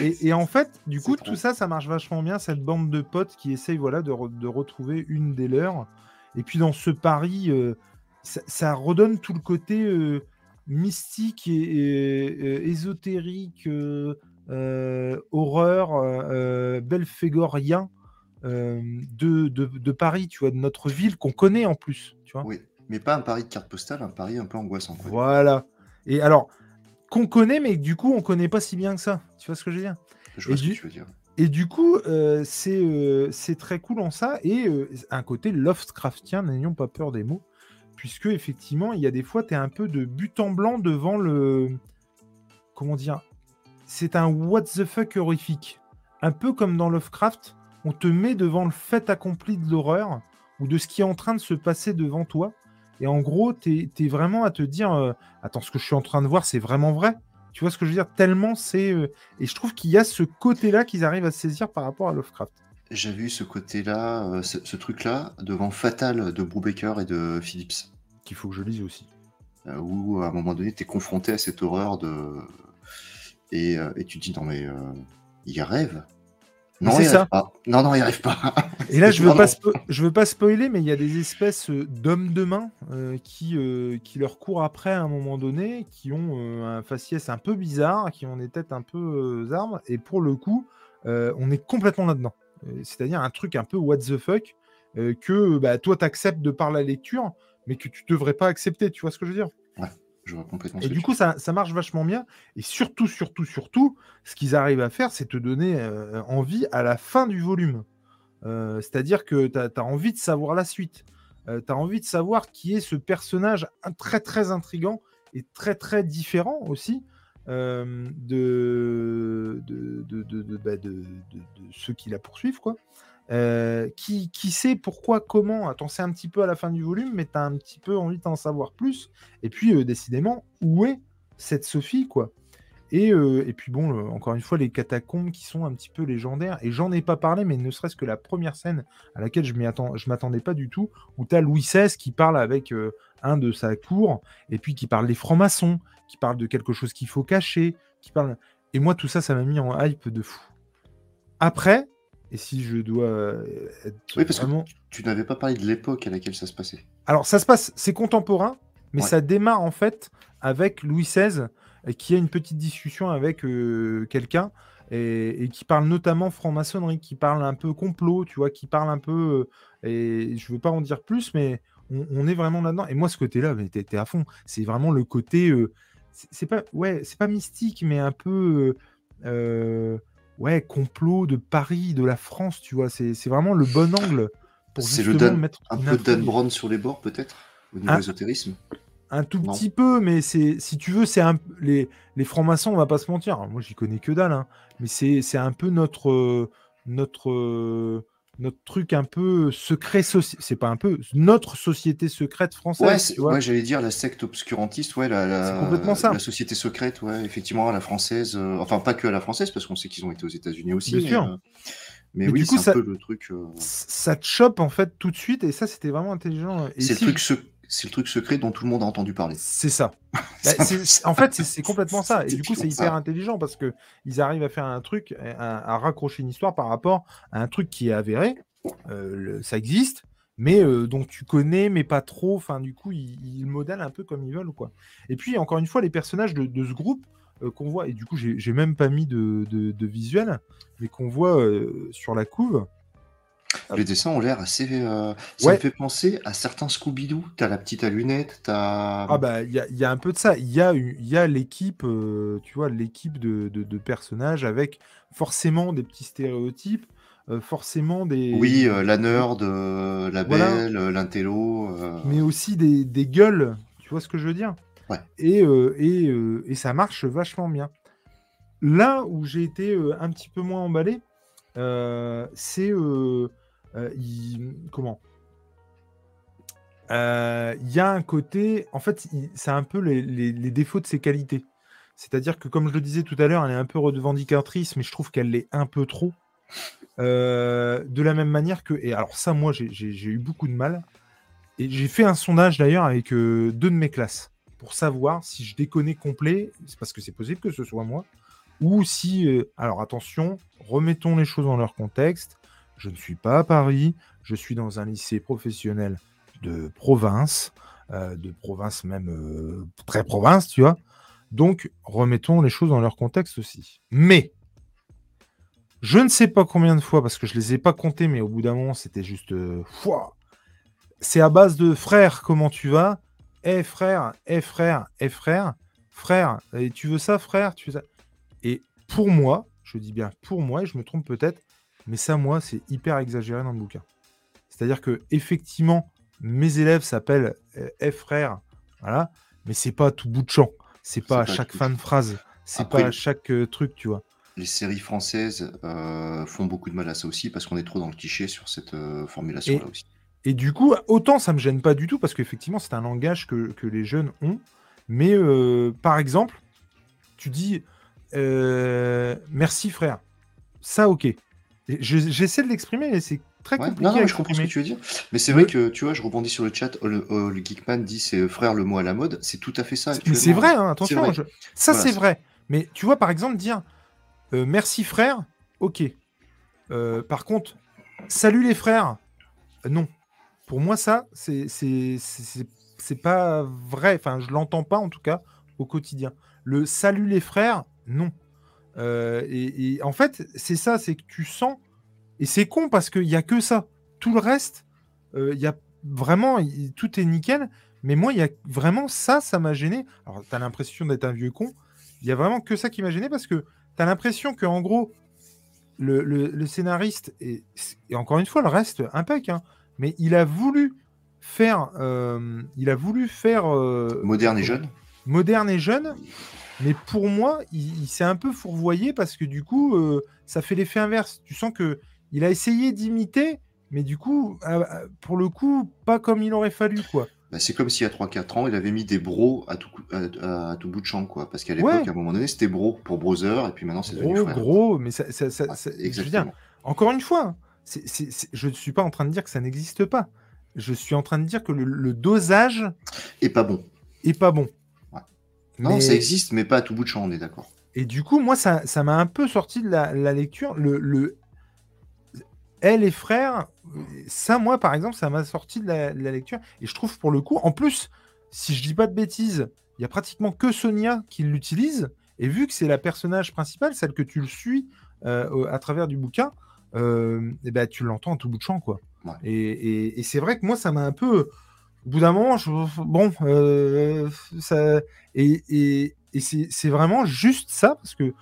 Et, et en fait, du coup, tout ça, ça marche vachement bien, cette bande de potes qui essayent voilà, de, re- de retrouver une des leurs. Et puis dans ce pari, euh, ça, ça redonne tout le côté euh, mystique et, et, euh, ésotérique, horreur, belphégorien de, de, de Paris, tu vois, de notre ville qu'on connaît en plus, tu vois. Oui, mais pas un pari de carte postale, un pari un peu angoissant. Quoi. Voilà. Et alors, qu'on connaît, mais du coup, on connaît pas si bien que ça. Tu vois ce que je veux dire? Je vois Et ce du- que tu veux dire. Et du coup, euh, c'est euh, c'est très cool en ça. Et euh, un côté Lovecraftien, n'ayons pas peur des mots. Puisque, effectivement, il y a des fois, tu es un peu de but en blanc devant le. Comment dire C'est un what the fuck horrifique. Un peu comme dans Lovecraft, on te met devant le fait accompli de l'horreur ou de ce qui est en train de se passer devant toi. Et en gros, tu es, vraiment à te dire Attends, ce que je suis en train de voir, c'est vraiment vrai. Tu vois ce que je veux dire? Tellement c'est. euh, Et je trouve qu'il y a ce côté-là qu'ils arrivent à saisir par rapport à Lovecraft. J'avais eu ce côté-là, euh, ce, ce truc-là, devant Fatal de Brubaker et de Phillips, Qu'il faut que je lise aussi. euh, où à un moment donné, tu es confronté à cette horreur de. Et, et tu te dis, non mais, il y rêve. Non, c'est il ça. arrive pas. Non, non, il arrive pas. Et là, je veux Non, pas, non. je veux pas spoiler, mais il y a des espèces euh, d'hommes de main euh, qui, euh, qui leur courent après à un moment donné, qui ont euh, un faciès un peu bizarre, qui ont des têtes un peu armes. Et pour le coup, on est complètement là-dedans. C'est-à-dire un truc un peu what the fuck que bah, toi, t'acceptes de par la lecture, mais que tu devrais pas accepter. Tu vois ce que je veux dire? Complètement Et du coup, ça, ça marche vachement bien. Et surtout, surtout, surtout, ce qu'ils arrivent à faire, c'est te donner euh, envie à la fin du volume. Euh, C'est-à-dire que tu as, envie de savoir la suite. tu as envie de savoir qui est ce personnage très, très intrigant et très, très différent aussi euh, de, de, de, de, de- bah, de- de- de ceux qui la poursuivent. Quoi. Euh, qui, qui sait pourquoi, comment? Attends, c'est un petit peu à la fin du volume, mais tu as un petit peu envie d'en savoir plus. Et puis, euh, décidément, où est cette Sophie, quoi? Et, euh, et puis bon, encore une fois, les catacombes qui sont un petit peu légendaires. Et j'en ai pas parlé, mais ne serait-ce que la première scène à laquelle je m'attendais pas du tout, où tu as Louis XVI qui parle avec un de sa cour, et puis qui parle des francs-maçons, qui parle de quelque chose qu'il faut cacher, qui parle. Et moi, tout ça, ça m'a mis en hype de fou. Après, et si je dois euh, être Oui, parce vraiment... que tu n'avais pas parlé de l'époque à laquelle ça se passait. Alors, ça se passe, c'est contemporain, mais Ouais. ça démarre en fait avec Louis XVI qui a une petite discussion avec euh, quelqu'un et, et qui parle notamment franc-maçonnerie, qui parle un peu complot, tu vois, qui parle un peu. euh, et je veux pas en dire plus, mais on, on est vraiment là-dedans. Et moi, ce côté-là, mais t'es t'es à fond. C'est vraiment le côté. euh, c'est c'est pas, ouais, c'est pas mystique, mais un peu. euh, ouais, complot de Paris, de la France, tu vois. C'est vraiment le bon angle pour le justement Dan- mettre Un peu Dan Brown sur les bords, peut-être Au niveau Ah. ésotérisme Un tout Non. petit peu, mais c'est si tu veux, c'est un les, les francs-maçons, on va pas se mentir. Moi, j'y connais que dalle, hein, mais c'est c'est un peu notre euh, notre euh, notre truc un peu secret soci- c'est pas un peu notre société secrète française, Ouais, c'est- tu vois. ouais, j'allais dire la secte obscurantiste, ouais, la, la- C'est complètement ça. la société secrète, ouais, effectivement, à la française, euh, enfin pas que à la française, parce qu'on sait qu'ils ont été aux États-Unis aussi. Bien mais, sûr. euh, mais Mais oui, c'est un ça- peu le truc. euh, ça te chope en fait tout de suite et ça c'était vraiment intelligent. C'est le truc, sec- c'est le truc secret dont tout le monde a entendu parler. C'est ça. Bah, C'est en fait, c'est- complètement ça. Et du coup, c'est hyper ça. intelligent parce que ils arrivent à faire un truc, à, à raccrocher une histoire par rapport à un truc qui est avéré. Euh, le- ça existe, mais euh, dont tu connais, mais pas trop. Enfin, du coup, ils, ils le modèlent un peu comme ils veulent, quoi. Et puis, encore une fois, les personnages de, de ce groupe euh, qu'on voit, et du coup, j'ai même pas mis de, de- de visuel, mais qu'on voit sur la couve. Les dessins ont l'air assez. euh, Ça Ouais. me fait penser à certains Scooby-Doo. T'as la petite à lunettes, t'as. Ah bah il y a, il y a un peu de ça. Il y a, il y a l'équipe, euh, tu vois, l'équipe de, de- de personnages avec forcément des petits stéréotypes, euh, forcément des. Oui, euh, la nerd, euh, la Voilà. belle, euh, l'intello. euh, Mais aussi des, des gueules. Tu vois ce que je veux dire? Ouais. Et, euh, et, euh, et ça marche vachement bien. Là où j'ai été euh, un petit peu moins emballé, c'est euh, euh, comment? Euh, Il y a un côté, en fait, c'est un peu les, défauts de ses qualités. C'est-à-dire que, comme je le disais tout à l'heure, elle est un peu revendicatrice, mais je trouve qu'elle l'est un peu trop. Euh, de la même manière que, et alors ça, moi, j'ai- eu beaucoup de mal. Et j'ai fait un sondage d'ailleurs avec euh, deux de mes classes pour savoir si je déconnais complet, c'est parce que c'est possible que ce soit moi, ou si. euh, alors attention, remettons les choses dans leur contexte. Je ne suis pas à Paris, je suis dans un lycée professionnel de province, euh, de province même euh, très province, tu vois. Donc remettons les choses dans leur contexte aussi. Mais je ne sais pas combien de fois, parce que je les ai pas comptés, mais au bout d'un moment, c'était juste. c'est à base de frère, comment tu vas? Eh frère, eh frère, eh frère, frère, et tu veux ça, frère? Et pour moi, je dis bien pour moi, et je me trompe peut-être, mais ça, moi, c'est hyper exagéré dans le bouquin. C'est-à-dire que effectivement, mes élèves s'appellent euh, frère, voilà, mais c'est pas à tout bout de champ. C'est pas à pas à chaque fin de phrase. C'est pas à chaque euh, truc, tu vois. Les séries françaises euh, font beaucoup de mal à ça aussi parce qu'on est trop dans le cliché sur cette euh, formulation-là aussi. Et du coup, autant ça me gêne pas du tout parce qu'effectivement, c'est un langage que, que les jeunes ont. Mais par exemple, tu dis euh, merci frère. Ça, ok. Je- J'essaie de l'exprimer, mais c'est très Ouais, compliqué. non, mais je comprends ce que tu veux dire. Mais c'est vrai que, tu vois, je rebondis sur le chat, le, le Geekman dit c'est frère le mot à la mode. C'est tout à fait ça. Mais c'est vrai, hein, attention. vrai. je- Ça, Voilà, c'est vrai. Mais tu vois, par exemple, dire euh, merci frère, ok. Euh, par contre, salut les frères, euh, non. Pour moi, ça, c'est c'est- c'est- c'est- c'est pas vrai. Enfin, je l'entends pas, en tout cas, au quotidien. Le salut les frères, non. Euh, et, et en fait, c'est ça, c'est que tu sens. Et c'est con parce qu'il n'y a que ça. Tout le reste, euh, il y a vraiment. tout est nickel. Mais moi, il y a vraiment ça, ça m'a gêné. Alors, tu as l'impression d'être un vieux con. Il y a vraiment que ça qui m'a gêné parce que tu as l'impression que en gros, le, le- le scénariste, et, et encore une fois, le reste, impec, hein, mais il a voulu faire. euh, il a voulu faire. Moderne et jeune. moderne et jeune, mais pour moi, il, il s'est un peu fourvoyé parce que du coup, euh, ça fait l'effet inverse. Tu sens que il a essayé d'imiter, mais du coup, pour le coup, pas comme il aurait fallu, quoi. Bah, c'est comme s'il y a 3-4 ans, il avait mis des bros à tout, à, à- à bout de champ, quoi. Parce qu'à l'époque, Ouais. à un moment donné, c'était bro pour brother, et puis maintenant, c'est devenu frère. gros, mais ça, ça- ça- Ouais, ça- je veux dire, encore une fois, je ne suis pas en train de dire que ça n'existe pas. Je suis en train de dire que le, le dosage Et pas bon. est pas bon. Non, Mais- ça existe, mais pas à tout bout de champ, on est d'accord. Et du coup, moi, ça ça m'a un peu sorti de la, la lecture. Le, le... Elle et frères, ça, moi, par exemple, ça m'a sorti de la, de la lecture. Et je trouve, pour le coup, en plus, si je dis pas de bêtises, il y a pratiquement que Sonia qui l'utilise. Et vu que c'est la personnage principale, celle que tu le suis euh, à travers du bouquin, euh, et ben, tu l'entends à tout bout de champ. Quoi. Ouais. Et, et- et c'est vrai que moi, ça m'a un peu. Au bout d'un moment, je- bon, euh, ça, et, et- et c'est vraiment juste ça, parce que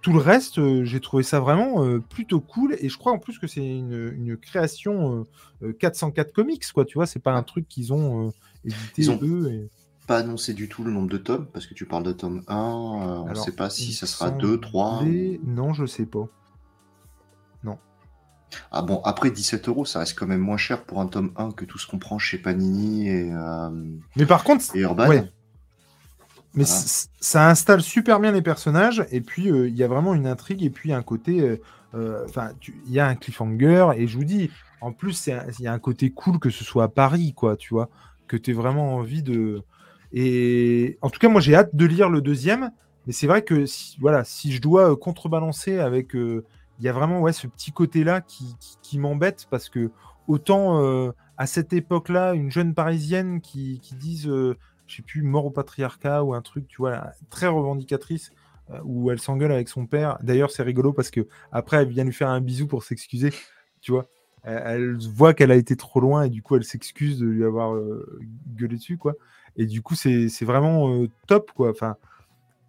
tout le reste, euh, j'ai trouvé ça vraiment euh, plutôt cool. Et je crois en plus que c'est une, une création euh, euh, 404 Comics, quoi. Tu vois, c'est pas un truc qu'ils ont édité Ils ont- eux. et- Pas annoncé du tout le nombre de tomes, parce que tu parles de tome 1, euh, on ne sait pas si ça sera semblait- 2, 3. Non, je sais pas. Ah bon, après 17 euros, ça reste quand même moins cher pour un tome 1 que tout ce qu'on prend chez Panini et, euh, Mais par contre, et Urban. Ouais. Mais Voilà. ça installe super bien les personnages, et puis euh, il y a vraiment une intrigue, et puis un côté. euh, euh, Enfin, il y a un cliffhanger, et je vous dis, en plus, il y a un côté cool que ce soit à Paris, quoi, tu vois, que tu vraiment envie de. Et en tout cas, moi, j'ai hâte de lire le deuxième, mais c'est vrai que si, voilà, si je dois contrebalancer avec. Il y a vraiment ouais, ce petit côté-là qui, qui- m'embête, parce que autant euh, à cette époque-là, une jeune parisienne qui, qui dise. euh, je sais plus, mort au patriarcat ou un truc, tu vois, très revendicatrice, euh, où elle s'engueule avec son père. D'ailleurs, c'est rigolo parce que après, elle vient lui faire un bisou pour s'excuser, tu vois. Elle, voit qu'elle a été trop loin et du coup, elle s'excuse de lui avoir euh, gueulé dessus, quoi. Et du coup, c'est vraiment top, quoi. Enfin,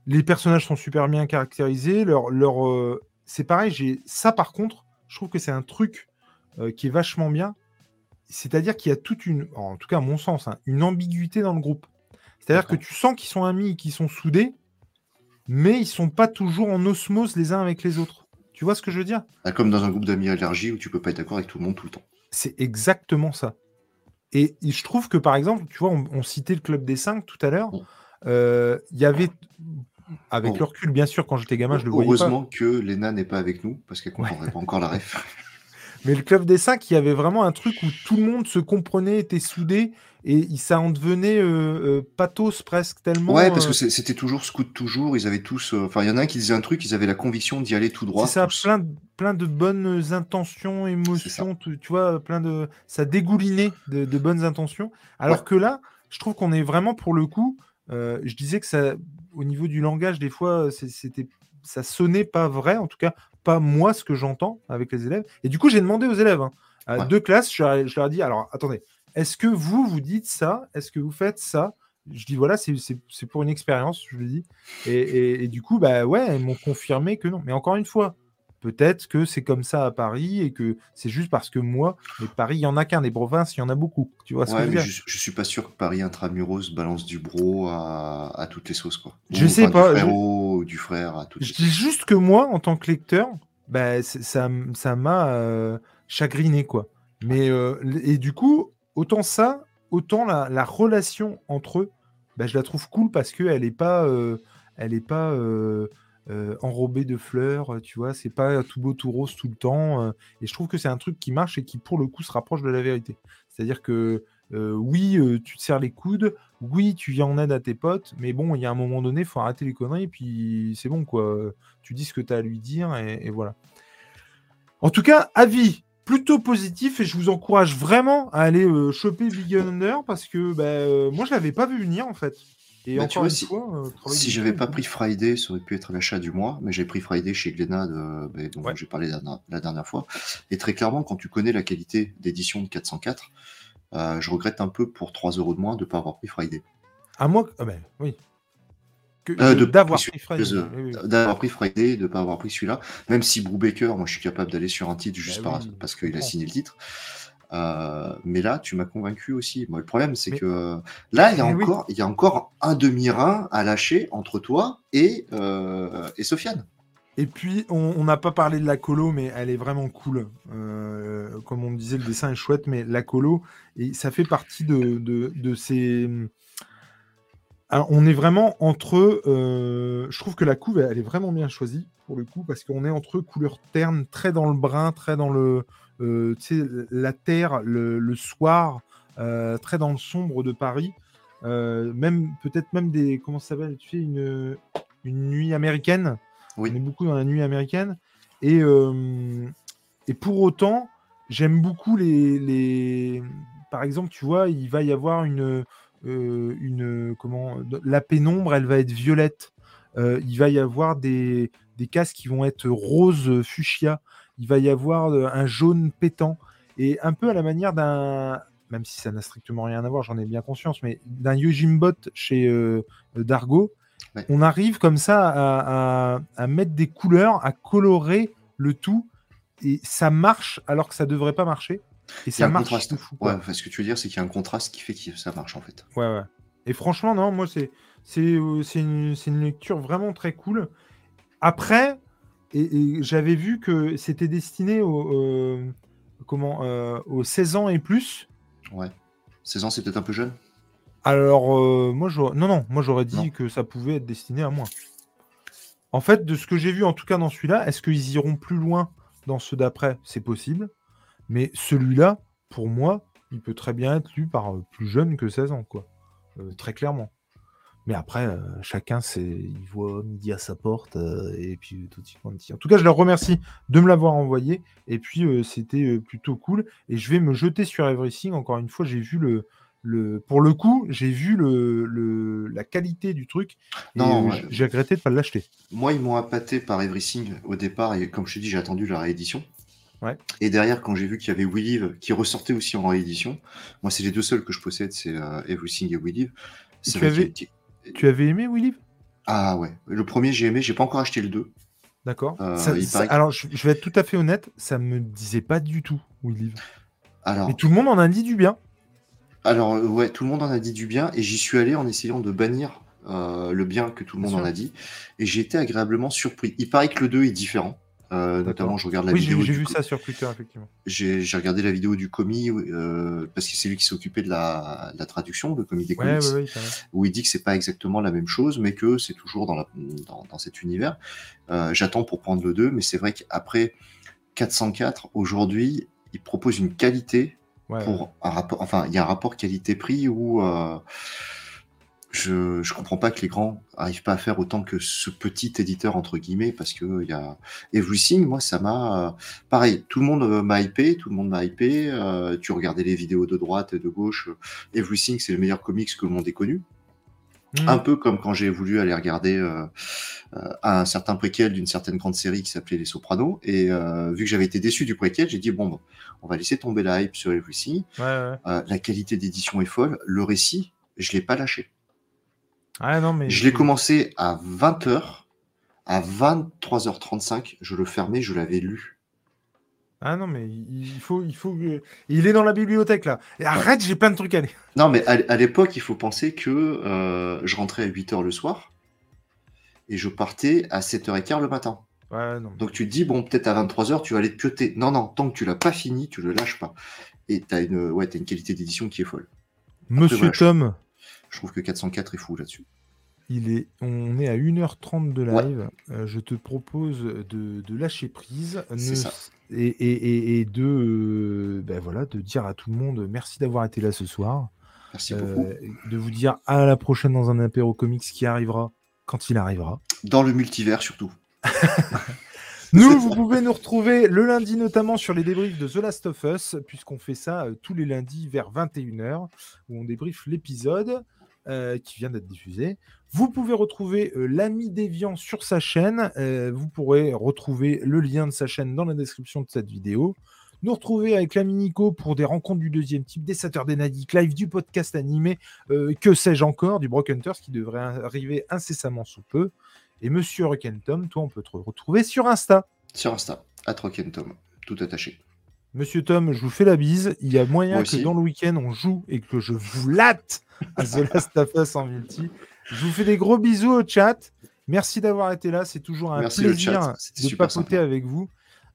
les personnages sont super bien caractérisés. Leur, leur, c'est pareil, j'ai ça par contre, je trouve que c'est un truc euh, qui est vachement bien. C'est-à-dire qu'il y a toute une, en tout cas à mon sens, hein, une ambiguïté dans le groupe. C'est-à-dire que tu sens qu'ils sont amis, qu'ils sont soudés, mais ils sont pas toujours en osmose les uns avec les autres. Tu vois ce que je veux dire? Ah, Comme dans un groupe d'amis allergie où tu peux pas être d'accord avec tout le monde tout le temps. C'est exactement ça. Et, et je trouve que par exemple, tu vois, on, on citait le club des cinq tout à l'heure. Euh, Il y avait, avec Oh. le recul, bien sûr, quand j'étais gamin, je le voyais pas. Heureusement que Léna n'est pas avec nous, parce qu'elle comprendrait pas encore la ref. Mais le club des cinq, il y avait vraiment un truc où tout le monde se comprenait, était soudé, et ça en devenait euh, euh, pathos presque tellement. Ouais, parce euh, que c'était toujours scout toujours, ils avaient tous... euh, Enfin, il y en a un qui disait un truc, ils avaient la conviction d'y aller tout droit. C'est ça, tous. plein de, plein de bonnes intentions, émotions, tu, tu vois, plein de. Ça dégoulinait de, de bonnes intentions. Alors Ouais. que là, je trouve qu'on est vraiment pour le coup. je disais que ça, au niveau du langage, des fois, c'est- c'était, ça sonnait pas vrai, en tout cas, pas moi ce que j'entends avec les élèves. Et du coup, j'ai demandé aux élèves, hein, à Ouais. deux classes, je leur, ai, je leur ai dit alors attendez, est-ce que vous, vous dites ça? Est-ce que vous faites ça? Je dis voilà, c'est- pour une expérience, je lui dis. Et, et- et du coup, bah ouais, ils m'ont confirmé que non. Mais encore une fois, peut-être que c'est comme ça à Paris et que c'est juste parce que moi, mais Paris, il y en a qu'un, des provinces, il y en a beaucoup. Tu vois ce que Ouais, je mais dire? je, je suis pas sûr que Paris Intramuros balance du bro à, à toutes les sauces, quoi. Je Ou, sais enfin, pas, Du je- ou du frère à toutes Je les dis juste que moi, en tant que lecteur, bah, ça m'a euh, chagriné, quoi. Mais, euh, et du coup, autant ça, autant la, la relation entre eux, bah, je la trouve cool parce qu'elle n'est pas, euh, elle est pas euh, enrobée de fleurs, euh, tu vois, c'est pas tout beau, tout rose tout le temps. euh, et je trouve que c'est un truc qui marche et qui, pour le coup, se rapproche de la vérité. C'est-à-dire que, oui, tu te serres les coudes, oui, tu viens en aide à tes potes, mais bon, il y a un moment donné, faut arrêter les conneries, puis c'est bon, quoi. Tu dis ce que tu as à lui dire, et, voilà. En tout cas, avis plutôt positif, et je vous encourage vraiment à aller choper Big Under, parce que bah, moi, je l'avais pas vu venir, en fait. Et Bah, tu encore vois, une si- fois, euh, Si j'avais pas pris Friday, ça aurait pu être l'achat du mois, mais j'ai pris Friday chez Glénat, de- ben, dont Ouais. j'ai parlé la, la dernière fois. Et très clairement, quand tu connais la qualité d'édition de 404, euh, je regrette un peu pour 3 euros de moins de ne pas avoir pris Friday. À moi, ah ben, oui. Que- Euh, d'avoir pris pris oui, pris Friday, de ne pas avoir pris celui-là. Même si Brubaker, moi je suis capable d'aller sur un titre juste Bah par- oui, parce qu'il a signé le titre. Euh, mais là, tu m'as convaincu aussi. Moi, le problème, c'est Mais- que euh, là, il y, a Mais oui. encore, il y a encore un demi-rein à lâcher entre toi et, euh, et Sofiane. Et puis, on n'a pas parlé de la colo, mais elle est vraiment cool. Euh, comme on me disait, le dessin est chouette, mais la colo, et ça fait partie de, de, de ces. Alors, on est vraiment entre. euh, je trouve que la couve, elle est vraiment bien choisie, pour le coup, parce qu'on est entre couleurs ternes, très dans le brun, très dans le. Euh, la terre, le, le soir, euh, très dans le sombre de Paris. Euh, même, peut-être même des. Comment ça s'appelle Tu sais, une, une nuit américaine. Oui. On est beaucoup dans la nuit américaine. Et, et pour autant, j'aime beaucoup les, les. Par exemple, tu vois, il va y avoir une. une comment la pénombre, elle va être violette. Il va y avoir des, des casques qui vont être rose fuchsia. Il va y avoir euh, un jaune pétant et un peu à la manière d'un même si ça n'a strictement rien à voir, j'en ai bien conscience, mais d'un Yojimbot chez euh, Dargo, Ouais. on arrive comme ça à, à- à mettre des couleurs, à colorer le tout, et ça marche alors que ça devrait pas marcher. Et ça marche contraste. fou. Ouais, enfin, ce que tu veux dire, c'est qu'il y a un contraste qui fait que ça marche en fait. Ouais, ouais. Et franchement, non, moi, c'est c'est euh, c'est une, c'est une lecture vraiment très cool. Après, et, et j'avais vu que c'était destiné aux, euh, comment, euh, aux 16 ans et plus. Ouais. 16 ans, c'est peut-être un peu jeune? Alors, euh, moi, j'aurais... Non, non, moi, j'aurais dit Non. que ça pouvait être destiné à moi. En fait, de ce que j'ai vu, en tout cas dans celui-là, est-ce qu'ils iront plus loin dans ceux d'après? C'est possible. Mais celui-là, pour moi, il peut très bien être lu par euh, plus jeune que 16 ans, quoi. Euh, très clairement. Mais après, euh, chacun, c'est... il voit midi à sa porte, euh, et puis tout de suite, on tire. En tout cas, je leur remercie de me l'avoir envoyé, et puis euh, c'était euh, plutôt cool. Et je vais me jeter sur Everything. Encore une fois, j'ai vu le, le... Pour le coup, j'ai vu le, le... la qualité du truc, et Non, euh, ouais. j'ai regretté de ne pas l'acheter. Moi, ils m'ont appâté par Everything au départ, et comme je te dis, j'ai attendu la réédition. Ouais. Et derrière, quand j'ai vu qu'il y avait We Live qui ressortait aussi en réédition, moi, c'est les deux seuls que je possède, c'est euh, Everything et We Live. Tu avais- aimé Willy Ah ouais, le premier j'ai aimé, j'ai pas encore acheté le 2. D'accord. Euh, paraît Alors, je, je vais être tout à fait honnête, ça me disait pas du tout, Willy. Alors, Mais tout le monde en a dit du bien. alors euh, ouais, tout le monde en a dit du bien, et j'y suis allé en essayant de bannir euh, le bien que tout le monde en a dit, et j'ai été agréablement surpris. Il paraît que le 2 est différent. Euh, notamment, je regarde la Oui, vidéo. j'ai du vu ça sur Twitter, effectivement. J'ai regardé la vidéo du commis euh, parce que c'est lui qui s'est occupé de la, de la traduction, le commis des Ouais, comics, ouais, ouais, où il dit que c'est pas exactement la même chose, mais que c'est toujours dans, la, dans, dans cet univers. Euh, J'attends pour prendre le 2, mais c'est vrai qu'après 404, aujourd'hui, il propose une qualité pour un rapport. Enfin, il y a un rapport qualité-prix où je je comprends pas que les grands arrivent pas à faire autant que ce petit éditeur entre guillemets parce que il y a Everything. Moi, ça m'a euh, pareil. Tout le monde euh, m'a hypé, tout le monde m'a hypé. euh, tu regardais les vidéos de droite et de gauche. euh, Everything, c'est le meilleur comics que le monde ait connu. Mhm. Un peu comme quand j'ai voulu aller regarder euh, euh, un certain préquel d'une certaine grande série qui s'appelait Les Sopranos. Et euh, vu que j'avais été déçu du préquel, j'ai dit bon, bon, on va laisser tomber la hype sur Everything. Ouais, ouais. Euh, la qualité d'édition est folle. Le récit, je l'ai pas lâché. Ah, non, mais Je l'ai commencé à 20h. À 23h35, je le fermais, je l'avais lu. Ah non, mais il faut, il faut. Il est dans la bibliothèque, là. Et arrête, j'ai plein de trucs à lire. Non, mais à, l'époque, il faut penser que euh, je rentrais à 8h le soir et je partais à 7h15 le matin. Ouais, non. Donc tu te dis, bon, peut-être à 23h, tu vas aller te pioter. Non, non, tant que tu l'as pas fini, tu le lâches pas. Et tu as une, ouais, t'as une qualité d'édition qui est folle. Monsieur voilà, Tom, Je trouve que 404 est fou là-dessus. il est... on est à 1h30 de Ouais. live. Euh, je te propose de, de lâcher prise. C'est Ne- ça. Et, et- et- et de, euh, ben voilà, de dire à tout le monde merci d'avoir été là ce soir. Merci beaucoup. Euh, de vous dire à la prochaine dans un apéro comics qui arrivera quand il arrivera. Dans le multivers surtout. Nous, vous pouvez nous retrouver le lundi notamment sur les débriefs de The Last of Us, puisqu'on fait ça tous les lundis vers 21h, où on débriefe l'épisode euh, qui vient d'être diffusé. Vous pouvez retrouver euh, l'ami Déviant sur sa chaîne. euh, vous pourrez retrouver le lien de sa chaîne dans la description de cette vidéo. Nous retrouver avec l'ami Nico pour des rencontres du deuxième type, des Saturday Night Live, du podcast animé, que sais-je encore, du Broken Hunters qui devrait arriver incessamment sous peu. Et Monsieur Tom, toi, on peut te retrouver sur Insta. Sur Insta, à Tom, tout attaché. Monsieur Tom, je vous fais la bise. Il y a moyen que dans le week-end, on joue et que je vous latte à The Last of Us en multi. Je vous fais des gros bisous au chat. Merci d'avoir été là. C'est toujours un Merci plaisir de papoter avec vous.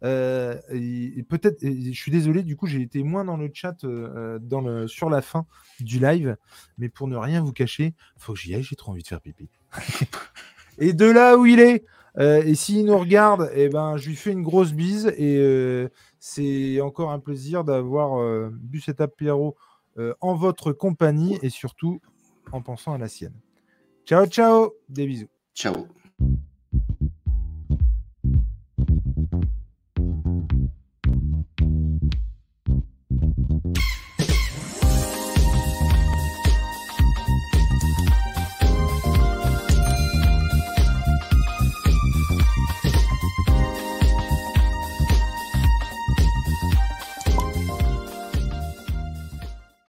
Euh, et, et peut-être, je suis désolé, du coup, j'ai été moins dans le chat euh, dans le, sur la fin du live, mais pour ne rien vous cacher, faut que j'y aille. J'ai trop envie de faire pipi. et de là où il est, euh, et s'il nous regarde, eh ben, je lui fais une grosse bise et euh, c'est encore un plaisir d'avoir euh, bu cet apéro euh, en votre compagnie et surtout en pensant à la sienne. Ciao, ciao, des bisous. Ciao.